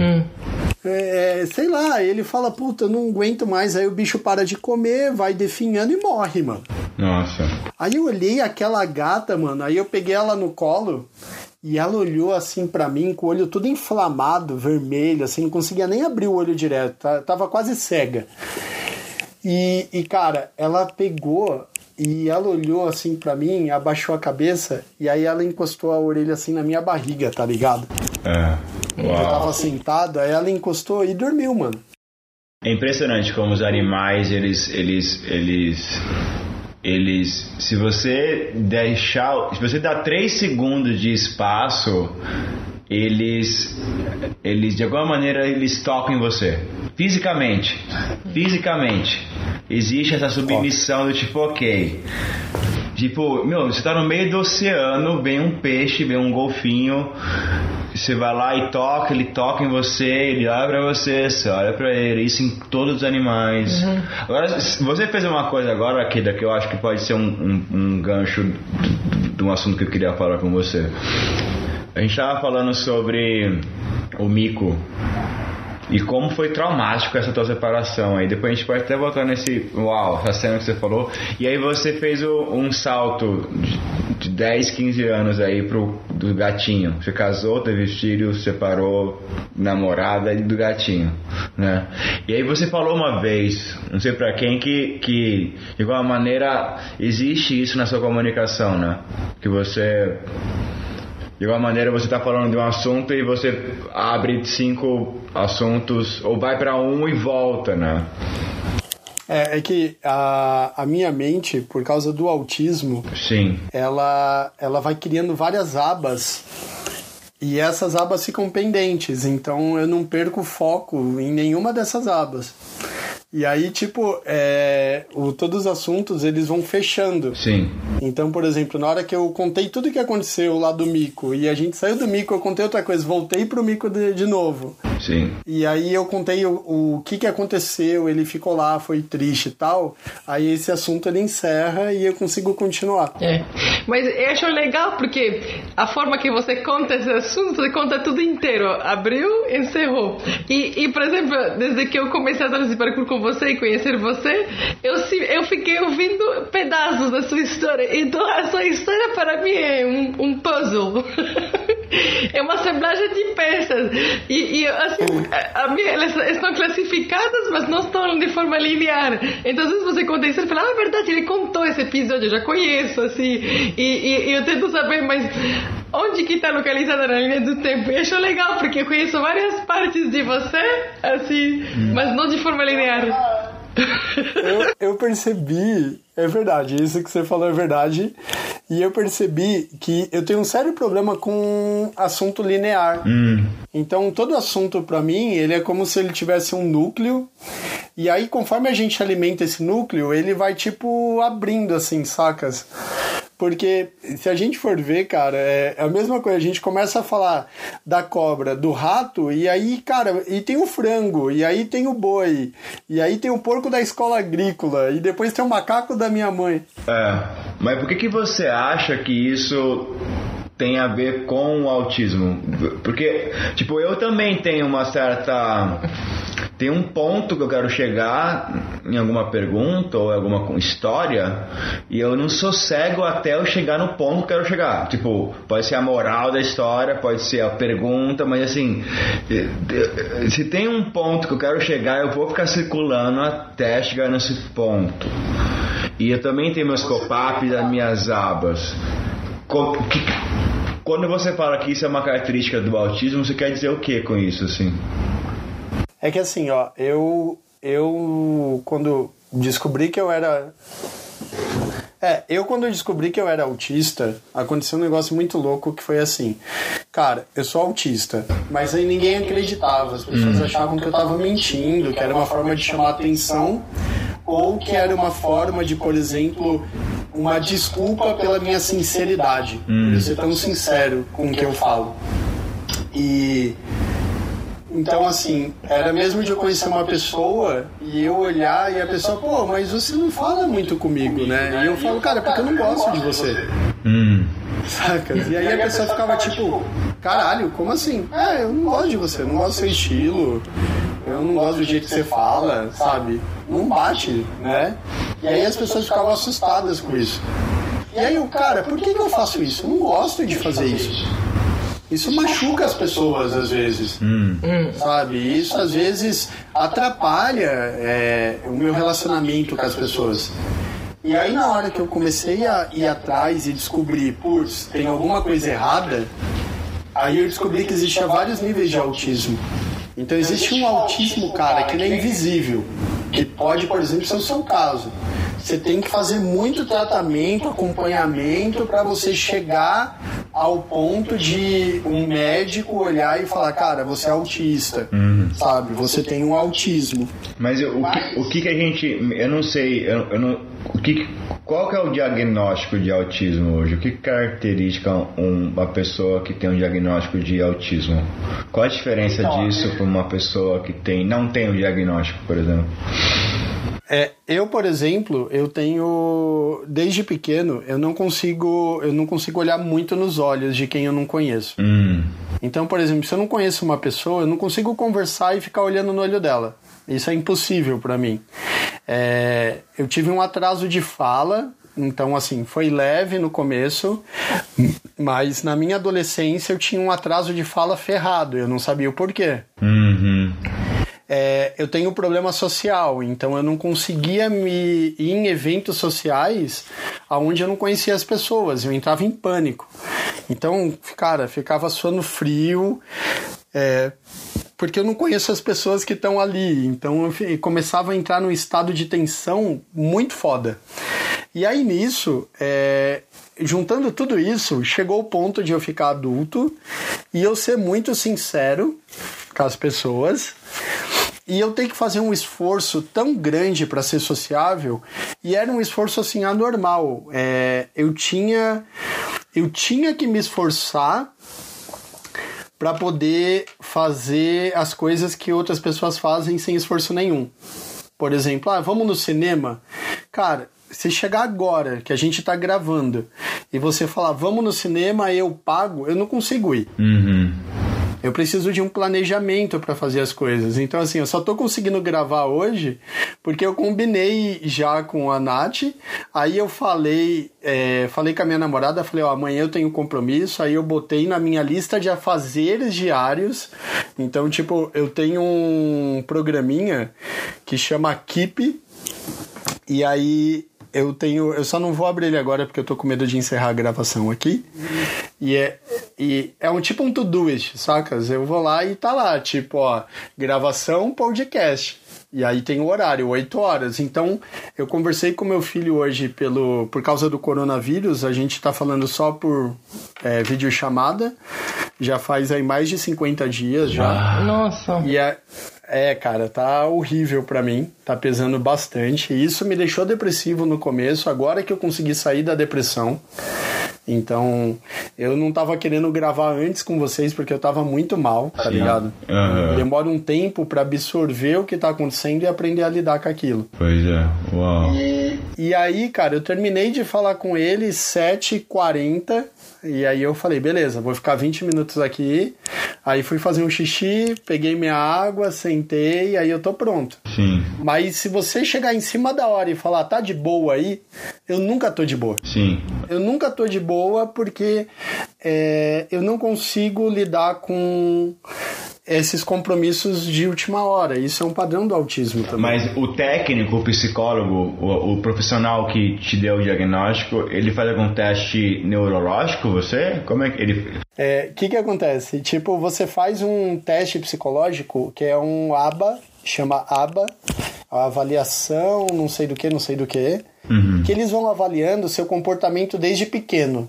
É, sei lá, ele fala, puta, eu não aguento mais. Aí o bicho para de comer, vai definhando e morre, mano.
Nossa.
Aí eu olhei aquela gata, mano, aí eu peguei ela no colo e ela olhou assim pra mim com o olho todo inflamado, vermelho, assim, não conseguia nem abrir o olho direto, tá- tava quase cega. E, e cara, ela pegou e ela olhou assim pra mim, abaixou a cabeça e aí ela encostou a orelha assim na minha barriga, tá ligado?
É.
Eu
Uau.
tava sentado, aí ela encostou e dormiu, mano.
É impressionante como os animais, eles, eles, eles, eles, se você deixar, se você dá três segundos de espaço, eles, eles de alguma maneira eles tocam em você, fisicamente, fisicamente. Existe essa submissão do tipo, ok, Tipo, meu, você tá no meio do oceano, vem um peixe, vem um golfinho, você vai lá e toca, ele toca em você, ele olha pra você, você olha pra ele, isso em todos os animais. Agora, se você fez uma coisa agora, Kida, que eu acho que pode ser um, um, um gancho de um assunto que eu queria falar com você. A gente tava falando sobre o mico. E como foi traumático essa tua separação. Aí depois a gente pode até voltar nesse. Uau, essa cena que você falou. E aí você fez o- um salto de, de 10, 15 anos aí pro, do gatinho. Você casou, teve filho, separou, namorada do gatinho, né? E aí você falou uma vez, não sei para quem, que, que de alguma maneira existe isso na sua comunicação, né? Que você de alguma maneira você está falando de um assunto e você abre cinco assuntos ou vai para um e volta, né?
É, é que a, a minha mente, por causa do autismo,
Sim.
ela, ela vai criando várias abas e essas abas ficam pendentes, então eu não perco foco em nenhuma dessas abas. E aí, tipo, é, o, todos os assuntos eles vão fechando.
Sim.
Então, por exemplo, na hora que eu contei tudo que aconteceu lá do mico e a gente saiu do mico, eu contei outra coisa, voltei pro mico de, de novo.
Sim.
E aí eu contei o, o que, que aconteceu, ele ficou lá, foi triste e tal. Aí esse assunto ele encerra e eu consigo continuar.
É. Mas eu acho legal porque a forma que você conta esse assunto, você conta tudo inteiro. Abriu, encerrou. E, e por exemplo, desde que eu comecei a fazer esse parkour com você e conhecer você, eu, eu fiquei ouvindo pedaços da sua história. Então a sua história para mim é um, um puzzle. é uma assemblagem de peças. E, e assim, a, a elas estão classificadas, mas não estão de forma linear. Então, às vezes você conta isso e fala, ah, é verdade, ele contou esse episódio, eu já conheço, assim. E, e, e eu tento saber, mas onde que está localizada na linha do tempo. E acho legal, porque eu conheço várias partes de você, assim, hum. mas não de forma linear.
Eu, eu, percebi, é verdade, isso que você falou é verdade. E eu percebi que eu tenho um sério problema com assunto linear.
Hum.
Então, todo assunto para mim, ele é como se ele tivesse um núcleo. E aí, conforme a gente alimenta esse núcleo, ele vai tipo abrindo assim, sacas? Porque se a gente for ver, cara, é a mesma coisa. A gente começa a falar da cobra, do rato, e aí, cara, e tem o frango, e aí tem o boi, e aí tem o porco da escola agrícola, e depois tem o macaco da minha mãe.
É, mas por que, que você acha que isso tem a ver com o autismo? Porque, tipo, eu também tenho uma certa. Tem um ponto que eu quero chegar em alguma pergunta ou alguma história e eu não sou cego até eu chegar no ponto que eu quero chegar. Tipo, pode ser a moral da história, pode ser a pergunta, mas assim, se tem um ponto que eu quero chegar, eu vou ficar circulando até chegar nesse ponto. E eu também tenho meus pop-ups, as minhas abas. Quando você fala que isso é uma característica do autismo, você quer dizer o que com isso, assim?
É que assim, ó, eu eu quando descobri que eu era é, eu quando descobri que eu era autista, aconteceu um negócio muito louco que foi assim. Cara, eu sou autista, mas aí ninguém acreditava. As pessoas hum. achavam que eu tava mentindo, que era uma forma de chamar atenção, ou que era uma forma de, por exemplo, uma desculpa pela minha sinceridade. Hum. Por eu ser tão sincero com o que eu falo. E então, assim, era mesmo de eu conhecer uma pessoa e eu olhar e a pessoa, pô, mas você não fala muito comigo, né? E eu falo, cara, porque eu não gosto de você.
Hum.
Sacas? E aí a pessoa ficava tipo, caralho, como assim? É, eu não gosto de você, eu não gosto do seu estilo, eu não gosto do jeito que você fala, sabe? Não bate, né? E aí as pessoas ficavam assustadas com isso. E aí o cara, por que, que eu faço isso? Eu não gosto de fazer isso. Isso machuca as pessoas às vezes,
hum.
sabe? Isso às vezes atrapalha é, o meu relacionamento com as pessoas. E aí na hora que eu comecei a ir atrás e descobrir, putz, tem alguma coisa errada, aí eu descobri que existia vários níveis de autismo. Então existe um autismo, cara, que ele é invisível, que pode, por exemplo, ser o seu caso. Você tem que fazer muito tratamento, acompanhamento para você chegar ao ponto de um médico olhar e falar, cara, você é autista,
uhum.
sabe? Você tem um autismo.
Mas o, que, o que, que a gente, eu não sei, eu, eu não, o que, qual que é o diagnóstico de autismo hoje? O que caracteriza uma pessoa que tem um diagnóstico de autismo? Qual a diferença então, disso para uma pessoa que tem, não tem o um diagnóstico, por exemplo?
É, eu, por exemplo, eu tenho desde pequeno, eu não consigo, eu não consigo olhar muito nos olhos de quem eu não conheço.
Hum.
Então, por exemplo, se eu não conheço uma pessoa, eu não consigo conversar e ficar olhando no olho dela. Isso é impossível para mim. É, eu tive um atraso de fala Então, assim, foi leve no começo, mas na minha adolescência eu tinha um atraso de fala ferrado, eu não sabia o porquê.
Uhum.
É, eu tenho um problema social, então eu não conseguia me ir em eventos sociais onde eu não conhecia as pessoas, eu entrava em pânico. Então, cara, ficava suando frio, é, porque eu não conheço as pessoas que estão ali. Então eu começava a entrar num estado de tensão muito foda. E aí nisso, é, juntando tudo isso, chegou o ponto de eu ficar adulto e eu ser muito sincero com as pessoas. E eu tenho que fazer um esforço tão grande para ser sociável, e era um esforço assim anormal. É, eu tinha eu tinha que me esforçar para poder fazer as coisas que outras pessoas fazem sem esforço nenhum. Por exemplo, ah, vamos no cinema. Cara, se chegar agora que a gente tá gravando e você falar vamos no cinema, eu pago, eu não consigo ir.
Uhum.
Eu preciso de um planejamento para fazer as coisas. Então, assim, eu só tô conseguindo gravar hoje porque eu combinei já com a Nath. Aí eu falei, é, falei com a minha namorada, falei, ó, amanhã eu tenho compromisso. Aí eu botei na minha lista de afazeres diários. Então, tipo, eu tenho um programinha que chama Keep. E aí eu tenho. Eu só não vou abrir ele agora porque eu tô com medo de encerrar a gravação aqui. E é, e é um tipo um to-doist, sacas? Eu vou lá e tá lá, tipo, ó, gravação, podcast. E aí tem o horário, 8 horas. Então, eu conversei com meu filho hoje pelo por causa do coronavírus, a gente tá falando só por é, videochamada. Já faz aí mais de 50 dias já.
Nossa.
E é, é, cara, tá horrível para mim, tá pesando bastante. Isso me deixou depressivo no começo, agora que eu consegui sair da depressão. Então, eu não tava querendo gravar antes com vocês porque eu tava muito mal, tá ligado?
Uhum.
Demora um tempo para absorver o que tá acontecendo e aprender a lidar com aquilo.
Pois é, uau.
E, e aí, cara, eu terminei de falar com ele 7h40 e aí eu falei, beleza, vou ficar 20 minutos aqui. Aí fui fazer um xixi, peguei minha água, sentei, aí eu tô pronto.
Sim.
Mas se você chegar em cima da hora e falar, tá de boa aí, eu nunca tô de boa.
Sim.
Eu nunca tô de boa porque é, eu não consigo lidar com esses compromissos de última hora. Isso é um padrão do autismo também.
Mas o técnico, o psicólogo, o, o profissional que te deu o diagnóstico, ele faz algum teste neurológico, você? Como é que ele...
O é, que que acontece? Tipo, você faz um teste psicológico que é um ABA, chama ABA, avaliação, não sei do que, não sei do que,
Uhum.
que eles vão avaliando o seu comportamento desde pequeno.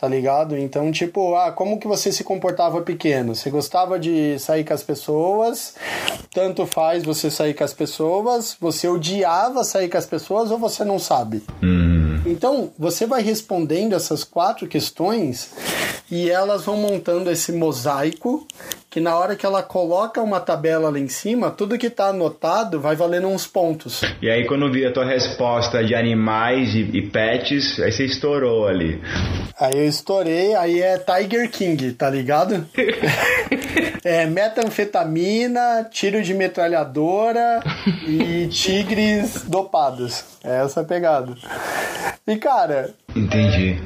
Tá ligado? Então, tipo, ah, como que você se comportava pequeno? Você gostava de sair com as pessoas? Tanto faz você sair com as pessoas? Você odiava sair com as pessoas ou você não sabe?
Hum.
Então, você vai respondendo essas quatro questões e elas vão montando esse mosaico que na hora que ela coloca uma tabela lá em cima, tudo que tá anotado vai valendo uns pontos.
E aí quando vi a tua resposta de animais e, e pets, aí você estourou ali.
Aí eu estourei, aí é Tiger King, tá ligado? é metanfetamina, tiro de metralhadora e tigres dopados. É essa a pegada. E cara,
Entendi.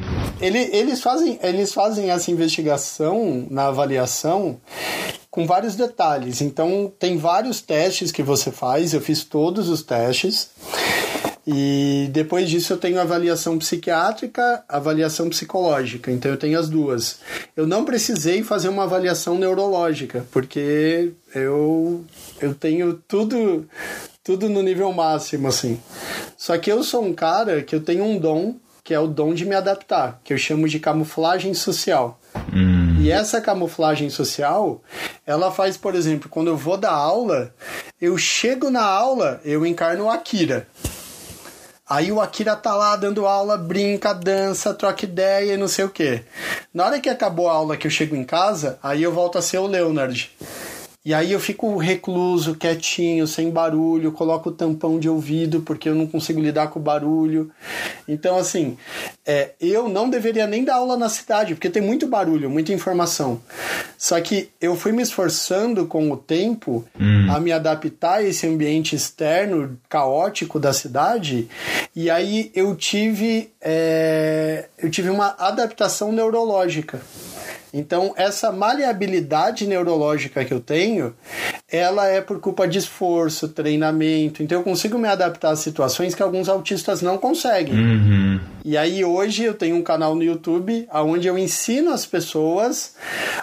ele, eles, fazem, eles fazem essa investigação na avaliação com vários detalhes. Então, tem vários testes que você faz, eu fiz todos os testes. E depois disso eu tenho avaliação psiquiátrica, avaliação psicológica. Então eu tenho as duas. Eu não precisei fazer uma avaliação neurológica, porque eu eu tenho tudo tudo no nível máximo assim. Só que eu sou um cara que eu tenho um dom, que é o dom de me adaptar, que eu chamo de camuflagem social.
Hum.
E essa camuflagem social, ela faz, por exemplo, quando eu vou dar aula, eu chego na aula, eu encarno o Akira. Aí o Akira tá lá dando aula, brinca, dança, troca ideia e não sei o que. Na hora que acabou a aula que eu chego em casa, aí eu volto a ser o Leonard. E aí eu fico recluso, quietinho, sem barulho, coloco o tampão de ouvido porque eu não consigo lidar com o barulho. Então, assim, é, eu não deveria nem dar aula na cidade, porque tem muito barulho, muita informação. Só que eu fui me esforçando com o tempo hum. a me adaptar a esse ambiente externo, caótico da cidade, e aí eu tive, é, eu tive uma adaptação neurológica. Então, essa maleabilidade neurológica que eu tenho, ela é por culpa de esforço, treinamento. Então, eu consigo me adaptar a situações que alguns autistas não conseguem. Uhum. E aí, hoje, eu tenho um canal no YouTube onde eu ensino as pessoas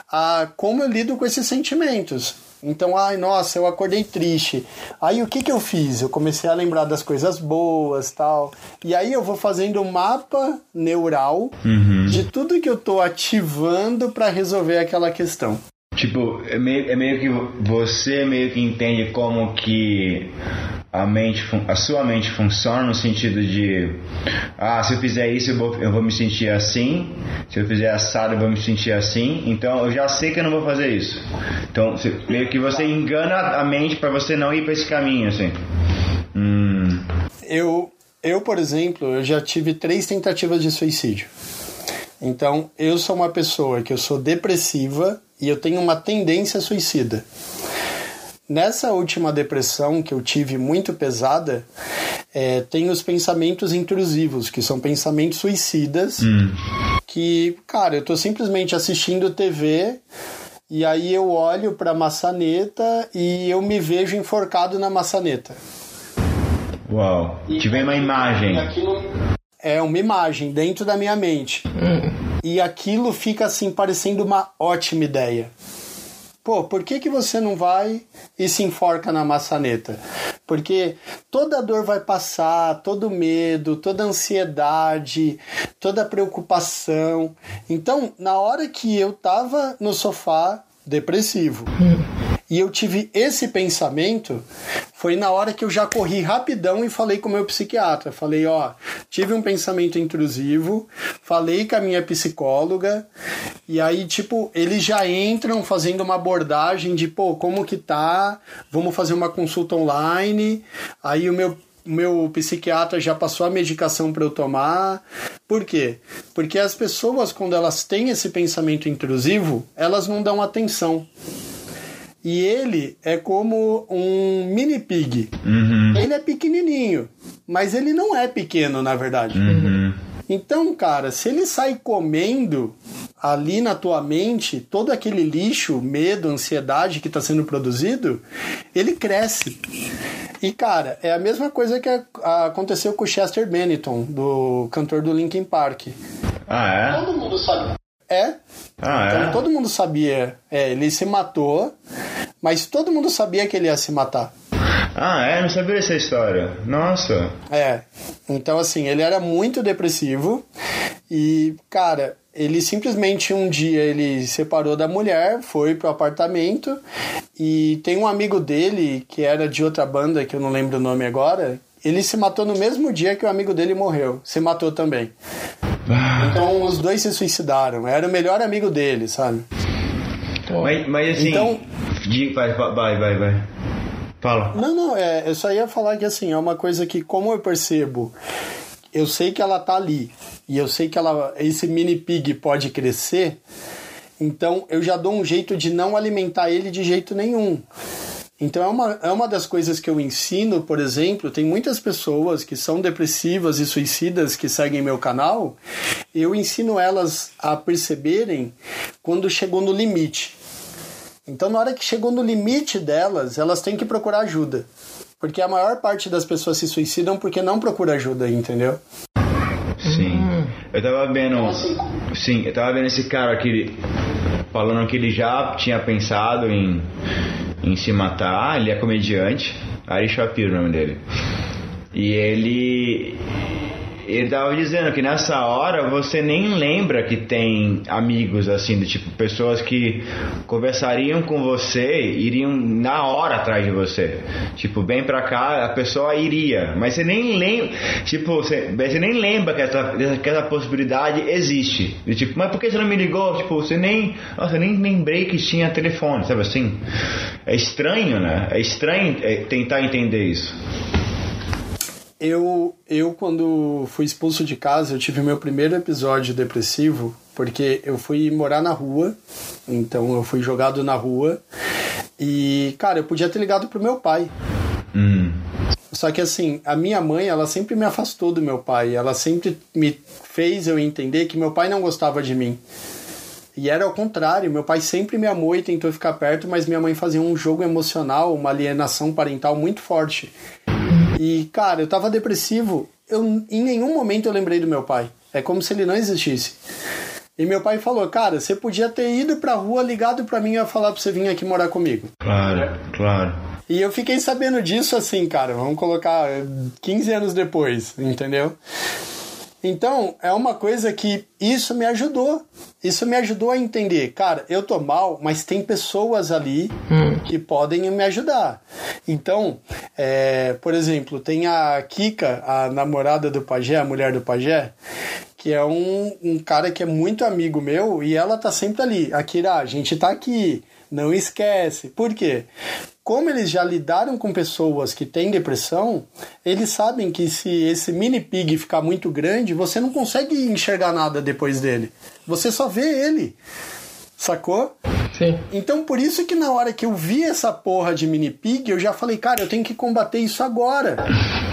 a como eu lido com esses sentimentos. Então, ai, nossa, eu acordei triste. Aí o que que eu fiz? Eu comecei a lembrar das coisas boas, tal. E aí eu vou fazendo um mapa neural uhum. de tudo que eu tô ativando para resolver aquela questão.
Tipo, é meio, é meio que você meio que entende como que a mente, a sua mente funciona no sentido de, ah, se eu fizer isso eu vou, eu vou me sentir assim, se eu fizer assado eu vou me sentir assim, então eu já sei que eu não vou fazer isso. Então, meio que você engana a mente para você não ir para esse caminho, assim. Hum.
Eu, eu, por exemplo, eu já tive três tentativas de suicídio. Então, eu sou uma pessoa que eu sou depressiva e eu tenho uma tendência suicida. Nessa última depressão que eu tive muito pesada, é, tem os pensamentos intrusivos, que são pensamentos suicidas, hum. que, cara, eu tô simplesmente assistindo TV e aí eu olho para a maçaneta e eu me vejo enforcado na maçaneta.
Uau, tive uma imagem.
É uma imagem dentro da minha mente. Hum. E aquilo fica assim parecendo uma ótima ideia. Pô, por que, que você não vai e se enforca na maçaneta? Porque toda dor vai passar, todo medo, toda ansiedade, toda preocupação. Então, na hora que eu tava no sofá depressivo, hum e eu tive esse pensamento, foi na hora que eu já corri rapidão e falei com o meu psiquiatra. Falei, ó, tive um pensamento intrusivo, falei com a minha psicóloga, e aí, tipo, eles já entram fazendo uma abordagem de, pô, como que tá? Vamos fazer uma consulta online. Aí o meu meu psiquiatra já passou a medicação para eu tomar. Por quê? Porque as pessoas, quando elas têm esse pensamento intrusivo, elas não dão atenção. E ele é como um mini pig. Uhum. Ele é pequenininho, mas ele não é pequeno, na verdade. Uhum. Então, cara, se ele sai comendo ali na tua mente todo aquele lixo, medo, ansiedade que está sendo produzido, ele cresce. E, cara, é a mesma coisa que aconteceu com o Chester Bennington, do cantor do Linkin Park.
Ah, é?
Todo mundo sabe. É. Ah, então, é? todo mundo sabia. É, ele se matou mas todo mundo sabia que ele ia se matar.
Ah, é? Não sabia essa história. Nossa.
É. Então, assim, ele era muito depressivo e, cara, ele simplesmente um dia ele separou da mulher, foi pro apartamento e tem um amigo dele que era de outra banda que eu não lembro o nome agora. Ele se matou no mesmo dia que o amigo dele morreu. Se matou também. Ah. Então os dois se suicidaram. Era o melhor amigo dele, sabe?
Mas, mas assim. Então, Vai, vai, vai, vai. Fala.
Não, não, é, eu só ia falar que assim, é uma coisa que, como eu percebo, eu sei que ela tá ali e eu sei que ela, esse mini pig pode crescer, então eu já dou um jeito de não alimentar ele de jeito nenhum. Então é uma, é uma das coisas que eu ensino, por exemplo, tem muitas pessoas que são depressivas e suicidas que seguem meu canal, eu ensino elas a perceberem quando chegou no limite. Então, na hora que chegou no limite delas, elas têm que procurar ajuda. Porque a maior parte das pessoas se suicidam porque não procura ajuda, entendeu?
Sim. Eu tava vendo. Sim, eu tava vendo esse cara aqui falando que ele já tinha pensado em, em se matar. Ele é comediante. Ari Shapiro, o nome dele. E ele ele tava dizendo que nessa hora você nem lembra que tem amigos assim, de tipo, pessoas que conversariam com você, iriam na hora atrás de você. Tipo, bem pra cá, a pessoa iria. Mas você nem lembra, tipo, você, você nem lembra que essa, que essa possibilidade existe. De, tipo, mas por que você não me ligou? Tipo, você nem. Nossa, nem lembrei que tinha telefone, sabe assim? É estranho, né? É estranho é, tentar entender isso.
Eu, eu, quando fui expulso de casa, eu tive meu primeiro episódio depressivo, porque eu fui morar na rua, então eu fui jogado na rua, e, cara, eu podia ter ligado pro meu pai.
Hum.
Só que assim, a minha mãe, ela sempre me afastou do meu pai, ela sempre me fez eu entender que meu pai não gostava de mim. E era ao contrário, meu pai sempre me amou e tentou ficar perto, mas minha mãe fazia um jogo emocional, uma alienação parental muito forte. E, cara, eu tava depressivo, eu, em nenhum momento eu lembrei do meu pai. É como se ele não existisse. E meu pai falou, cara, você podia ter ido pra rua, ligado pra mim e falar pra você vir aqui morar comigo.
Claro, claro.
E eu fiquei sabendo disso assim, cara, vamos colocar 15 anos depois, entendeu? Então, é uma coisa que isso me ajudou. Isso me ajudou a entender, cara, eu tô mal, mas tem pessoas ali hum. que podem me ajudar. Então, é, por exemplo, tem a Kika, a namorada do Pajé, a mulher do Pajé, que é um, um cara que é muito amigo meu e ela tá sempre ali. Akira, a gente tá aqui, não esquece. Por quê? como eles já lidaram com pessoas que têm depressão, eles sabem que se esse mini pig ficar muito grande, você não consegue enxergar nada depois dele. Você só vê ele. Sacou?
Sim.
Então por isso que na hora que eu vi essa porra de mini pig, eu já falei, cara, eu tenho que combater isso agora.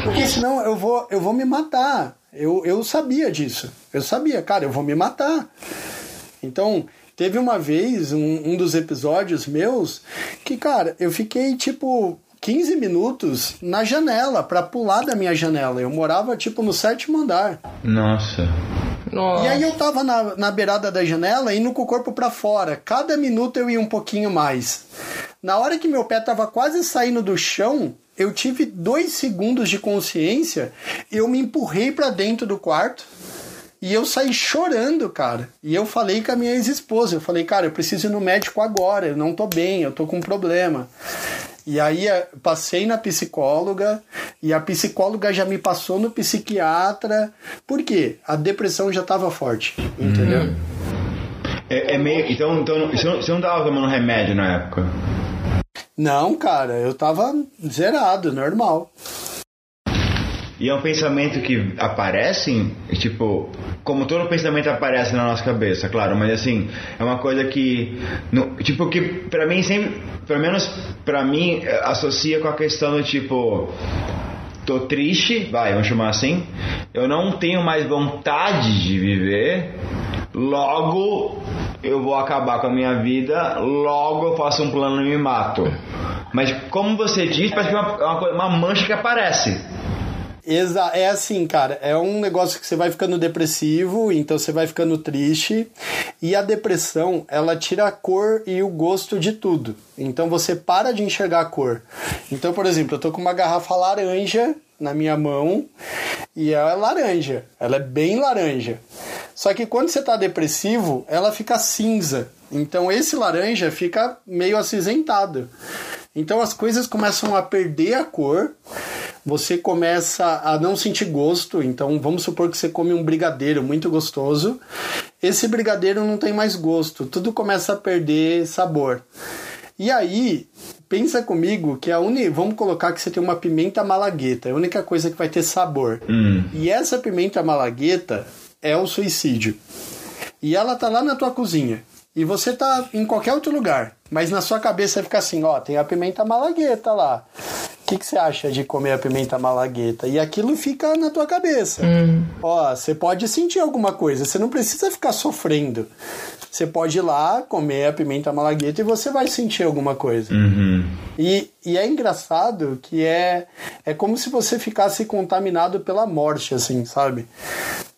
Porque senão eu vou, eu vou me matar. Eu, eu sabia disso. Eu sabia, cara, eu vou me matar. Então, Teve uma vez, um, um dos episódios meus, que, cara, eu fiquei tipo 15 minutos na janela, para pular da minha janela. Eu morava, tipo, no sétimo andar.
Nossa.
Nossa. E aí eu tava na, na beirada da janela, indo com o corpo para fora. Cada minuto eu ia um pouquinho mais. Na hora que meu pé tava quase saindo do chão, eu tive dois segundos de consciência, eu me empurrei para dentro do quarto e eu saí chorando, cara. E eu falei com a minha ex-esposa. Eu falei, cara, eu preciso ir no médico agora. Eu não tô bem, eu tô com um problema. E aí eh, passei na psicóloga e a psicóloga já me passou no psiquiatra. Por quê? A depressão já estava forte, entendeu? Hum.
É, é, meio, então, então você, não, você não tava tomando remédio na época?
Não, cara, eu tava zerado, normal.
E é um pensamento que aparece, tipo, como todo pensamento aparece na nossa cabeça, claro, mas assim, é uma coisa que, no, tipo, que pra mim sempre, pelo menos pra mim, associa com a questão do tipo, tô triste, vai, vamos chamar assim, eu não tenho mais vontade de viver, logo eu vou acabar com a minha vida, logo eu faço um plano e me mato. Mas como você diz, parece que é uma, uma, uma mancha que aparece.
Exa é assim, cara, é um negócio que você vai ficando depressivo, então você vai ficando triste, e a depressão, ela tira a cor e o gosto de tudo. Então você para de enxergar a cor. Então, por exemplo, eu tô com uma garrafa laranja na minha mão, e ela é laranja, ela é bem laranja. Só que quando você tá depressivo, ela fica cinza. Então esse laranja fica meio acinzentado. Então as coisas começam a perder a cor você começa a não sentir gosto. Então, vamos supor que você come um brigadeiro muito gostoso. Esse brigadeiro não tem mais gosto, tudo começa a perder sabor. E aí, pensa comigo que a única. Vamos colocar que você tem uma pimenta malagueta, é a única coisa que vai ter sabor.
Hum.
E essa pimenta malagueta é o suicídio. E ela tá lá na tua cozinha. E você tá em qualquer outro lugar. Mas na sua cabeça fica assim, ó, tem a pimenta malagueta lá que, que você acha de comer a pimenta malagueta? E aquilo fica na tua cabeça.
Hum.
Ó, você pode sentir alguma coisa, você não precisa ficar sofrendo. Você pode ir lá comer a pimenta malagueta e você vai sentir alguma coisa.
Uhum.
E, e é engraçado que é, é como se você ficasse contaminado pela morte, assim, sabe?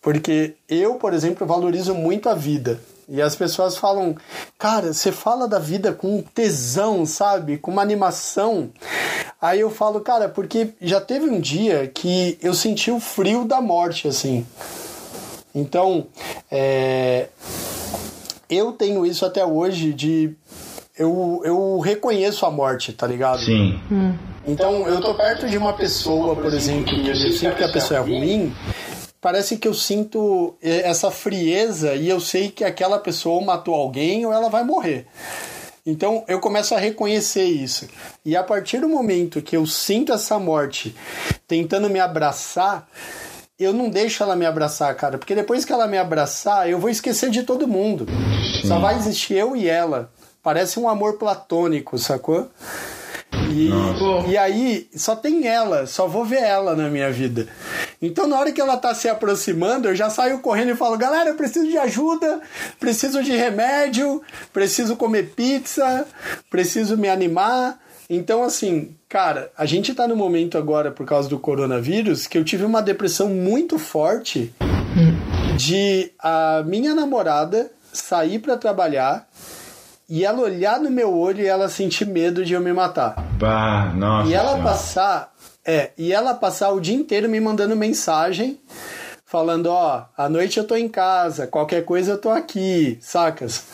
Porque eu, por exemplo, valorizo muito a vida. E as pessoas falam, cara, você fala da vida com tesão, sabe? Com uma animação. Aí eu falo, cara, porque já teve um dia que eu senti o frio da morte, assim. Então, é, eu tenho isso até hoje de. Eu, eu reconheço a morte, tá ligado?
Sim.
Então, eu tô perto de uma pessoa, por exemplo, que eu sinto que a pessoa é ruim, parece que eu sinto essa frieza e eu sei que aquela pessoa ou matou alguém ou ela vai morrer. Então eu começo a reconhecer isso. E a partir do momento que eu sinto essa morte tentando me abraçar, eu não deixo ela me abraçar, cara, porque depois que ela me abraçar, eu vou esquecer de todo mundo. Só vai existir eu e ela. Parece um amor platônico, sacou? E, e aí, só tem ela, só vou ver ela na minha vida. Então, na hora que ela tá se aproximando, eu já saio correndo e falo: galera, eu preciso de ajuda, preciso de remédio, preciso comer pizza, preciso me animar. Então, assim, cara, a gente tá no momento agora, por causa do coronavírus, que eu tive uma depressão muito forte de a minha namorada sair para trabalhar e ela olhar no meu olho e ela sentir medo de eu me matar.
Bah, nossa.
E ela
senhora.
passar, é, e ela passar o dia inteiro me mandando mensagem falando, ó, à noite eu tô em casa, qualquer coisa eu tô aqui, sacas?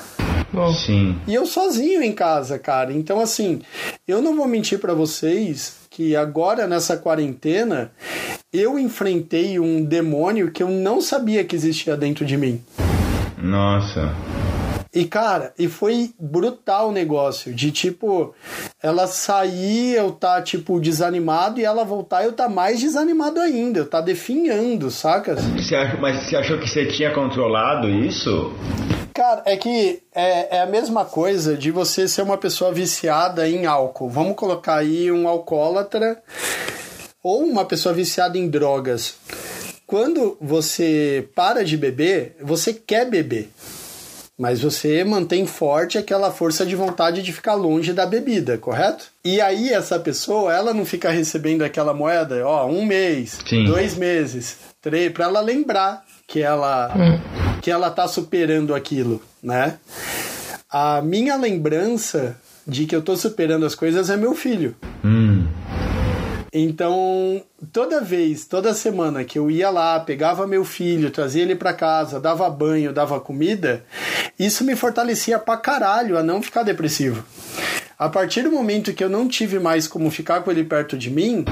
Sim.
E eu sozinho em casa, cara. Então assim, eu não vou mentir para vocês que agora nessa quarentena eu enfrentei um demônio que eu não sabia que existia dentro de mim.
Nossa.
E cara, e foi brutal o negócio. De tipo, ela sair, eu tá, tipo, desanimado, e ela voltar, eu tá mais desanimado ainda. Eu tá definhando, saca?
Você ach- mas você achou que você tinha controlado isso?
Cara, é que é, é a mesma coisa de você ser uma pessoa viciada em álcool. Vamos colocar aí um alcoólatra ou uma pessoa viciada em drogas. Quando você para de beber, você quer beber. Mas você mantém forte aquela força de vontade de ficar longe da bebida, correto? E aí essa pessoa, ela não fica recebendo aquela moeda, ó, um mês,
Sim.
dois meses, três, para ela lembrar que ela que ela tá superando aquilo, né? A minha lembrança de que eu tô superando as coisas é meu filho.
Hum.
Então, toda vez, toda semana que eu ia lá, pegava meu filho, trazia ele para casa, dava banho, dava comida, isso me fortalecia pra caralho a não ficar depressivo. A partir do momento que eu não tive mais como ficar com ele perto de mim,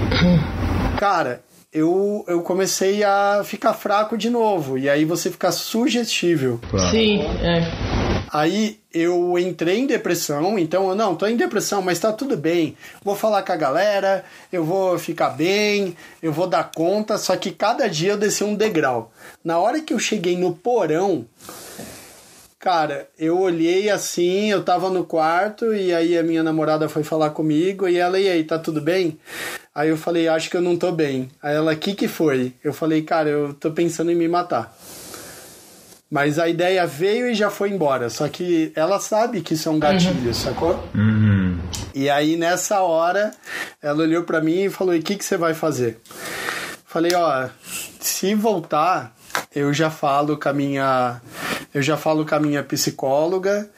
cara, eu, eu comecei a ficar fraco de novo. E aí você fica sugestível.
Sim, é.
Aí eu entrei em depressão, então eu não, tô em depressão, mas tá tudo bem. Vou falar com a galera, eu vou ficar bem, eu vou dar conta, só que cada dia eu desci um degrau. Na hora que eu cheguei no porão, cara, eu olhei assim, eu tava no quarto e aí a minha namorada foi falar comigo e ela, e aí, tá tudo bem? Aí eu falei, acho que eu não tô bem. Aí ela, que que foi? Eu falei, cara, eu tô pensando em me matar. Mas a ideia veio e já foi embora. Só que ela sabe que isso é um gatilho, sacou?
Uhum.
E aí nessa hora ela olhou pra mim e falou: "E o que que você vai fazer?" Falei: "Ó, se voltar, eu já falo com a minha eu já falo com a minha psicóloga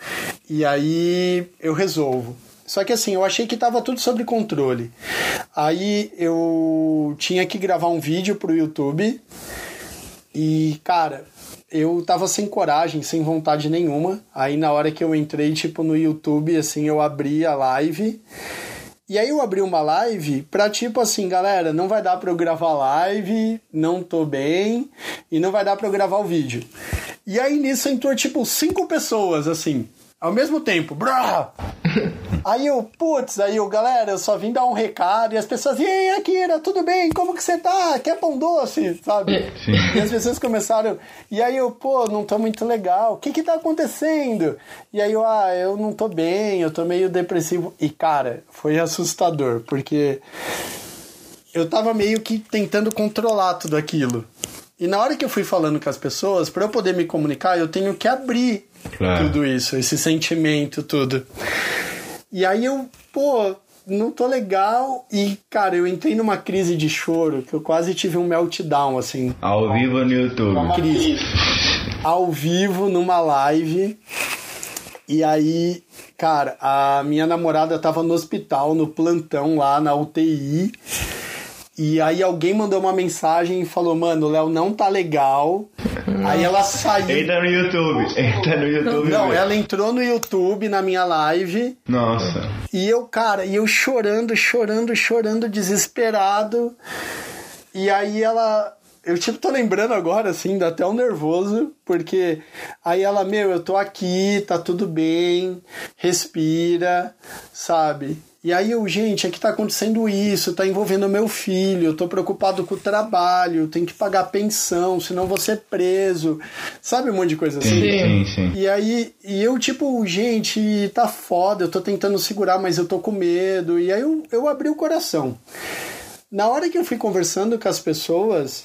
e aí eu resolvo." Só que assim, eu achei que tava tudo sob controle. Aí eu tinha que gravar um vídeo pro YouTube e, cara, eu tava sem coragem, sem vontade nenhuma. Aí na hora que eu entrei, tipo, no YouTube, assim, eu abri a live. E aí eu abri uma live pra tipo assim, galera, não vai dar pra eu gravar live, não tô bem, e não vai dar pra eu gravar o vídeo. E aí nisso entrou tipo cinco pessoas, assim, ao mesmo tempo. Brá! Aí eu, putz, aí eu, galera, eu só vim dar um recado e as pessoas, e aí, Akira, tudo bem? Como que você tá? Quer pão doce? Sabe?
Sim.
E as pessoas começaram, e aí eu, pô, não tô muito legal, o que que tá acontecendo? E aí eu, ah, eu não tô bem, eu tô meio depressivo. E cara, foi assustador, porque eu tava meio que tentando controlar tudo aquilo. E na hora que eu fui falando com as pessoas, para eu poder me comunicar, eu tenho que abrir
Claro.
tudo isso, esse sentimento, tudo. E aí eu, pô, não tô legal. E, cara, eu entrei numa crise de choro que eu quase tive um meltdown, assim.
Ao vivo no YouTube.
Crise. Ao vivo, numa live. E aí, Cara, a minha namorada tava no hospital, no plantão lá na UTI. E aí alguém mandou uma mensagem e falou, mano, o Léo não tá legal. Aí ela saiu.
Entra no YouTube. Entra no YouTube.
Não,
vê.
ela entrou no YouTube na minha live.
Nossa.
E eu, cara, e eu chorando, chorando, chorando, desesperado. E aí ela. Eu, tipo, tô lembrando agora, assim, dá até um nervoso, porque aí ela, meu, eu tô aqui, tá tudo bem, respira, sabe? E aí eu, gente, aqui tá acontecendo isso, tá envolvendo meu filho, eu tô preocupado com o trabalho, tem que pagar pensão, senão vou ser preso, sabe um monte de coisa assim?
Sim, sim, sim.
E aí, e eu, tipo, gente, tá foda, eu tô tentando segurar, mas eu tô com medo. E aí eu, eu abri o coração. Na hora que eu fui conversando com as pessoas,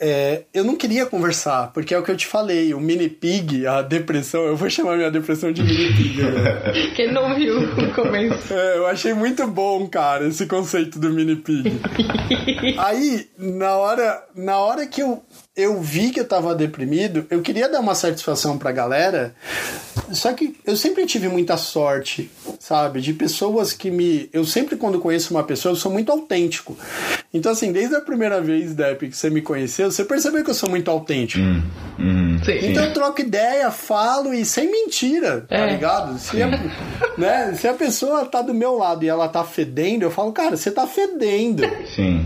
é, eu não queria conversar, porque é o que eu te falei, o mini pig, a depressão, eu vou chamar minha depressão de mini pig. Né?
Quem não viu o começo?
É, eu achei muito bom, cara, esse conceito do mini pig. Aí, na hora, na hora que eu, eu vi que eu tava deprimido, eu queria dar uma satisfação pra galera, só que eu sempre tive muita sorte, sabe? De pessoas que me. Eu sempre, quando conheço uma pessoa, eu sou muito autêntico. Então, assim, desde a primeira vez, Depp, que você me conheceu, você percebeu que eu sou muito autêntico.
Hum, hum.
Sim.
Então eu troco ideia, falo e sem mentira, tá
É.
ligado? Se a, né, se a pessoa tá do meu lado e ela tá fedendo, eu falo, cara, você tá fedendo.
Sim.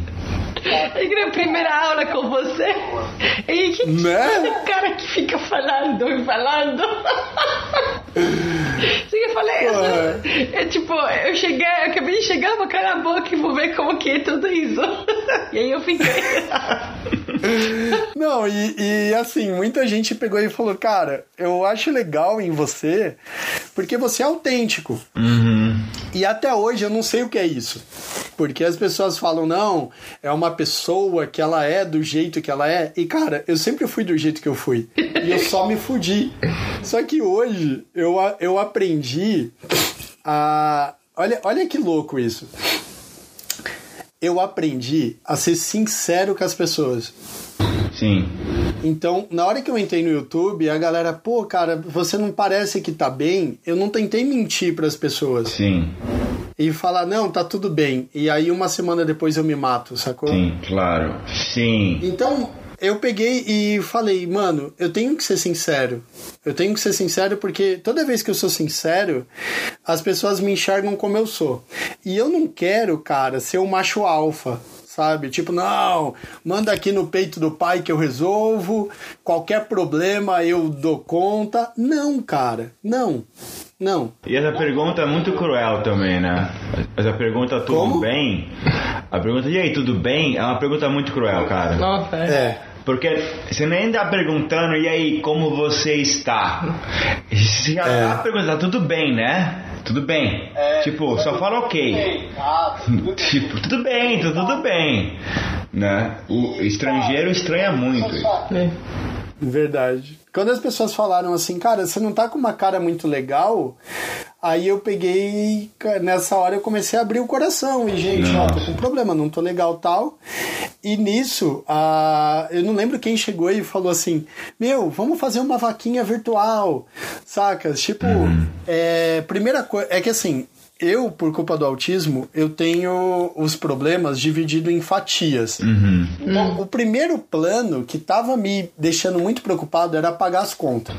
É que na primeira aula com você, e que
Né?
o cara que fica falando e falando. Sim, eu falei,
Pô.
é tipo, eu cheguei, eu acabei de chegar, vou calar a boca e vou ver como que é tudo isso. E aí eu fiquei.
Não, e, e assim, muita gente pegou e falou, cara, eu acho legal em você porque você é autêntico.
Uhum.
E até hoje eu não sei o que é isso. Porque as pessoas falam, não, é uma pessoa que ela é do jeito que ela é. E cara, eu sempre fui do jeito que eu fui. E eu só me fudi. Só que hoje eu, eu aprendi a. Olha, olha que louco isso. Eu aprendi a ser sincero com as pessoas.
Sim.
Então, na hora que eu entrei no YouTube, a galera, pô, cara, você não parece que tá bem. Eu não tentei mentir pras pessoas
Sim.
E falar, não, tá tudo bem. E aí, uma semana depois, eu me mato, sacou?
Sim, claro. Sim.
Então, eu peguei e falei, mano, eu tenho que ser sincero. Eu tenho que ser sincero porque toda vez que eu sou sincero, as pessoas me enxergam como eu sou. E eu não quero, cara, ser o macho alfa. Sabe? Tipo, não, manda aqui no peito do pai que eu resolvo, qualquer problema eu dou conta. Não, cara, não, não.
E essa pergunta é muito cruel também, né? Essa pergunta, tudo
Como?
bem? A pergunta, e aí, tudo bem? É uma pergunta muito cruel, cara.
Nossa, é.
É.
Porque você nem tá perguntando, e aí, como você está? Você já
É.
tá perguntando, tudo bem, né? Tudo bem. tipo, só fala ok. tipo, tudo bem, tudo, tudo bem. Né? O estrangeiro estranha muito.
É.
Verdade. Quando as pessoas falaram assim, cara, você não tá com uma cara muito legal, aí eu peguei, nessa hora eu comecei a abrir o coração. E, gente, ó, tô com problema, não tô legal tal. E nisso, a... eu não lembro quem chegou e falou assim: Meu, vamos fazer uma vaquinha virtual, sacas? Tipo, é, primeira coisa, é que assim. Eu, por culpa do autismo, eu tenho os problemas dividido em fatias.
Uhum.
Então, o primeiro plano que tava me deixando muito preocupado era pagar as contas.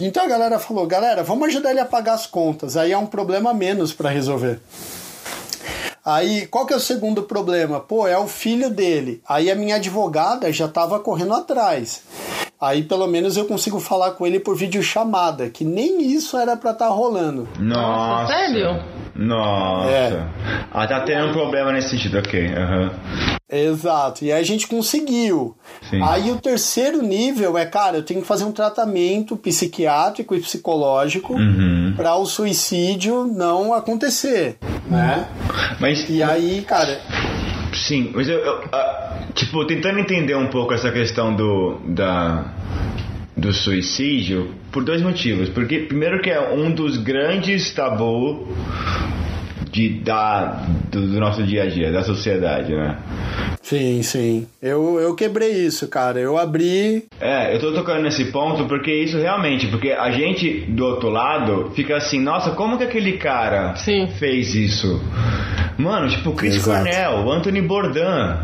Então a galera falou: galera, vamos ajudar ele a pagar as contas. Aí é um problema menos para resolver. Aí, qual que é o segundo problema? Pô, é o filho dele. Aí a minha advogada já tava correndo atrás. Aí pelo menos eu consigo falar com ele por videochamada, que nem isso era pra estar rolando.
Nossa.
sério?
Nossa.
É.
Ah, tá tendo um problema nesse sentido, ok. aham.
Exato, e aí a gente conseguiu.
Sim.
Aí o terceiro nível é, cara, eu tenho que fazer um tratamento psiquiátrico e psicológico
Uhum.
para o suicídio não acontecer, né?
Mas
E aí, cara,
Sim, mas eu, eu, ah, tipo, tentando entender um pouco essa questão do, da, do suicídio, por dois motivos. Porque, primeiro que é um dos grandes tabu de, da, do, do nosso dia a dia, da sociedade, né?
Sim, sim. Eu, eu quebrei isso, cara. Eu abri.
É, eu tô tocando nesse ponto porque isso realmente, porque a gente do outro lado fica assim, nossa, como que aquele cara
Sim.
fez isso? Mano, tipo, Chris
Exato.
Cornell, Anthony Bourdain.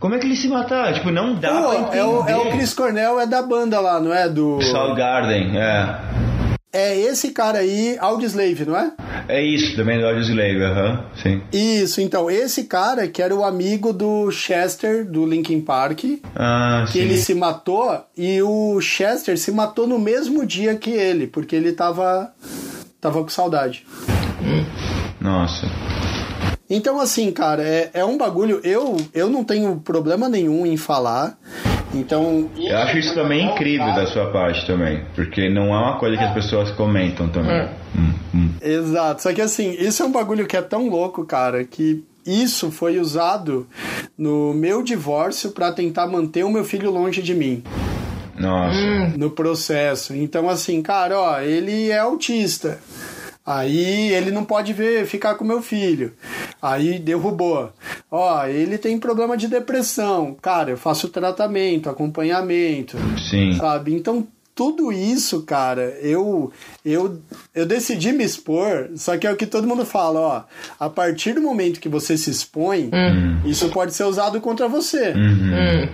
Como é que ele se mataram? Tipo, não dá pra
Pô,
entender.
é, o, é o Chris Cornell, é da banda lá, não é? Do.
Soundgarden, é.
É esse cara aí, Audioslave, não é?
É isso, também do Audio Slave, aham, sim.
Isso, então, esse cara que era o amigo do Chester, do Linkin Park,
Ah,
que
sim.
ele se matou, e o Chester se matou no mesmo dia que ele, porque ele tava, tava com saudade.
Nossa.
Então, assim, cara, é, é um bagulho. Eu, eu não tenho problema nenhum em falar. Então.
Eu acho isso também incrível da sua parte também, porque não é uma coisa que as pessoas comentam também.
É.
Hum, hum.
Exato. Só que, assim, isso é um bagulho que é tão louco, cara, que isso foi usado no meu divórcio pra tentar manter o meu filho longe de mim.
Nossa.
no processo. Então, assim, cara, ó, ele é autista. Aí ele não pode ver, ficar com meu filho. Aí derrubou. Ó, ele tem problema de depressão. Cara, eu faço tratamento, acompanhamento,
Sim.
sabe? Então, tudo isso, cara, eu, eu, eu decidi me expor, só que é o que todo mundo fala, ó. A partir do momento que você se expõe, isso pode ser usado contra você.
Uhum.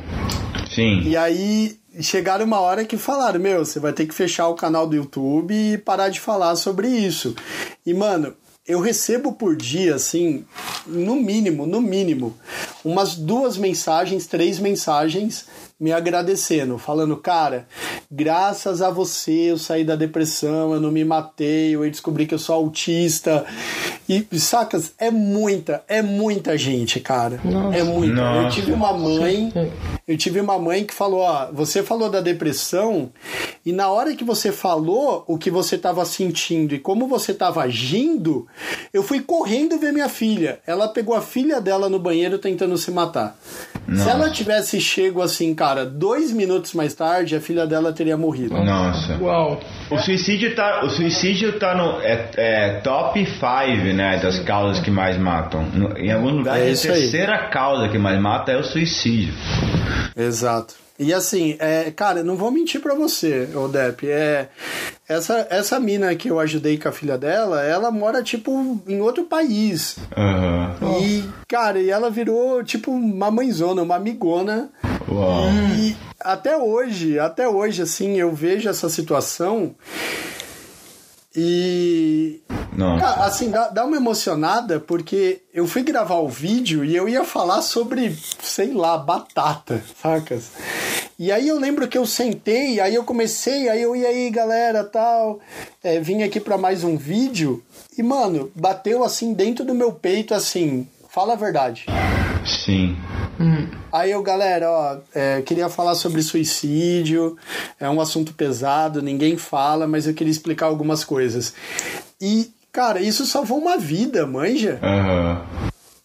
Sim.
E aí chegaram uma hora que falaram, meu, você vai ter que fechar o canal do YouTube e parar de falar sobre isso. E, mano, eu recebo por dia, assim, no mínimo, no mínimo, umas duas mensagens, três mensagens me agradecendo, falando, cara, graças a você eu saí da depressão, eu não me matei, eu descobri que eu sou autista. E, sacas, é muita, é muita gente, cara.
Nossa.
É muita. Eu
Nossa.
tive uma mãe, eu tive uma mãe que falou, ó, você falou da depressão e na hora que você falou o que você estava sentindo e como você estava agindo, eu fui correndo ver minha filha. Ela pegou a filha dela no banheiro tentando se matar. Se
Nossa.
ela tivesse chego assim, cara, dois minutos mais tarde, a filha dela teria morrido.
Nossa.
Uau.
O suicídio tá, o suicídio tá no é, é top 5, né, das causas que mais matam. No- Em alguns lugares,
É
a
isso aí.
terceira causa que mais mata é o suicídio.
Exato. E assim, é, cara, não vou mentir pra você, Odep. É, essa, essa mina que eu ajudei com a filha dela, ela mora, tipo, em outro país.
Aham.
E, cara, e ela virou, tipo, uma mãezona, uma amigona.
Uau.
E até hoje, até hoje, assim, eu vejo essa situação e.
Nossa.
Assim, dá, dá uma emocionada porque eu fui gravar o vídeo e eu ia falar sobre, sei lá, batata, sacas? E aí eu lembro que eu sentei, aí eu comecei, aí eu ia aí, galera, tal, é, vim aqui pra mais um vídeo e, mano, bateu assim dentro do meu peito, assim, fala a verdade.
Sim.
Aí eu, galera, ó, é, queria falar sobre suicídio, é um assunto pesado, ninguém fala, mas eu queria explicar algumas coisas. E, cara, isso salvou uma vida, manja.
Aham.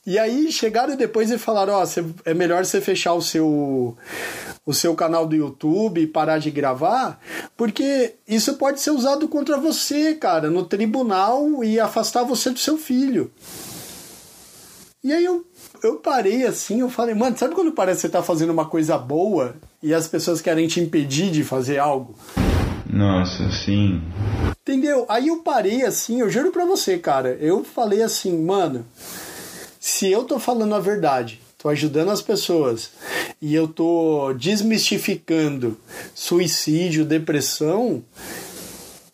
E aí chegaram depois e falaram, ó, cê- é melhor você fechar o seu o seu canal do YouTube e parar de gravar, porque isso pode ser usado contra você, cara, no tribunal e afastar você do seu filho. E aí eu, eu parei assim, eu falei, mano, sabe quando parece que você tá fazendo uma coisa boa e as pessoas querem te impedir de fazer algo?
Nossa, sim.
Entendeu? Aí eu parei assim, eu juro pra você, cara. Eu falei assim, mano, se eu tô falando a verdade, tô ajudando as pessoas e eu tô desmistificando suicídio, depressão,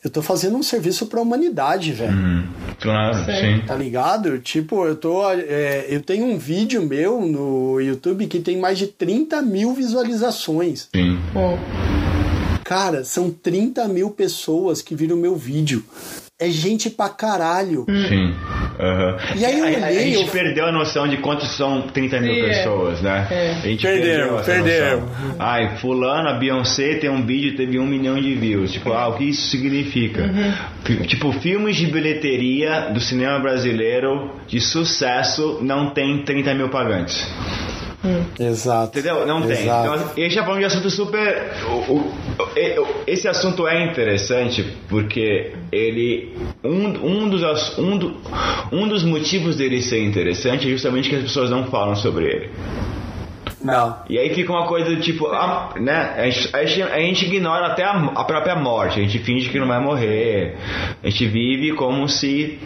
eu tô fazendo um serviço pra humanidade, velho.
Hum, claro,
Sim.
sim.
Tá ligado? Tipo, eu tô. é, eu tenho um vídeo meu no YouTube que tem mais de 30 mil visualizações.
Sim.
Cara, são 30 mil pessoas que viram meu vídeo. É gente pra caralho.
Sim. Aham.
E aí eu
a, a
olhei,
gente
eu-
perdeu a noção de quantos são 30 mil
Sim, é.
pessoas, né?
É.
A gente
Perdeu, perdeu.
Ai, fulano, a Beyoncé tem um vídeo e teve um milhão de views. Tipo, ah, o que isso significa? Fi- Tipo, filmes de bilheteria do cinema brasileiro de sucesso não tem 30 mil pagantes.
Exato.
Entendeu? Não tem.
Exato.
Então, a gente tá falando de assunto super. o- o- o- esse assunto é interessante porque ele. Um, um, dos, um, do- um dos motivos dele ser interessante é justamente que as pessoas não falam sobre ele.
Não.
E aí fica uma coisa do tipo, a, né? A gente, a, gente, a gente ignora até a, a, própria morte, a gente finge que não vai morrer, a gente vive como se.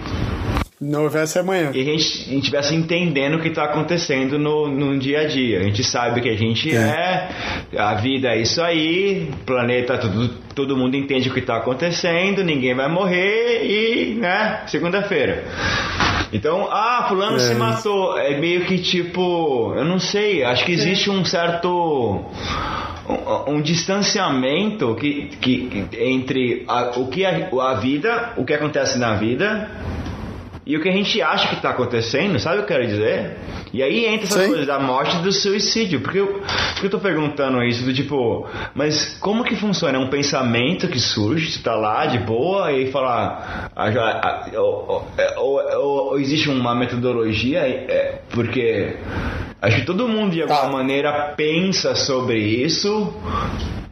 Não houvesse amanhã.
E a gente estivesse entendendo o que está acontecendo no, no dia a dia. A gente sabe que a gente é. é, a vida é isso aí, o planeta, tudo, todo mundo entende o que está acontecendo, ninguém vai morrer e, né, segunda-feira. Então, ah, fulano é. se matou. É meio que tipo, eu não sei, acho que existe um certo um, um distanciamento que, que entre a, o que a, a vida, o que acontece na vida e o que a gente acha que está acontecendo, sabe o que eu quero dizer? E aí entra essa coisa da morte e do suicídio. Porque eu, porque eu tô perguntando isso do tipo, mas como que funciona? É um pensamento que surge, você tá lá de boa e fala. Ah, já, ah, ou, ou, ou, ou, existe uma metodologia? É, porque acho que todo mundo de alguma tá. maneira pensa sobre isso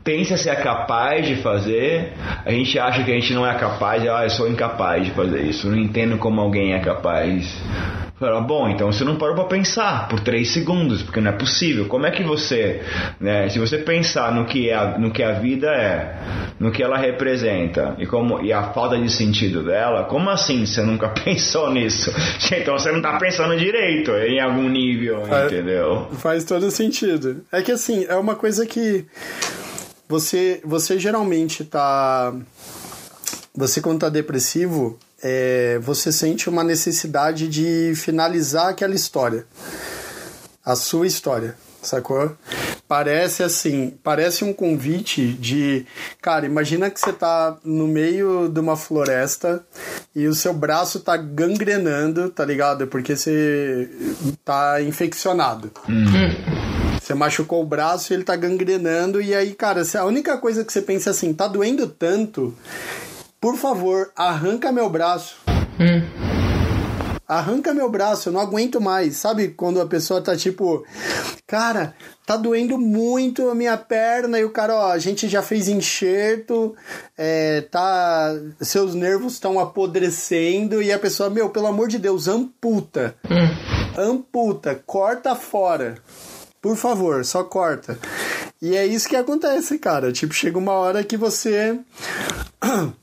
pensa se é capaz de fazer, a gente acha que a gente não é capaz, ah, eu sou incapaz de fazer isso, não entendo como alguém é capaz. Fala, bom, então você não parou para pensar por três segundos, porque não é possível. Como é que você, né, se você pensar no que, é a, no que a vida é, no que ela representa e, como, e a falta de sentido dela, como assim você nunca pensou nisso? Então você não está pensando direito em algum nível, faz, entendeu?
Faz todo sentido. É que assim, é uma coisa que você, você geralmente tá. Você, quando tá depressivo, é, você sente uma necessidade de finalizar aquela história. A sua história, sacou? Parece assim, parece um convite de. Cara, imagina que você tá no meio de uma floresta e o seu braço tá gangrenando, tá ligado? Porque você tá infeccionado. Hum. Você machucou o braço e ele tá gangrenando. E aí, cara, a única coisa que você pensa é assim, tá doendo tanto. Por favor, arranca meu braço. Hum. Arranca meu braço, eu não aguento mais. Sabe quando a pessoa tá tipo, cara, tá doendo muito a minha perna e o cara, ó, a gente já fez enxerto, é, tá, seus nervos estão apodrecendo e a pessoa, meu, pelo amor de Deus, amputa. Hum. Amputa, corta fora. Por favor, só corta. E é isso que acontece, cara. Tipo, chega uma hora que você.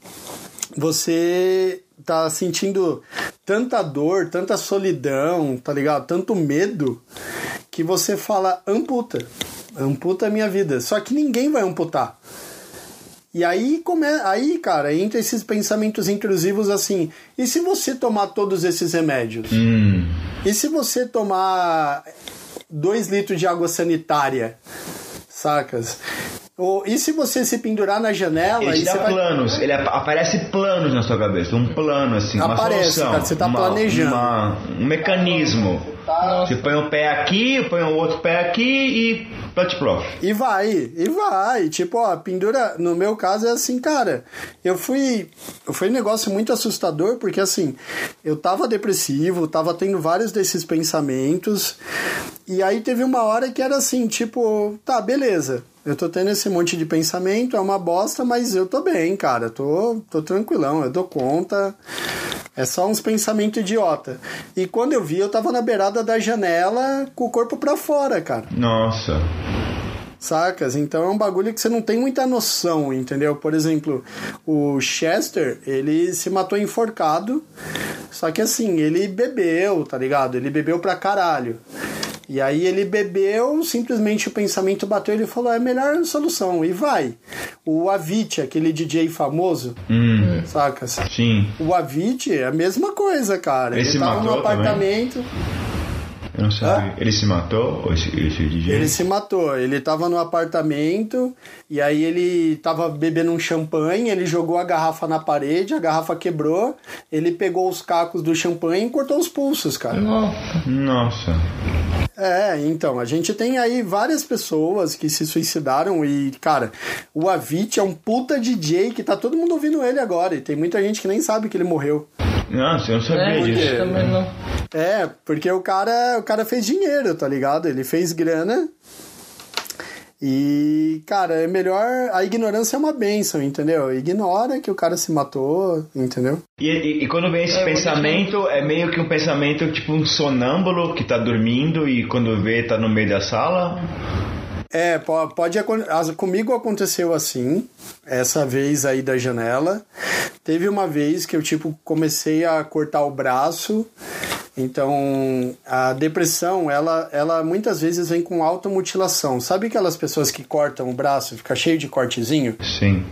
Você tá sentindo tanta dor, tanta solidão, tá ligado? Tanto medo, que você fala: amputa. Amputa a minha vida. Só que ninguém vai amputar. E aí, come... aí, cara, entra esses pensamentos intrusivos assim: e se você tomar todos esses remédios? Hum. E se você tomar 2 litros de água sanitária, sacas? Ou, e se você se pendurar na janela...
Ele dá vai... planos, ele aparece planos na sua cabeça, um plano assim, aparece, uma solução.
Cara, você tá
uma,
planejando.
Uma, um mecanismo. Você põe um pé aqui, põe um outro pé aqui e plat prof.
E vai, e vai. Tipo, ó, pendura. No meu caso é assim, cara. Eu fui. Foi um negócio muito assustador, porque assim, eu tava depressivo, tava tendo vários desses pensamentos. E aí teve uma hora que era assim, tipo, tá, beleza. Eu tô tendo esse monte de pensamento, é uma bosta, mas eu tô bem, cara. Tô, tô tranquilão, eu dou conta. É só uns pensamentos idiota. E quando eu vi, eu tava na beirada da janela com o corpo para fora, cara.
Nossa.
Sacas? Então é um bagulho que você não tem muita noção, entendeu? Por exemplo, o Chester, ele se matou enforcado, só que assim, ele bebeu, tá ligado? Ele bebeu pra caralho. E aí ele bebeu, simplesmente o pensamento bateu e ele falou: é a melhor solução, e vai. O Avicii, aquele DJ famoso, hum. sacas?
Sim.
O Avicii é a mesma coisa, cara.
Ele,
ele
tava no
apartamento.
Também? Eu não sabia. Ele se matou? Esse, esse DJ?
Ele se matou. Ele tava no apartamento e aí ele tava bebendo um champanhe, ele jogou a garrafa na parede, a garrafa quebrou, ele pegou os cacos do champanhe e cortou os pulsos, cara.
Nossa.
É, então, a gente tem aí várias pessoas que se suicidaram e, cara, o Avit é um puta DJ que tá todo mundo ouvindo ele agora e tem muita gente que nem sabe que ele morreu.
Nossa, eu não sabia é, disso.
Também não.
É, porque o cara, o cara fez dinheiro, tá ligado? Ele fez grana E, cara, é melhor. A ignorância é uma benção, entendeu? Ignora que o cara se matou, entendeu?
E, e, e quando vem esse
É,
pensamento, é meio que um pensamento tipo um sonâmbulo que tá dormindo e quando vê tá no meio da sala.
É, po- pode comigo aconteceu assim, essa vez aí da janela. Teve uma vez que eu tipo comecei a cortar o braço. Então, a depressão, ela, ela muitas vezes vem com automutilação. Sabe aquelas pessoas que cortam o braço, e fica cheio de cortezinho?
Sim.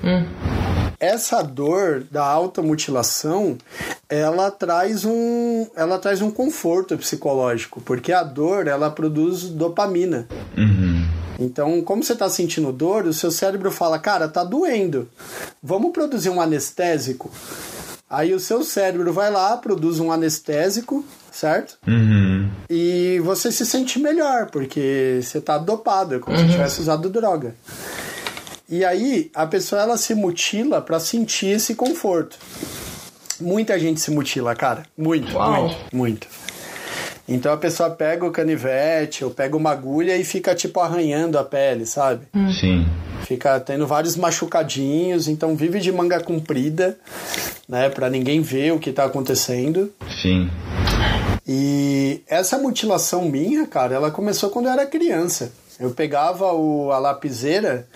essa dor da automutilação, ela traz um, ela traz um conforto psicológico, porque a dor, ela produz dopamina.
Uhum.
Então, como você está sentindo dor, o seu cérebro fala, cara, tá doendo. Vamos produzir um anestésico. Aí o seu cérebro vai lá, produz um anestésico, certo?
Uhum.
E você se sente melhor, porque você tá dopado, é como se tivesse usado droga. E aí a pessoa ela se mutila para sentir esse conforto. Muita gente se mutila, cara. Muito,
Uau.
muito, muito. Então a pessoa pega o canivete ou pega uma agulha e fica tipo arranhando a pele, sabe?
Sim.
Fica tendo vários machucadinhos, então vive de manga comprida, né, para ninguém ver o que tá acontecendo.
Sim.
E essa mutilação minha, cara, ela começou quando eu era criança. Eu pegava o, a lapiseira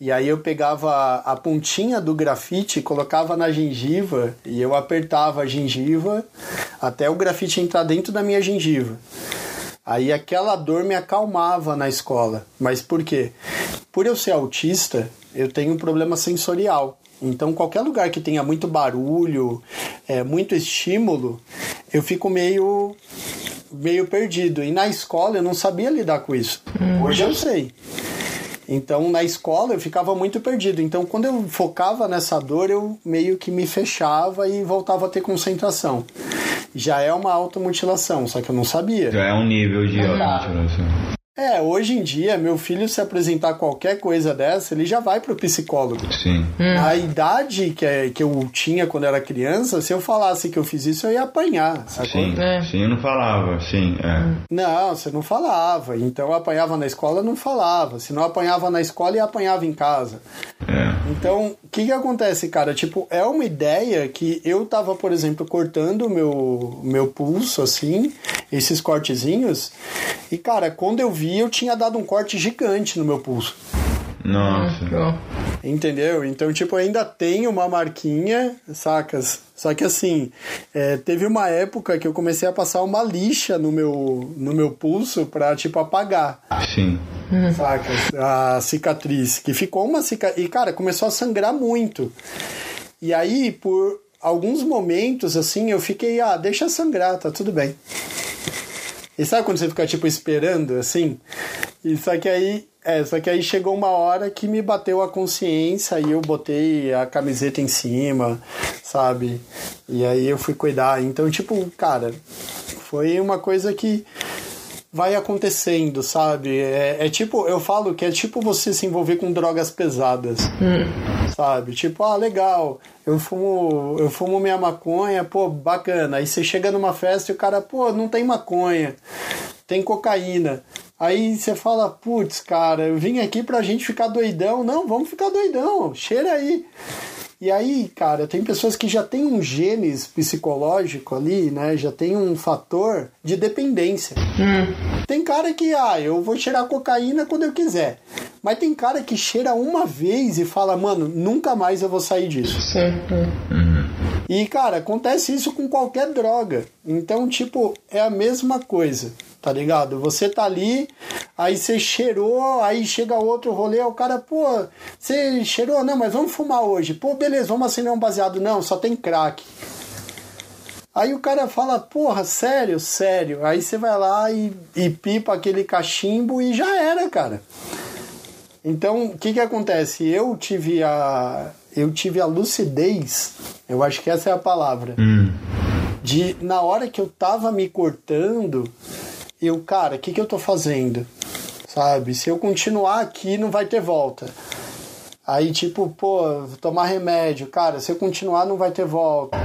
e aí eu pegava a, a pontinha do grafite, colocava na gengiva e eu apertava a gengiva até o grafite entrar dentro da minha gengiva. Aí aquela dor me acalmava na escola. Mas por quê? Por eu ser autista, eu tenho um problema sensorial. Então, qualquer lugar que tenha muito barulho, é, muito estímulo, eu fico meio, meio perdido. E na escola eu não sabia lidar com isso. Hoje eu sei. Então, na escola eu ficava muito perdido. Então, quando eu focava nessa dor, eu meio que me fechava e voltava a ter concentração. Já é uma automutilação, só que eu não sabia.
Já é um nível de automutilação.
É, hoje em dia, meu filho se apresentar qualquer coisa dessa, ele já vai pro psicólogo.
Sim.
A idade que, é- que eu tinha quando era criança, se eu falasse que eu fiz isso, eu ia apanhar, sacou?
Sim.
É.
Sim, eu não falava. Sim, é.
Não, você não falava. Então eu apanhava na escola, não falava. Se não apanhava na escola, eu apanhava em casa.
É.
Então, o que que acontece, cara? Tipo, é uma ideia que eu tava, por exemplo, cortando o meu, meu pulso, assim, esses cortezinhos, e, cara, quando eu vi, eu tinha dado um corte gigante no meu pulso.
Nossa.
Entendeu? Então, tipo, ainda tem uma marquinha, sacas? Só que assim, é, teve uma época que eu comecei a passar uma lixa no meu, no meu pulso pra, tipo, apagar,
Sim.
sacas? A cicatriz. Que ficou uma cicatriz. E, cara, começou a sangrar muito. E aí, por alguns momentos, assim, eu fiquei, ah, deixa sangrar, tá tudo bem. E sabe quando você fica, tipo, esperando, assim? E só que aí. É, só que aí chegou uma hora que me bateu a consciência e eu botei a camiseta em cima, sabe? E aí eu fui cuidar. Então, tipo, cara, foi uma coisa que vai acontecendo, sabe? É, é tipo, eu falo que é tipo você se envolver com drogas pesadas, sabe? Tipo, ah, legal, eu fumo, eu fumo minha maconha, pô, bacana. Aí você chega numa festa e o cara, pô, não tem maconha, tem cocaína. Aí você fala, putz, cara, eu vim aqui pra gente ficar doidão. Não, vamos ficar doidão, cheira aí. E aí, cara, tem pessoas que já têm um genes psicológico ali, né? Já tem um fator de dependência. Tem cara que, ah, eu vou cheirar cocaína quando eu quiser. Mas tem cara que cheira uma vez e fala, mano, nunca mais eu vou sair disso.
É.
E, cara, acontece isso com qualquer droga. Então, tipo, é a mesma coisa, tá ligado? Você tá ali, aí você cheirou, aí chega outro rolê, o cara, pô, você cheirou? Não, mas vamos fumar hoje. Pô, beleza, vamos acender um baseado. Não, só tem crack. Aí o cara fala, porra, sério, sério. Aí você vai lá e, e pipa aquele cachimbo e já era, cara. Então, o que que acontece? Eu tive a eu tive a lucidez, eu acho que essa é a palavra.
Hum.
De na hora que eu tava me cortando, eu, cara, o que que eu tô fazendo? Sabe? Se eu continuar aqui, não vai ter volta. Aí, tipo, pô, tomar remédio. Cara, se eu continuar, não vai ter volta.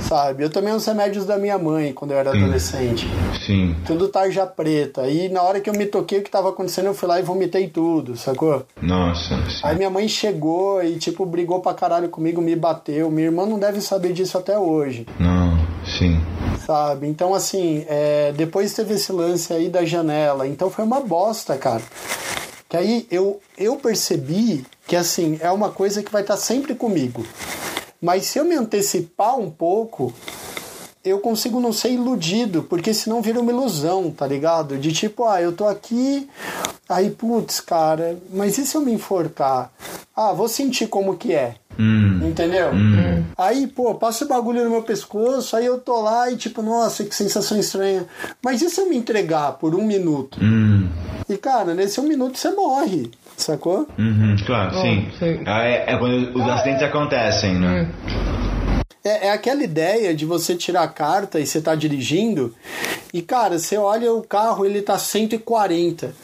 sabe? Eu tomei uns remédios da minha mãe quando eu era adolescente.
Sim.
Tudo tarja preta. E na hora que eu me toquei o que tava acontecendo, eu fui lá e vomitei tudo, sacou?
Nossa. Sim.
Aí minha mãe chegou e, tipo, brigou pra caralho comigo, me bateu. Minha irmã não deve saber disso até hoje.
Não, sim.
Sabe? Então, assim, é, depois teve esse lance aí da janela. Então foi uma bosta, cara. Que aí eu, eu percebi que, assim, é uma coisa que vai estar sempre comigo. Mas se eu me antecipar um pouco, eu consigo não ser iludido, porque senão vira uma ilusão, tá ligado? De tipo, ah, eu tô aqui, aí, putz, cara, mas e se eu me enforcar? Ah, vou sentir como que é.
Hum.
Entendeu?
Hum.
Aí, pô, passa o bagulho no meu pescoço, aí eu tô lá e tipo, nossa, que sensação estranha. Mas e se eu me entregar por um minuto?
Hum.
E cara, nesse um minuto você morre, sacou?
Uhum, claro, sim.
sim.
Ah, É, é quando os acidentes acontecem, né?
É, é aquela ideia de você tirar a carta e você tá dirigindo, e cara, você olha o carro, ele tá 140.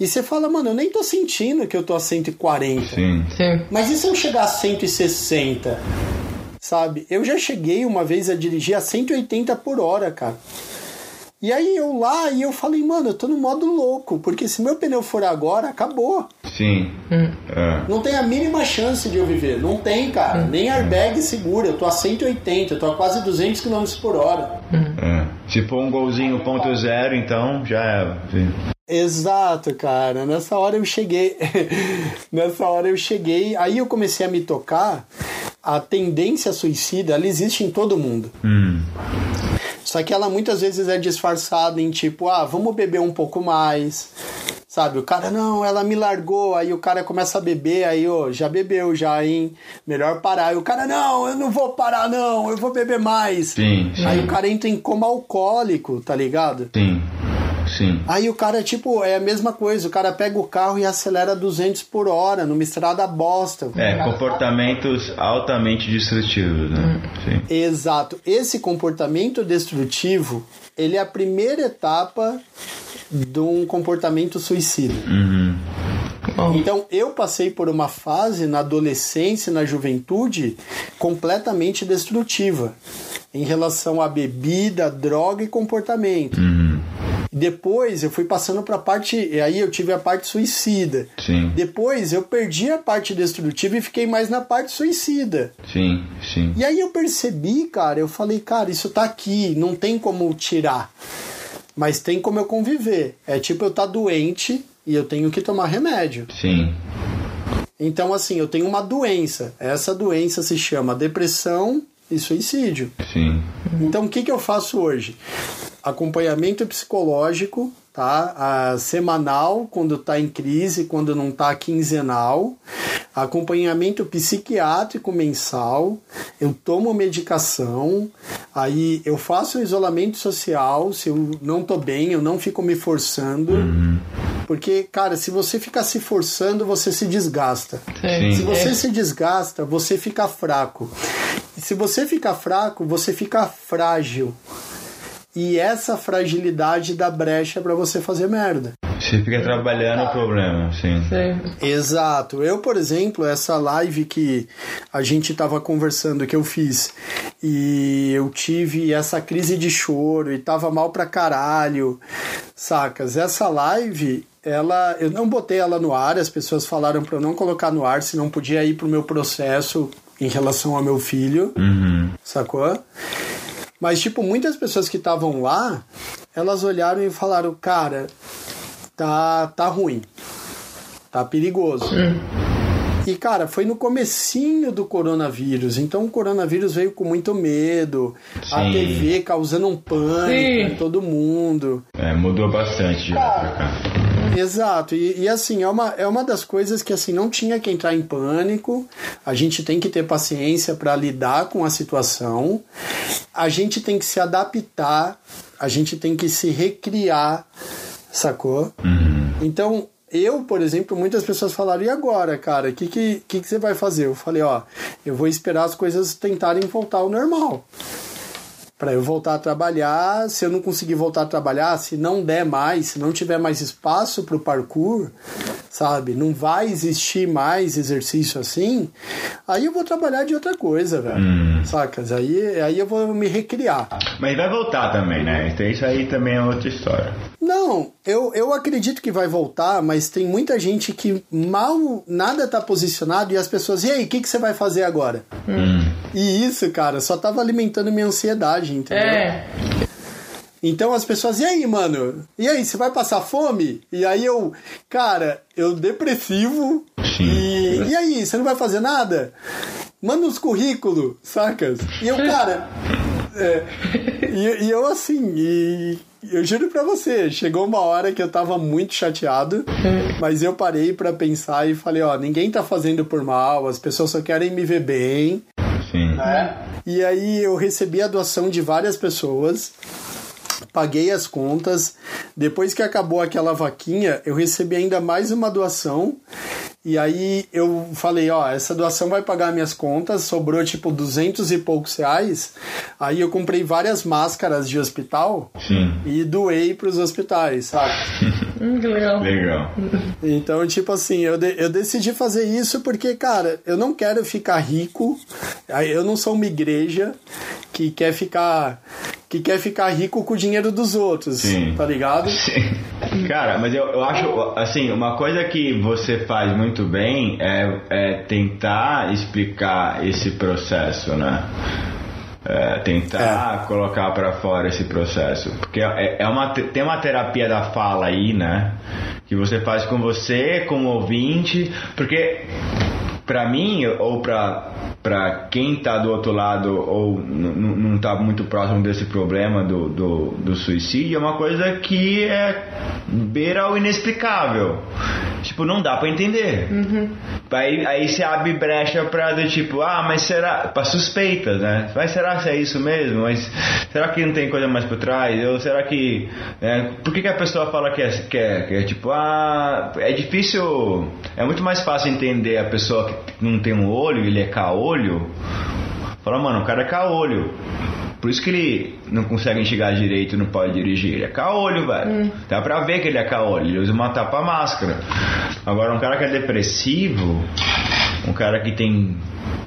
E você fala, mano, eu nem tô sentindo que eu tô a 140.
Sim.
Sim.
Mas e se eu chegar a 160? Sabe? Eu já cheguei uma vez a dirigir a 180 por hora, cara. E aí eu lá e eu falei, mano, eu tô no modo louco, porque se meu pneu for agora, acabou.
Sim. É.
Não tem a mínima chance de eu viver. Não tem, cara. Nem airbag segura. Eu tô a 180, eu tô a quase 200 km por hora.
É. Se for um golzinho ponto zero, então já é. Sim.
Exato, cara. Nessa hora eu cheguei. Nessa hora eu cheguei. Aí eu comecei a me tocar. A tendência suicida, ela existe em todo mundo.
Hum.
Só que ela muitas vezes é disfarçada em tipo, ah, vamos beber um pouco mais. Sabe, o cara, não, ela me largou, aí o cara começa a beber, aí, ô, já bebeu já, hein? Melhor parar. E o cara, não, eu não vou parar, não, eu vou beber mais.
Sim, sim.
Aí o cara entra em coma alcoólico, tá ligado?
Sim. Sim.
Aí o cara, tipo, é a mesma coisa, o cara pega o carro e acelera 200 por hora, numa estrada bosta.
É, comportamentos altamente destrutivos, né? Sim.
Exato. Esse comportamento destrutivo, ele é a primeira etapa de um comportamento suicida.
Uhum.
Então eu passei por uma fase na adolescência, na juventude, completamente destrutiva em relação à bebida, droga e comportamento.
Uhum.
Depois eu fui passando para a parte, e aí eu tive a parte suicida.
Sim.
Depois eu perdi a parte destrutiva e fiquei mais na parte suicida.
Sim, sim.
E aí eu percebi, cara, eu falei, cara, isso tá aqui, não tem como tirar. Mas tem como eu conviver. É tipo eu tá doente e eu tenho que tomar remédio.
Sim.
Então, assim, eu tenho uma doença. Essa doença se chama depressão e suicídio.
Sim.
Então, o que, que eu faço hoje? Acompanhamento psicológico, tá? A semanal, quando está em crise, quando não está quinzenal. Acompanhamento psiquiátrico mensal. Eu tomo medicação. Aí eu faço isolamento social. Se eu não tô bem, eu não fico me forçando. Porque, cara, se você ficar se forçando, você se desgasta.
Sim.
Se você
É.
se desgasta, você fica fraco. E se você fica fraco, você fica frágil. E essa fragilidade dá brecha para você fazer merda.
Você fica trabalhando o problema, sim.
Sim.
Exato. Eu, por exemplo, essa live que a gente tava conversando, que eu fiz, e eu tive essa crise de choro e tava mal pra caralho, sacas? Essa live, ela, eu não botei ela no ar, as pessoas falaram pra eu não colocar no ar, senão podia ir pro meu processo em relação ao meu filho,
Uhum.
sacou? Mas, tipo, muitas pessoas que estavam lá, elas olharam e falaram, cara, tá, tá ruim. Tá perigoso. E, cara, foi no comecinho do coronavírus. Então o coronavírus veio com muito medo. A
Sim.
TV causando um pânico
Sim.
em todo mundo.
É, mudou bastante de lá pra cá.
Exato, e, e, assim, é uma, é uma das coisas que assim não tinha que entrar em pânico, a gente tem que ter paciência para lidar com a situação, a gente tem que se adaptar, a gente tem que se recriar, sacou?
Uhum.
Então, eu, por exemplo, muitas pessoas falaram, e agora, cara, o que, que, que, que você vai fazer? Eu falei, ó, eu vou esperar as coisas tentarem voltar ao normal para eu voltar a trabalhar. Se eu não conseguir voltar a trabalhar, se não der mais, se não tiver mais espaço para o parkour, sabe? Não vai existir mais exercício assim, aí eu vou trabalhar de outra coisa, velho. Hum. Sacas? Aí, aí eu vou me recriar.
Mas vai voltar também, né? Então isso aí também é outra história.
Não, eu, eu acredito que vai voltar, mas tem muita gente que mal nada tá posicionado e as pessoas, e aí, o que, que você vai fazer agora? Hum. E isso, cara, só tava alimentando minha ansiedade, entendeu? É. Então as pessoas, e aí, mano? E aí, você vai passar fome? E aí eu, cara, eu depressivo. Sim. E, e aí, você não vai fazer nada? Manda uns currículos, sacas? E eu, cara. É, e, e, eu assim, e eu juro pra você, chegou uma hora que eu tava muito chateado, mas eu parei para pensar e falei, ó, ninguém tá fazendo por mal, as pessoas só querem me ver bem. Sim. Né? E aí eu recebi a doação de várias pessoas paguei as contas. Depois que acabou aquela vaquinha, eu recebi ainda mais uma doação. E aí eu falei, ó, essa doação vai pagar minhas contas, sobrou tipo duzentos e poucos reais. Aí eu comprei várias máscaras de hospital Sim. e doei para os hospitais, sabe?
Hum, que legal.
Legal.
Então, tipo assim, eu, de, eu decidi fazer isso porque, cara, eu não quero ficar rico. Eu não sou uma igreja que quer ficar que quer ficar rico com o dinheiro dos outros, Sim. tá ligado?
Sim. Cara, mas eu, eu acho, assim, uma coisa que você faz muito bem é, é tentar explicar esse processo, né? É, tentar é. colocar para fora esse processo. Porque é, é, uma, tem uma terapia da fala aí, né? Que você faz com você, como ouvinte, porque para mim ou para para quem está do outro lado ou não está muito próximo desse problema do, do, do, suicídio é uma coisa que é beira o inexplicável. Tipo não dá para entender. Uhum. aí aí se abre brecha para do tipo ah mas será? Para suspeitas né? Mas será que é isso mesmo? Mas será que não tem coisa mais por trás? Ou será que é, por que, que a pessoa fala que é, que é, que é tipo ah é difícil é muito mais fácil entender a pessoa que não tem um olho, ele é caolho. Fala, mano, o cara é caolho. Por isso que ele não consegue enxergar direito não pode dirigir. Ele é caolho, velho. Hum. Dá pra ver que ele é caolho. Ele usa uma tapa-máscara. Agora, um cara que é depressivo, um cara que tem,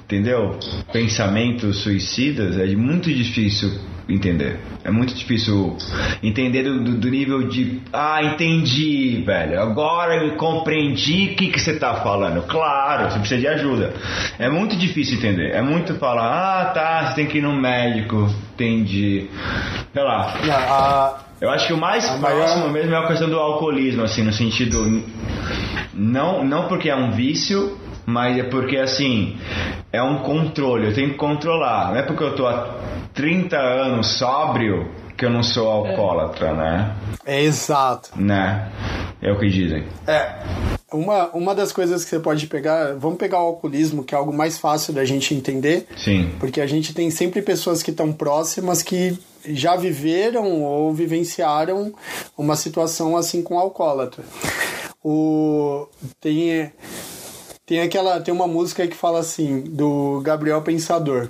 entendeu? Pensamentos suicidas, é muito difícil entender. É muito difícil entender do, do, nível de. Ah, entendi, velho. Agora eu compreendi o que, que você tá falando. Claro, você precisa de ajuda. É muito difícil entender. É muito falar, ah, tá, você tem que ir no médico. Entendi. Sei lá. Eu acho que o mais próximo maior... mesmo é a questão do alcoolismo, assim, no sentido. Não, não porque é um vício, mas é porque assim é um controle, eu tenho que controlar. Não é porque eu tô há 30 anos sóbrio que eu não sou alcoólatra, é. né?
É exato.
Né? É o que dizem.
É. Uma, uma das coisas que você pode pegar, vamos pegar o alcoolismo, que é algo mais fácil da gente entender.
Sim.
Porque a gente tem sempre pessoas que estão próximas que já viveram ou vivenciaram uma situação assim com alcoólatra. O, tem, tem aquela tem uma música que fala assim do Gabriel Pensador.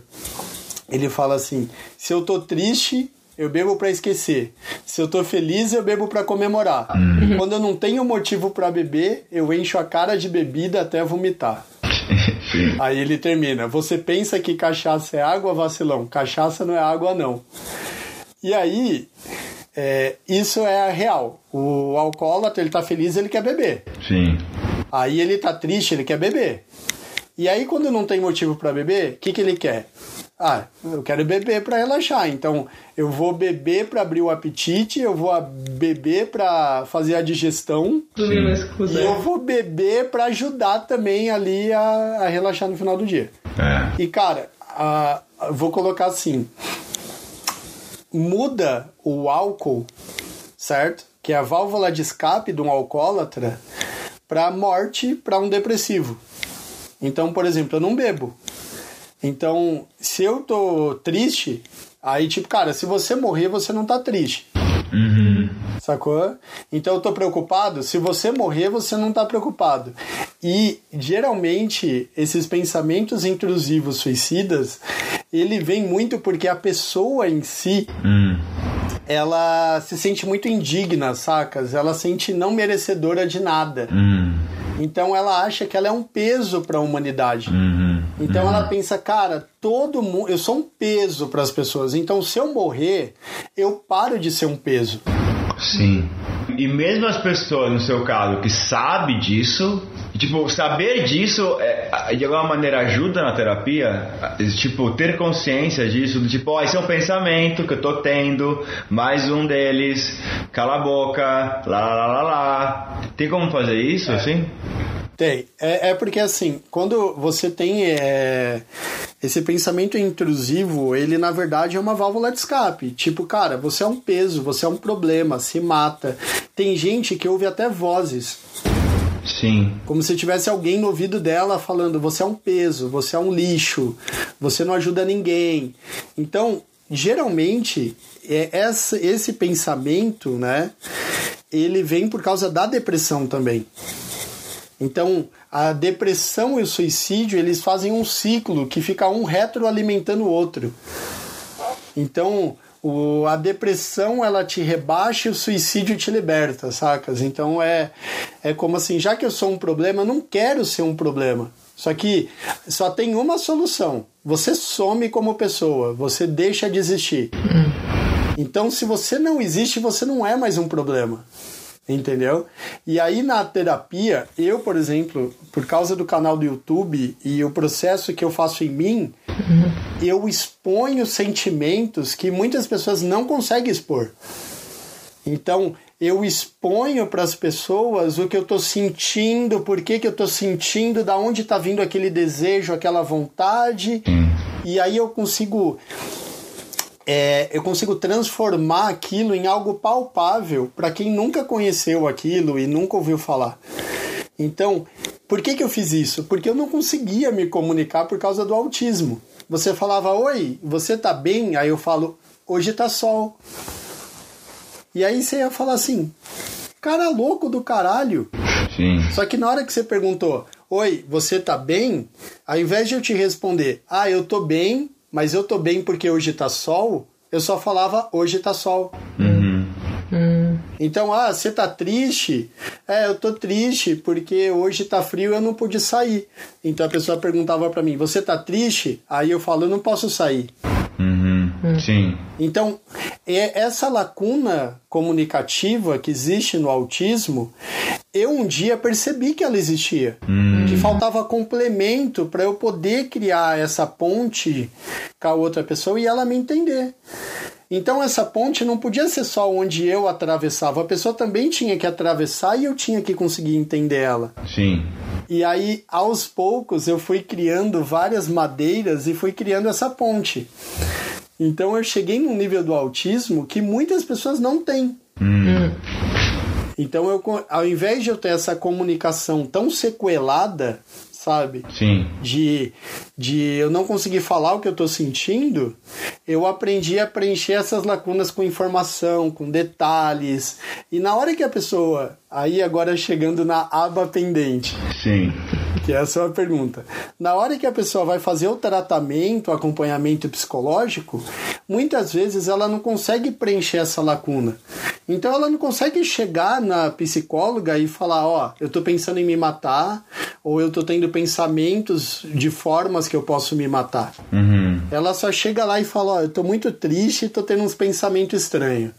Ele fala assim: "Se eu tô triste, eu bebo para esquecer. Se eu tô feliz, eu bebo para comemorar. Uhum. Quando eu não tenho motivo para beber, eu encho a cara de bebida até vomitar." Aí ele termina: "Você pensa que cachaça é água, vacilão? Cachaça não é água não." E aí, é, isso é a real. O alcoólatra, ele tá feliz, ele quer beber.
Sim.
Aí ele tá triste, ele quer beber. E aí, quando não tem motivo para beber, o que, que ele quer? Ah, eu quero beber para relaxar. Então, eu vou beber para abrir o apetite, eu vou beber para fazer a digestão.
Sim.
E eu vou beber para ajudar também ali a, a, relaxar no final do dia.
É.
E, cara, a, vou colocar assim: muda o álcool, certo? Que é a válvula de escape de um alcoólatra para morte para um depressivo. Então, por exemplo, eu não bebo. Então, se eu tô triste, aí tipo, cara, se você morrer, você não tá triste.
Uhum.
Sacou? Então eu tô preocupado. Se você morrer, você não tá preocupado. E geralmente esses pensamentos intrusivos suicidas, ele vem muito porque a pessoa em si
uhum
ela se sente muito indigna, sacas? Ela sente não merecedora de nada.
Hum.
Então ela acha que ela é um peso para a humanidade.
Uhum.
Então ela pensa, cara, todo mundo, eu sou um peso para as pessoas. Então se eu morrer, eu paro de ser um peso.
Sim. E mesmo as pessoas, no seu caso, que sabe disso, tipo, saber disso é, de alguma maneira ajuda na terapia? Tipo, ter consciência disso, do tipo, ó, oh, esse é um pensamento que eu tô tendo, mais um deles, cala a boca, lá lá lá lá. Tem como fazer isso, é. assim?
Tem. É, é porque assim, quando você tem é, esse pensamento intrusivo, ele na verdade é uma válvula de escape. Tipo, cara, você é um peso, você é um problema, se mata. Tem gente que ouve até vozes.
Sim.
Como se tivesse alguém no ouvido dela falando: você é um peso, você é um lixo, você não ajuda ninguém. Então, geralmente, é essa, esse pensamento, né? Ele vem por causa da depressão também. Então, a depressão e o suicídio, eles fazem um ciclo que fica um retroalimentando o outro. Então, o, a depressão ela te rebaixa e o suicídio te liberta, sacas? Então é, é como assim, já que eu sou um problema, eu não quero ser um problema. Só que só tem uma solução. Você some como pessoa, você deixa de existir. Então, se você não existe, você não é mais um problema entendeu? E aí na terapia, eu, por exemplo, por causa do canal do YouTube e o processo que eu faço em mim, uhum. eu exponho sentimentos que muitas pessoas não conseguem expor. Então, eu exponho para as pessoas o que eu estou sentindo, por que, que eu estou sentindo, da onde está vindo aquele desejo, aquela vontade, e aí eu consigo é, eu consigo transformar aquilo em algo palpável para quem nunca conheceu aquilo e nunca ouviu falar. Então, por que, que eu fiz isso? Porque eu não conseguia me comunicar por causa do autismo. Você falava, oi, você tá bem? Aí eu falo, hoje tá sol. E aí você ia falar assim, cara louco do caralho.
Sim.
Só que na hora que você perguntou, oi, você tá bem? Ao invés de eu te responder, ah, eu tô bem, mas eu tô bem porque hoje tá sol, eu só falava hoje tá sol.
Uhum.
Hum. Então, ah, você tá triste? É, eu tô triste porque hoje tá frio e eu não pude sair. Então a pessoa perguntava para mim: Você tá triste? Aí eu falo: Eu não posso sair.
Uhum. Sim.
Então, é essa lacuna comunicativa que existe no autismo, eu um dia percebi que ela existia.
Hum.
Que faltava complemento para eu poder criar essa ponte com a outra pessoa e ela me entender. Então essa ponte não podia ser só onde eu atravessava, a pessoa também tinha que atravessar e eu tinha que conseguir entender ela.
Sim.
E aí, aos poucos, eu fui criando várias madeiras e fui criando essa ponte. Então eu cheguei num nível do autismo que muitas pessoas não têm.
Hum.
Então eu, ao invés de eu ter essa comunicação tão sequelada, sabe?
Sim.
De, de eu não conseguir falar o que eu estou sentindo, eu aprendi a preencher essas lacunas com informação, com detalhes. E na hora que a pessoa, aí agora chegando na aba pendente.
Sim.
Que essa é a pergunta. Na hora que a pessoa vai fazer o tratamento, o acompanhamento psicológico, muitas vezes ela não consegue preencher essa lacuna. Então ela não consegue chegar na psicóloga e falar, ó, oh, eu tô pensando em me matar, ou eu tô tendo pensamentos de formas que eu posso me matar.
Uhum.
Ela só chega lá e fala, ó, oh, eu tô muito triste e tô tendo uns pensamentos estranhos.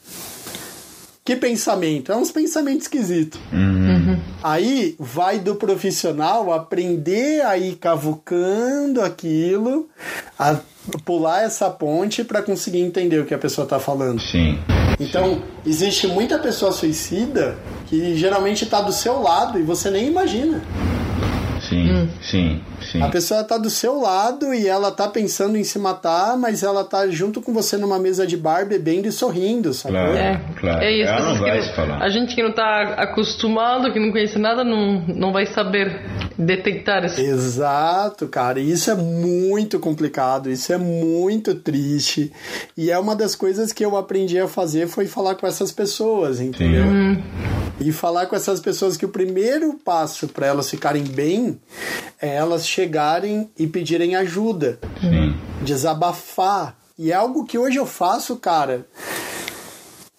Que pensamento? É uns pensamentos esquisitos.
Uhum.
Aí vai do profissional aprender a ir cavucando aquilo, a pular essa ponte para conseguir entender o que a pessoa está falando.
Sim.
Então, existe muita pessoa suicida que geralmente está do seu lado e você nem imagina.
Sim, sim, sim.
A pessoa tá do seu lado e ela tá pensando em se matar, mas ela tá junto com você numa mesa de bar bebendo e sorrindo, sabe?
Claro, é, claro.
É isso.
Ela não vai
se
falar.
A gente que não tá acostumado, que não conhece nada, não, não vai saber detectar isso.
Exato, cara. E isso é muito complicado, isso é muito triste. E é uma das coisas que eu aprendi a fazer foi falar com essas pessoas, entendeu?
Hum.
E falar com essas pessoas que o primeiro passo para elas ficarem bem é elas chegarem e pedirem ajuda.
Sim.
Desabafar. E é algo que hoje eu faço, cara.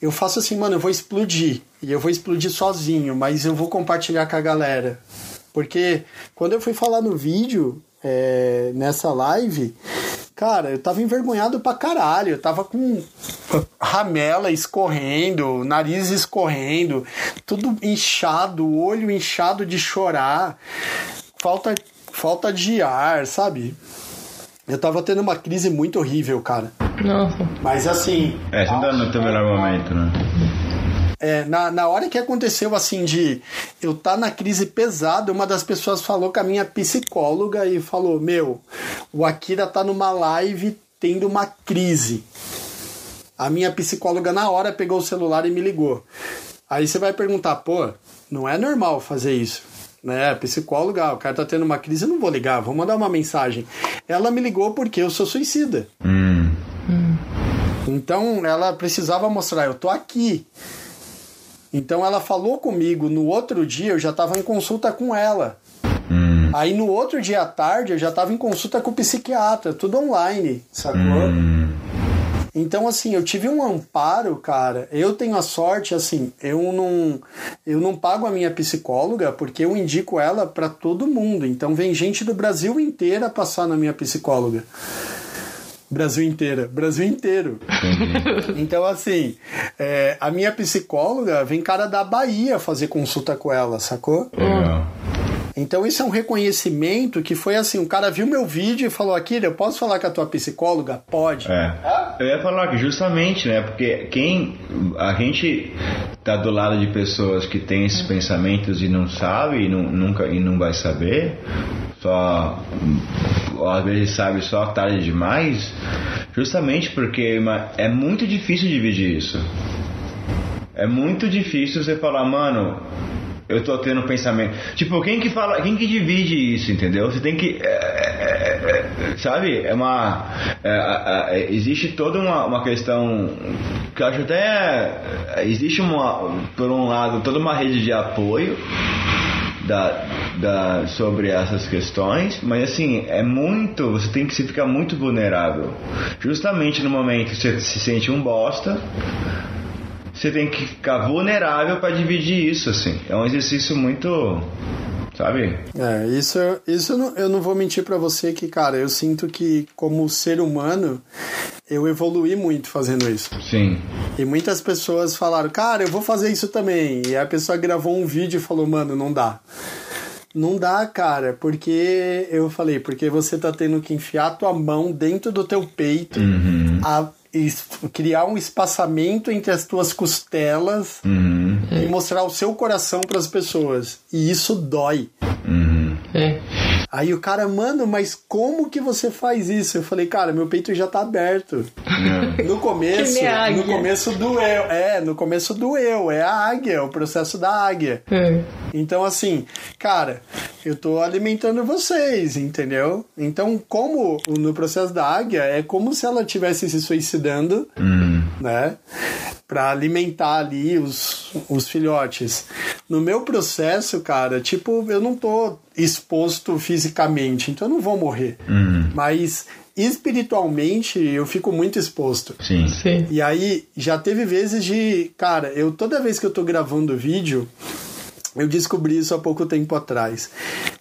Eu faço assim, mano, eu vou explodir. E eu vou explodir sozinho, mas eu vou compartilhar com a galera. Porque quando eu fui falar no vídeo, é, nessa live, cara, eu tava envergonhado pra caralho. Eu tava com ramela escorrendo, nariz escorrendo, tudo inchado, olho inchado de chorar, falta, falta de ar, sabe? Eu tava tendo uma crise muito horrível, cara.
Nossa.
Mas assim.
É, você não tá no teu melhor momento, né?
É, na, na hora que aconteceu assim de eu tá na crise pesada, uma das pessoas falou com a minha psicóloga e falou: Meu, o Akira tá numa live tendo uma crise. A minha psicóloga na hora pegou o celular e me ligou. Aí você vai perguntar, pô, não é normal fazer isso. Né, psicóloga, ah, o cara tá tendo uma crise, eu não vou ligar, vou mandar uma mensagem. Ela me ligou porque eu sou suicida.
Hum.
Então ela precisava mostrar, eu tô aqui. Então ela falou comigo no outro dia, eu já estava em consulta com ela.
Hum.
Aí no outro dia à tarde eu já estava em consulta com o psiquiatra, tudo online, sacou?
Hum.
Então assim, eu tive um amparo, cara. Eu tenho a sorte assim, eu não eu não pago a minha psicóloga porque eu indico ela para todo mundo. Então vem gente do Brasil inteira passar na minha psicóloga. Brasil inteira, Brasil inteiro. Então, assim, é, a minha psicóloga vem cara da Bahia fazer consulta com ela, sacou?
Legal.
Então, isso é um reconhecimento que foi assim: o cara viu meu vídeo e falou: Akira, eu posso falar com a tua psicóloga? Pode.
É. Eu ia falar que justamente, né? Porque quem. A gente tá do lado de pessoas que têm esses pensamentos e não sabe e não, nunca e não vai saber, só. às vezes sabe só tarde demais, justamente porque uma- é muito difícil dividir isso. É muito difícil você falar, mano, eu tô tendo pensamento. Tipo, quem que fala, quem que divide isso, entendeu? Você tem que. é, é, é, é, sabe? É uma. é, é, existe toda uma, uma questão que eu acho até. Existe uma. Por um lado, toda uma rede de apoio. Da, da, sobre essas questões, mas assim, é muito, você tem que se ficar muito vulnerável. Justamente no momento que você se sente um bosta, você tem que ficar vulnerável para dividir isso, assim. É um exercício muito, sabe?
É, isso, isso eu não, eu não vou mentir pra você que, cara, eu sinto que, como ser humano, eu evolui muito fazendo isso.
Sim.
E muitas pessoas falaram, cara, eu vou fazer isso também. E a pessoa gravou um vídeo e falou, mano, não dá. Não dá, cara, porque eu falei, porque você tá tendo que enfiar a tua mão dentro do teu peito,
Uhum.
a, criar um espaçamento entre as tuas costelas
Uhum.
e mostrar o seu coração para as pessoas. E isso dói.
Uhum.
É.
Aí o cara, mano, mas como que você faz isso? Eu falei, cara, meu peito já tá aberto. No começo, no começo doeu. É, no começo doeu. É a águia, é o processo da águia.
É.
Então, assim, cara, eu tô alimentando vocês, entendeu? Então, como no processo da águia, é como se ela estivesse se suicidando,
Uhum.
né? Pra alimentar ali os, os filhotes. No meu processo, cara, tipo, eu não tô exposto fisicamente, então eu não vou morrer.
Uhum.
Mas espiritualmente eu fico muito exposto.
Sim.
Sim.
E aí já teve vezes de, cara, eu toda vez que eu tô gravando vídeo, eu descobri isso há pouco tempo atrás.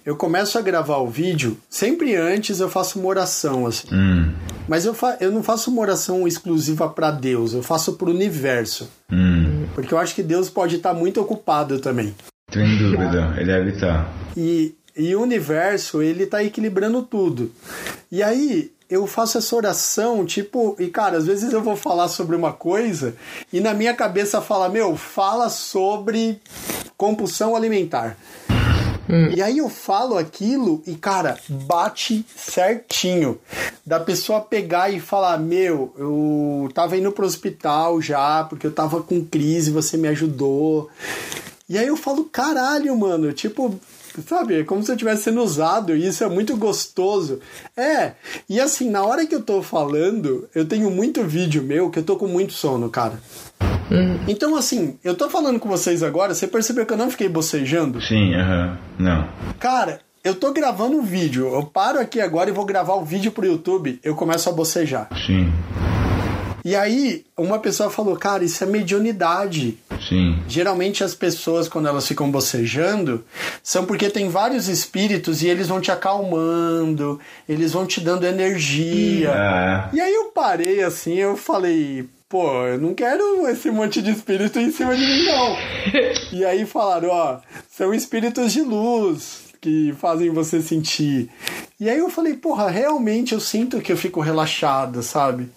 Eu começo a gravar o vídeo, sempre antes eu faço uma oração assim.
Hum.
Mas eu, fa eu não faço uma oração exclusiva para Deus, eu faço pro universo.
Hum.
Porque eu acho que Deus pode estar muito ocupado também.
Sem dúvida, ele deve estar.
E, e o universo, ele tá equilibrando tudo. E aí, eu faço essa oração, tipo, e cara, às vezes eu vou falar sobre uma coisa e na minha cabeça fala, meu, fala sobre compulsão alimentar. E aí eu falo aquilo e, cara, bate certinho. Da pessoa pegar e falar, meu, eu tava indo pro hospital já, porque eu tava com crise, você me ajudou. E aí eu falo, caralho, mano, tipo, sabe, é como se eu estivesse sendo usado, e isso é muito gostoso. É, e assim, na hora que eu tô falando, eu tenho muito vídeo meu que eu tô com muito sono, cara. Então, assim, eu tô falando com vocês agora, você percebeu que eu não fiquei bocejando?
Sim, aham. Não.
Cara, eu tô gravando um vídeo, eu paro aqui agora e vou gravar o vídeo pro YouTube, eu começo a bocejar.
Sim.
E aí, uma pessoa falou, cara, isso é mediunidade.
Sim.
Geralmente as pessoas, quando elas ficam bocejando, são porque tem vários espíritos e eles vão te acalmando, eles vão te dando energia.
É.
E aí eu parei assim, eu falei, pô, eu não quero esse monte de espírito em cima de mim, não. e aí falaram, ó, são espíritos de luz que fazem você sentir. E aí eu falei, porra, realmente eu sinto que eu fico relaxado, sabe?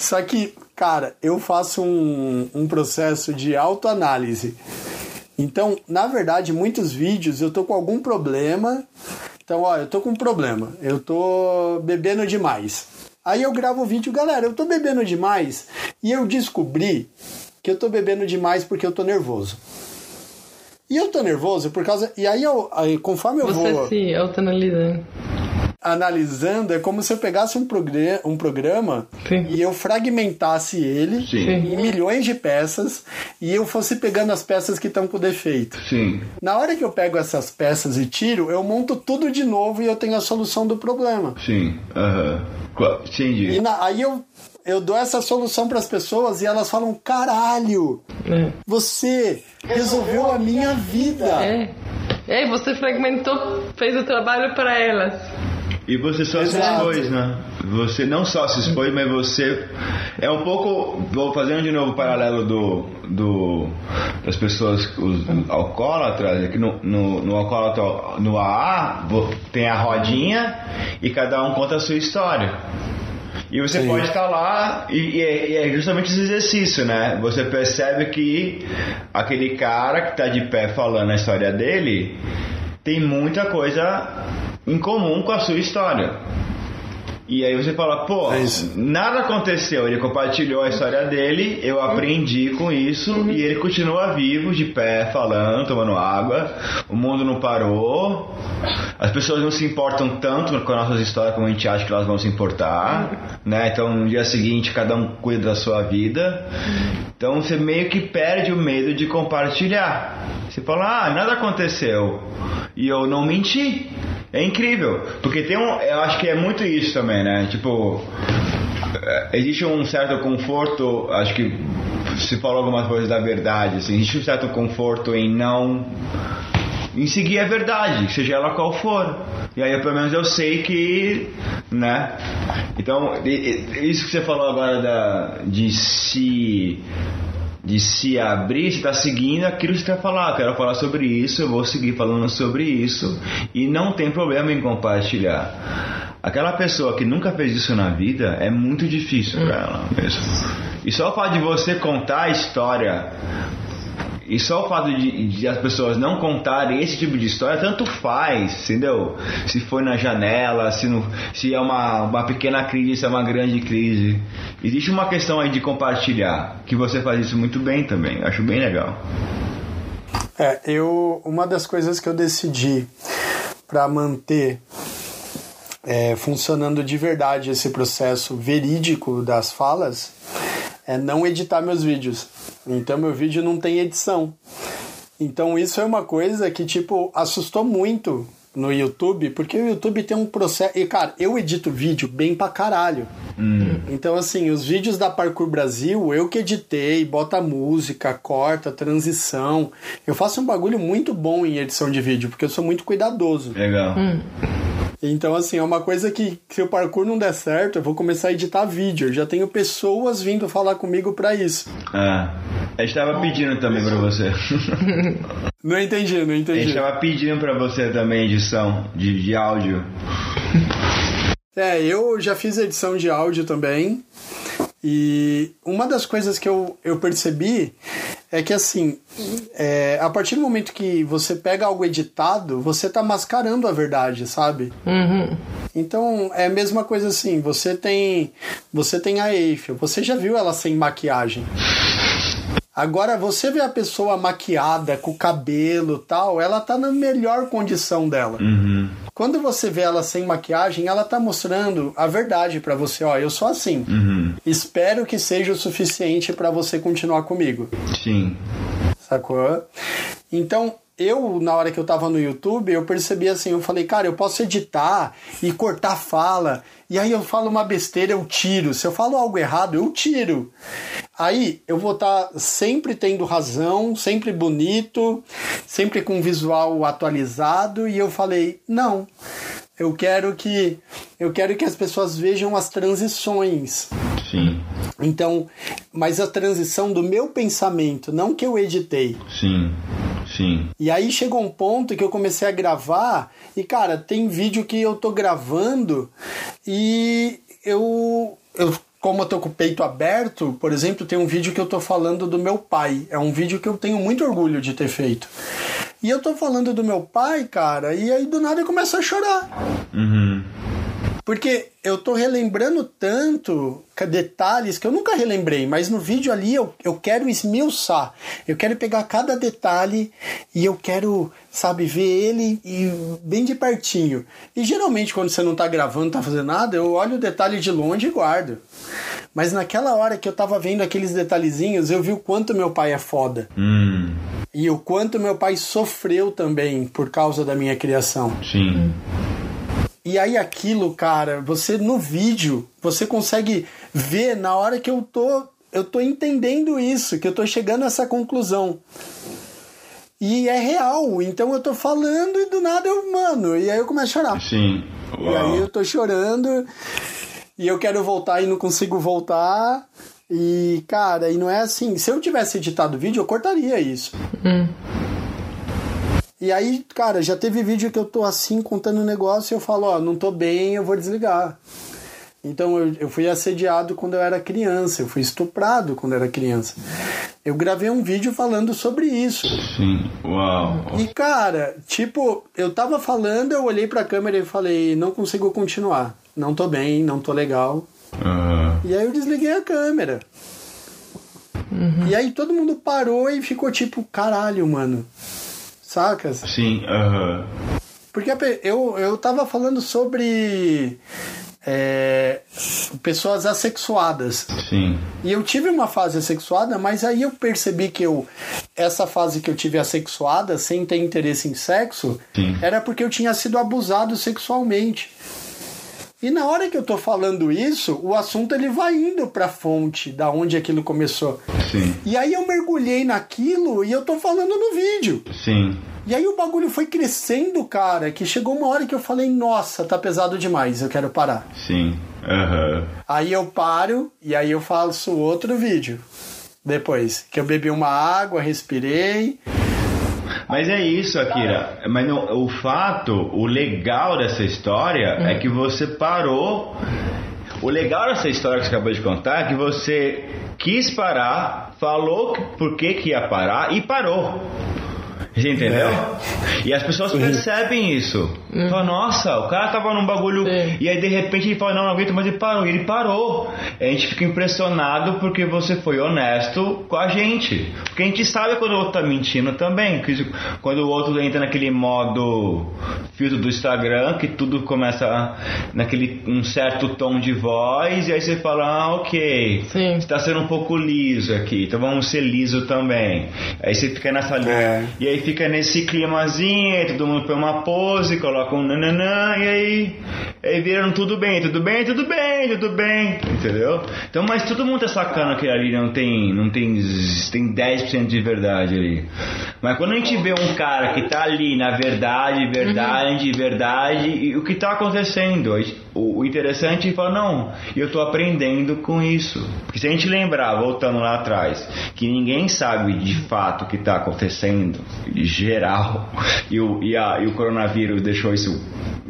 Só que, cara, eu faço um, um processo de autoanálise. Então, na verdade, muitos vídeos eu tô com algum problema. Então, ó, eu tô com um problema. Eu tô bebendo demais. Aí eu gravo o vídeo, galera, eu tô bebendo demais. E eu descobri que eu tô bebendo demais porque eu tô nervoso. E eu tô nervoso por causa. E aí, eu, aí conforme eu
Você
vou
se autoanalisando.
Analisando, é como se eu pegasse um, programa, um programa
Sim.
e eu fragmentasse ele
Sim.
em milhões de peças e eu fosse pegando as peças que estão com defeito.
Sim.
Na hora que eu pego essas peças e tiro, eu monto tudo de novo e eu tenho a solução do problema.
Sim. Aham. Qua- Entendi.
E na- aí eu, eu dou essa solução para as pessoas e elas falam: caralho,
É.
você resolveu a minha vida.
É. É, você fragmentou, fez o trabalho para elas.
E você só se
Exato.
expôs, né? Você não só se expôs, mas você. É um pouco. Vou fazendo de novo o paralelo do. do das pessoas, os alcoólatras, é que no, no, no alcoólatra, no AA, tem a rodinha e cada um conta a sua história. E você
Sim.
pode estar lá e, e é, e é justamente esse exercício, né? Você percebe que aquele cara que está de pé falando a história dele tem muita coisa em comum com a sua história. E aí você fala, pô,
É
nada aconteceu. Ele compartilhou a história dele, eu aprendi com isso e ele continua vivo, de pé, falando, tomando água. O mundo não parou. As pessoas não se importam tanto com as nossas histórias como a gente acha que elas vão se importar, né? Então no dia seguinte cada um cuida da sua vida. Então você meio que perde o medo de compartilhar. Você fala, ah, nada aconteceu e eu não menti. É incrível, porque tem um, eu acho que é muito isso também, né? Tipo, é, existe um certo conforto, acho que se falou algumas coisas da verdade, assim, existe um certo conforto em não em seguir a verdade, seja ela qual for. E aí pelo menos eu sei que, né? Então, isso que você falou agora da, de se de se abrir, está seguindo aquilo que você quer falar. Eu quero falar sobre isso, eu vou seguir falando sobre isso. E não tem problema em compartilhar. Aquela pessoa que nunca fez isso na vida é muito difícil para ela mesmo. E só o fato de você contar a história e só o fato de, de as pessoas não contarem esse tipo de história, tanto faz, entendeu? Se foi na janela, se, se é uma, uma pequena crise, se é uma grande crise. Existe uma questão aí de compartilhar, que você faz isso muito bem também, acho bem legal.
É, eu uma das coisas que eu decidi para manter é, funcionando de verdade esse processo verídico das falas é não editar meus vídeos. Então meu vídeo não tem edição. Então isso é uma coisa que tipo assustou muito no YouTube, porque o YouTube tem um processo. E cara, eu edito vídeo bem pra caralho. Então, assim, os vídeos da Parkour Brasil, eu que editei, bota música, corta, transição. Eu faço um bagulho muito bom em edição de vídeo, porque eu sou muito cuidadoso.
Legal.
Então, assim, é uma coisa que se o parkour não der certo, eu vou começar a editar vídeo. Eu já tenho pessoas vindo falar comigo pra isso.
Ah, a gente tava pedindo também pra você.
Não entendi, não
A gente
entendi.
tava pedindo pra você também edição de, de áudio.
É, eu já fiz edição de áudio também. E uma das coisas que eu, eu percebi é que, assim, é, a partir do momento que você pega algo editado, você tá mascarando a verdade, sabe?
Uhum.
Então é a mesma coisa assim, você tem você tem a Eiffel, você já viu ela sem maquiagem. Agora você vê a pessoa maquiada, com o cabelo tal, ela tá na melhor condição dela.
Uhum.
Quando você vê ela sem maquiagem, ela tá mostrando a verdade pra você, ó, eu sou assim.
Uhum.
Espero que seja o suficiente pra você continuar comigo.
Sim.
Sacou? Então, eu, na hora que eu tava no YouTube, eu percebi assim, eu falei, cara, eu posso editar e cortar fala. E aí eu falo uma besteira, eu tiro. Se eu falo algo errado, eu tiro. Aí eu vou estar tá sempre tendo razão, sempre bonito, sempre com visual atualizado. E eu falei, não. Eu quero que eu quero que as pessoas vejam as transições.
Sim.
Então, mas a transição do meu pensamento, não que eu editei.
Sim. Sim.
E aí chegou um ponto que eu comecei a gravar e cara, tem vídeo que eu tô gravando e eu eu como eu tô com o peito aberto, por exemplo, tem um vídeo que eu tô falando do meu pai. É um vídeo que eu tenho muito orgulho de ter feito. E eu tô falando do meu pai, cara, e aí do nada eu começo a chorar.
Uhum.
Porque eu tô relembrando tanto detalhes que eu nunca relembrei, mas no vídeo ali eu, eu quero esmiuçar. Eu quero pegar cada detalhe e eu quero, sabe, ver ele e, bem de pertinho. E geralmente quando você não tá gravando, não tá fazendo nada, eu olho o detalhe de longe e guardo. Mas naquela hora que eu tava vendo aqueles detalhezinhos, eu vi o quanto meu pai é foda.
Hum.
E o quanto meu pai sofreu também por causa da minha criação.
Sim. Hum.
E aí aquilo, cara, você no vídeo, você consegue ver na hora que eu tô, eu tô entendendo isso, que eu tô chegando a essa conclusão. E é real, então eu tô falando e do nada eu, mano, e aí eu começo a chorar.
Sim.
Uau. E aí eu tô chorando e eu quero voltar e não consigo voltar. E, cara, e não é assim. Se eu tivesse editado o vídeo, eu cortaria isso.
Hum.
E aí, cara, já teve vídeo que eu tô assim contando um negócio e eu falo, ó, não tô bem, eu vou desligar. Então eu, eu fui assediado quando eu era criança, eu fui estuprado quando eu era criança. Eu gravei um vídeo falando sobre isso.
Sim, uau.
E cara, tipo, eu tava falando, eu olhei pra câmera e falei, não consigo continuar. Não tô bem, não tô legal.
Uhum.
E aí eu desliguei a câmera.
Uhum.
E aí todo mundo parou e ficou tipo, caralho, mano sacas?
Sim, aham.
Porque eu, eu tava falando sobre é, pessoas assexuadas.
Sim.
E eu tive uma fase assexuada, mas aí eu percebi que eu essa fase que eu tive assexuada, sem ter interesse em sexo,
Sim.
era porque eu tinha sido abusado sexualmente. E na hora que eu tô falando isso, o assunto ele vai indo pra fonte da onde aquilo começou.
Sim.
E aí eu mergulhei naquilo e eu tô falando no vídeo.
Sim.
E aí o bagulho foi crescendo, cara, que chegou uma hora que eu falei, nossa, tá pesado demais, eu quero parar.
Sim. Uhum.
Aí eu paro e aí eu faço outro vídeo. Depois, que eu bebi uma água, respirei,
mas é isso, Akira. Mas no, o fato, o legal dessa história uhum. é que você parou. O legal dessa história que você acabou de contar é que você quis parar, falou por que, que ia parar e parou. Você entendeu? É. E as pessoas percebem isso. Uhum. Fala, nossa, o cara tava num bagulho. Sim. E aí de repente ele fala, não, não aguento, mas ele parou. E ele parou. E a gente fica impressionado porque você foi honesto com a gente. Porque a gente sabe quando o outro tá mentindo também. Quando o outro entra naquele modo filtro do Instagram, que tudo começa naquele um certo tom de voz, e aí você fala, ah, ok.
Sim.
Você tá sendo um pouco liso aqui, então vamos ser liso também. Aí você fica nessa linha.
É.
E aí fica nesse climazinho, todo mundo põe uma pose, coloca um nananã, e aí, aí viram tudo bem, tudo bem, tudo bem, tudo bem, entendeu? Então, mas todo mundo tá sacando que ali não tem, não tem, tem 10% de verdade ali. Mas quando a gente vê um cara que tá ali na verdade, verdade, uhum. verdade, e o que tá acontecendo? O, o interessante é falar, não, eu tô aprendendo com isso. Porque se a gente lembrar, voltando lá atrás, que ninguém sabe de fato o que tá acontecendo, geral, e o, e, a, e o coronavírus deixou isso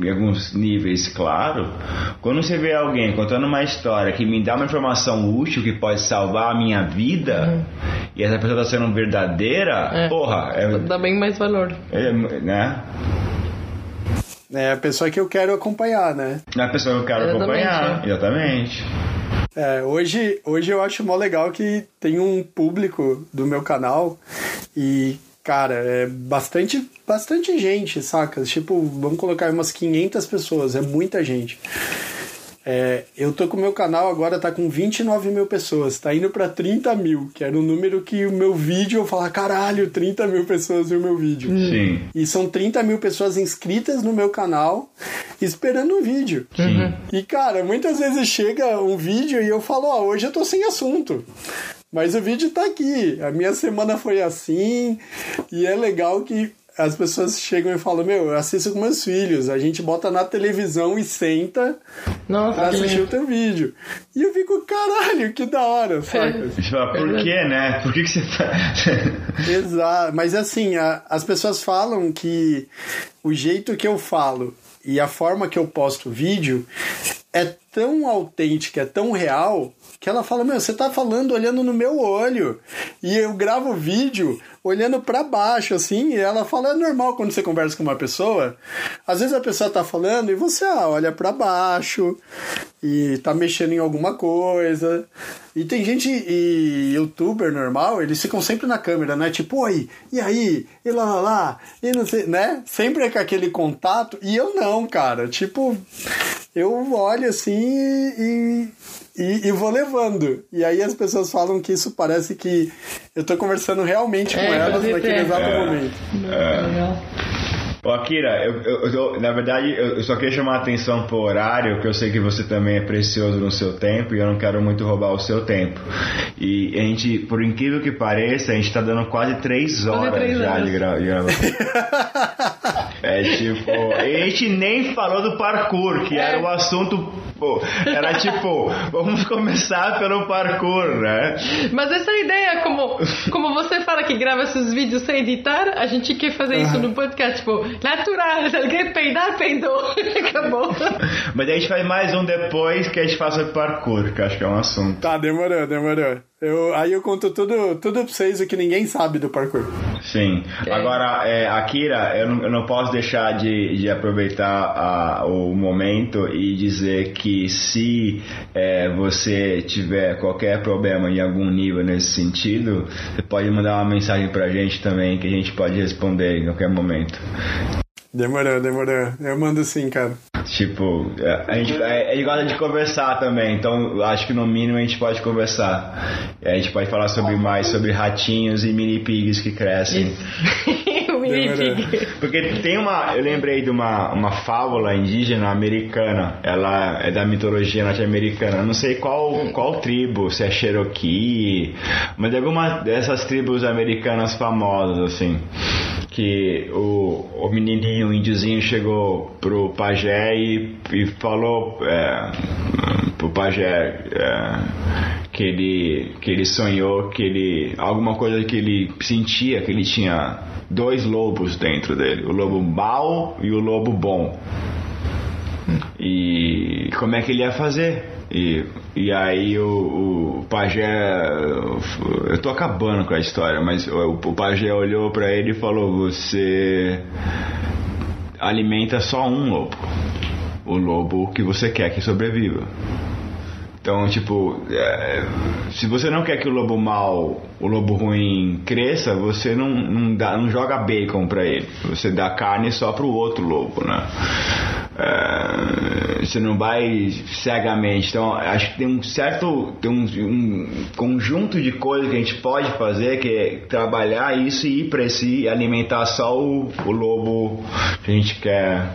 em alguns níveis claro, quando você vê alguém contando uma história que me dá uma informação útil que pode salvar a minha vida, uhum. e essa pessoa está sendo verdadeira, é. porra. É,
dá bem mais valor.
É, né?
É a pessoa que eu quero acompanhar, né?
É a pessoa que eu quero exatamente, acompanhar, é. exatamente.
É, hoje, hoje eu acho mó legal que tem um público do meu canal e cara, é bastante, bastante gente, saca? Tipo, vamos colocar umas 500 pessoas, é muita gente. É, eu tô com o meu canal agora, tá com 29 mil pessoas, tá indo pra 30 mil, que era o número que o meu vídeo eu falar, caralho, 30 mil pessoas viu meu vídeo.
Sim.
E são 30 mil pessoas inscritas no meu canal esperando um vídeo.
Sim.
E cara, muitas vezes chega um vídeo e eu falo, ó, hoje eu tô sem assunto. Mas o vídeo tá aqui. A minha semana foi assim. E é legal que as pessoas chegam e falam: Meu, eu assisto com meus filhos. A gente bota na televisão e senta
Nossa,
pra
que
assistir
lindo.
o teu vídeo. E eu fico, caralho, que da hora, saca?
Você fala, por que, né? Por que, que você faz?
Exato. Mas assim, a- as pessoas falam que o jeito que eu falo e a forma que eu posto o vídeo é tão autêntica, é tão real, que ela fala: Meu, você tá falando olhando no meu olho. E eu gravo vídeo olhando para baixo, assim, e ela fala: É normal quando você conversa com uma pessoa. Às vezes a pessoa tá falando e você ah, olha para baixo e tá mexendo em alguma coisa. E tem gente, e youtuber normal, eles ficam sempre na câmera, né? Tipo, oi, e aí? E lá lá lá, e não sei, né? Sempre é com aquele contato. E eu não, cara. Tipo, eu olho assim e, e, e vou levando. E aí as pessoas falam que isso parece que eu tô conversando realmente elas
pode
naquele
ser.
exato
É.
momento.
Ô, Akira, eu, eu- eu- na verdade eu só queria chamar a atenção pro horário, que eu sei que você também é precioso no seu tempo e eu não quero muito roubar o seu tempo. E a gente, por incrível que pareça, a gente tá dando quase três horas
três
já
horas.
de, gra de gravação. é tipo, a gente nem falou do parkour, que era o assunto, pô, era tipo, vamos começar pelo parkour, né?
Mas essa ideia, como, como você fala que grava seus vídeos sem editar, a gente quer fazer isso no podcast, tipo, natural, se alguém peidar, peidou, acabou.
Mas a gente faz mais um depois que a gente faça parkour, que eu acho que é um assunto.
Tá, demorou, demorou. Eu, aí eu conto tudo, tudo pra vocês o que ninguém sabe do parkour.
Sim. Agora, é, Akira, eu não, eu não posso deixar de, de aproveitar a- o momento e dizer que se é, você tiver qualquer problema em algum nível nesse sentido, você pode mandar uma mensagem pra gente também que a gente pode responder em qualquer momento.
Demorou, demorou. Eu mando sim, cara.
Tipo, é, a gente, é, a gente gosta de conversar também, então acho que no mínimo a gente pode conversar. A gente pode falar sobre mais sobre ratinhos e mini pigs que crescem.
pig.
Porque tem uma. Eu lembrei de uma, uma fábula indígena americana. Ela é da mitologia norte-americana. Não sei qual, qual tribo, se é Cherokee, mas é alguma dessas tribos americanas famosas, assim. Que o, o menininho, o índiozinho, chegou pro pajé e, e falou é, pro pajé é, que, ele, que ele sonhou, que ele. alguma coisa que ele sentia, que ele tinha dois lobos dentro dele, o lobo mau e o lobo bom. E como é que ele ia fazer? E, e aí o, o pajé. Eu tô acabando com a história, mas o, o pajé olhou pra ele e falou: Você alimenta só um lobo. O lobo que você quer que sobreviva. Então, tipo, é, se você não quer que o lobo mal, o lobo ruim cresça, você não, não, dá, não joga bacon pra ele. Você dá carne só pro outro lobo, né? É, você não vai cegamente. Então, acho que tem um certo, tem um, um conjunto de coisas que a gente pode fazer, que é trabalhar isso e ir pra esse alimentar só o, o lobo que a gente quer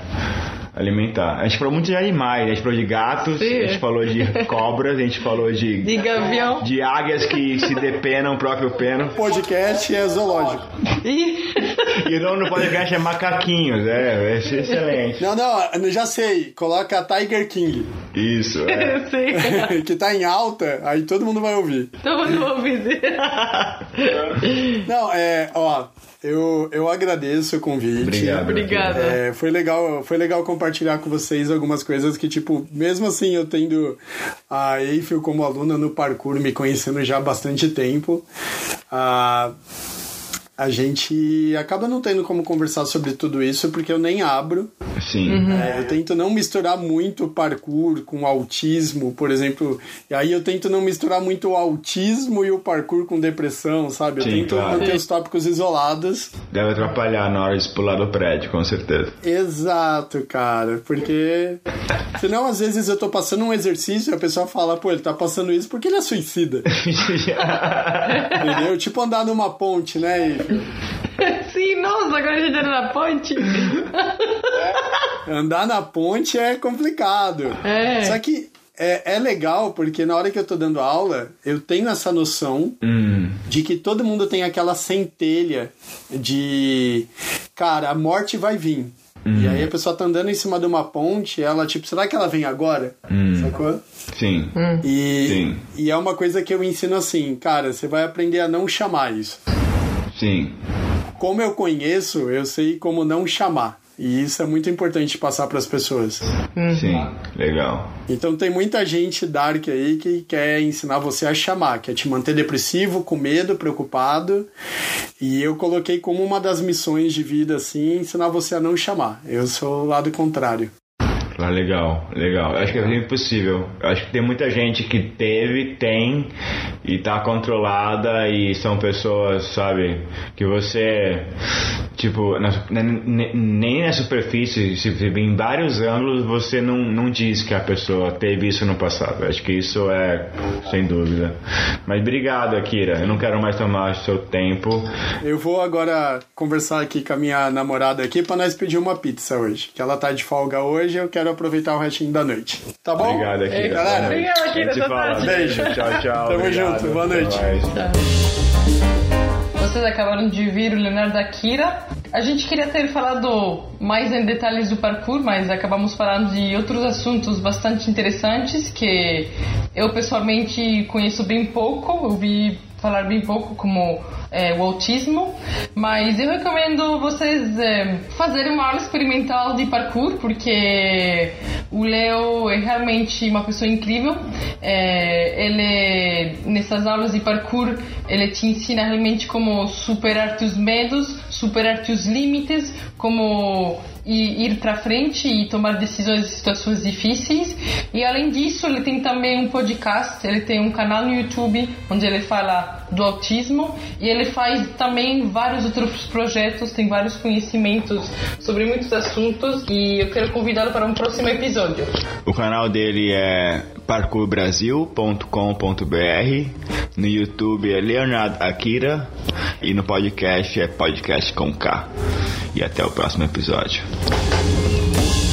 alimentar. A gente falou muito de animais, a gente falou de gatos,
Sim.
a gente falou de cobras, a gente falou de,
De gavião.
de águias que se depenam o próprio peno.
Podcast é zoológico.
E o nome do podcast é Macaquinhos, é, é excelente.
Não, não, eu já sei. Coloca Tiger King,
Isso, é.
eu sei.
que tá em alta, aí todo mundo vai ouvir.
Todo mundo ouve dizer.
Não, é, ó, eu, eu agradeço o convite.
Obrigado.
Obrigada.
É, foi legal, foi legal compartilhar com vocês algumas coisas que, tipo, mesmo assim eu tendo a Eiffel como aluna no parkour, me conhecendo já há bastante tempo, ah, a gente acaba não tendo como conversar sobre tudo isso porque eu nem abro.
Sim.
É, eu tento não misturar muito parkour com autismo, por exemplo. E aí eu tento não misturar muito o autismo e o parkour com depressão, sabe? Eu
Sim,
tento
claro.
manter os tópicos isolados.
Deve atrapalhar na hora de pular do prédio, com certeza.
Exato, cara. Porque. Senão, às vezes, eu tô passando um exercício e a pessoa fala, pô, ele tá passando isso porque ele é suicida. Entendeu? Tipo andar numa ponte, né? E
Sim, nossa, agora a gente era na ponte.
andar na ponte é complicado.
É.
Só que é, é legal porque na hora que eu tô dando aula, eu tenho essa noção
Hum,
de que todo mundo tem aquela centelha de cara, a morte vai vir. E aí a pessoa tá andando em cima de uma ponte, ela tipo, será que ela vem agora? Sacou?
sim.
E,
Sim.
e é uma coisa que eu ensino assim, cara, você vai aprender a não chamar isso.
Sim.
Como eu conheço, eu sei como não chamar. E isso é muito importante passar para as pessoas.
Sim. Legal.
Então tem muita gente dark aí que quer ensinar você a chamar, quer te manter depressivo, com medo, preocupado. E eu coloquei como uma das missões de vida assim, ensinar você a não chamar. Eu sou o lado contrário.
Ah, legal, legal. Eu acho que é impossível. Eu acho que tem muita gente que teve, tem e tá controlada e são pessoas, sabe, que você, tipo, na- ne- nem na superfície, se em vários ângulos, você não, não diz que a pessoa teve isso no passado. Eu acho que isso é, sem dúvida. Mas obrigado, Akira. Eu não quero mais tomar seu tempo.
Eu vou agora conversar aqui com a minha namorada aqui para nós pedir uma pizza hoje. Que ela tá de folga hoje, eu quero aproveitar o restinho da noite. Tá bom?
Obrigado, Akira.
galera.
Obrigado, Akira.
A gente se
Boa
fala.
tarde.
Beijo.
Tchau, tchau.
Tamo
Obrigado.
junto. Boa noite.
Vocês acabaram de vir o Leonardo Akira. A gente queria ter falado mais em detalhes do parkour, mas acabamos falando de outros assuntos bastante interessantes que eu pessoalmente conheço bem pouco, ouvi falar bem pouco como é, o autismo, mas eu recomendo vocês é, fazerem uma aula experimental de parkour, porque o Leo é realmente uma pessoa incrível. É, ele, nessas aulas de parkour, ele te ensina realmente como superar teus medos, superar teus limites, como forward. E ir para frente e tomar decisões em situações difíceis. E além disso, ele tem também um podcast, ele tem um canal no YouTube onde ele fala do autismo e ele faz também vários outros projetos, tem vários conhecimentos sobre muitos assuntos e eu quero convidá-lo para um próximo episódio.
O canal dele é parkourbrasil.com.br. No YouTube é Leonardo Akira. E no podcast é podcast com K. E até o próximo episódio. うん。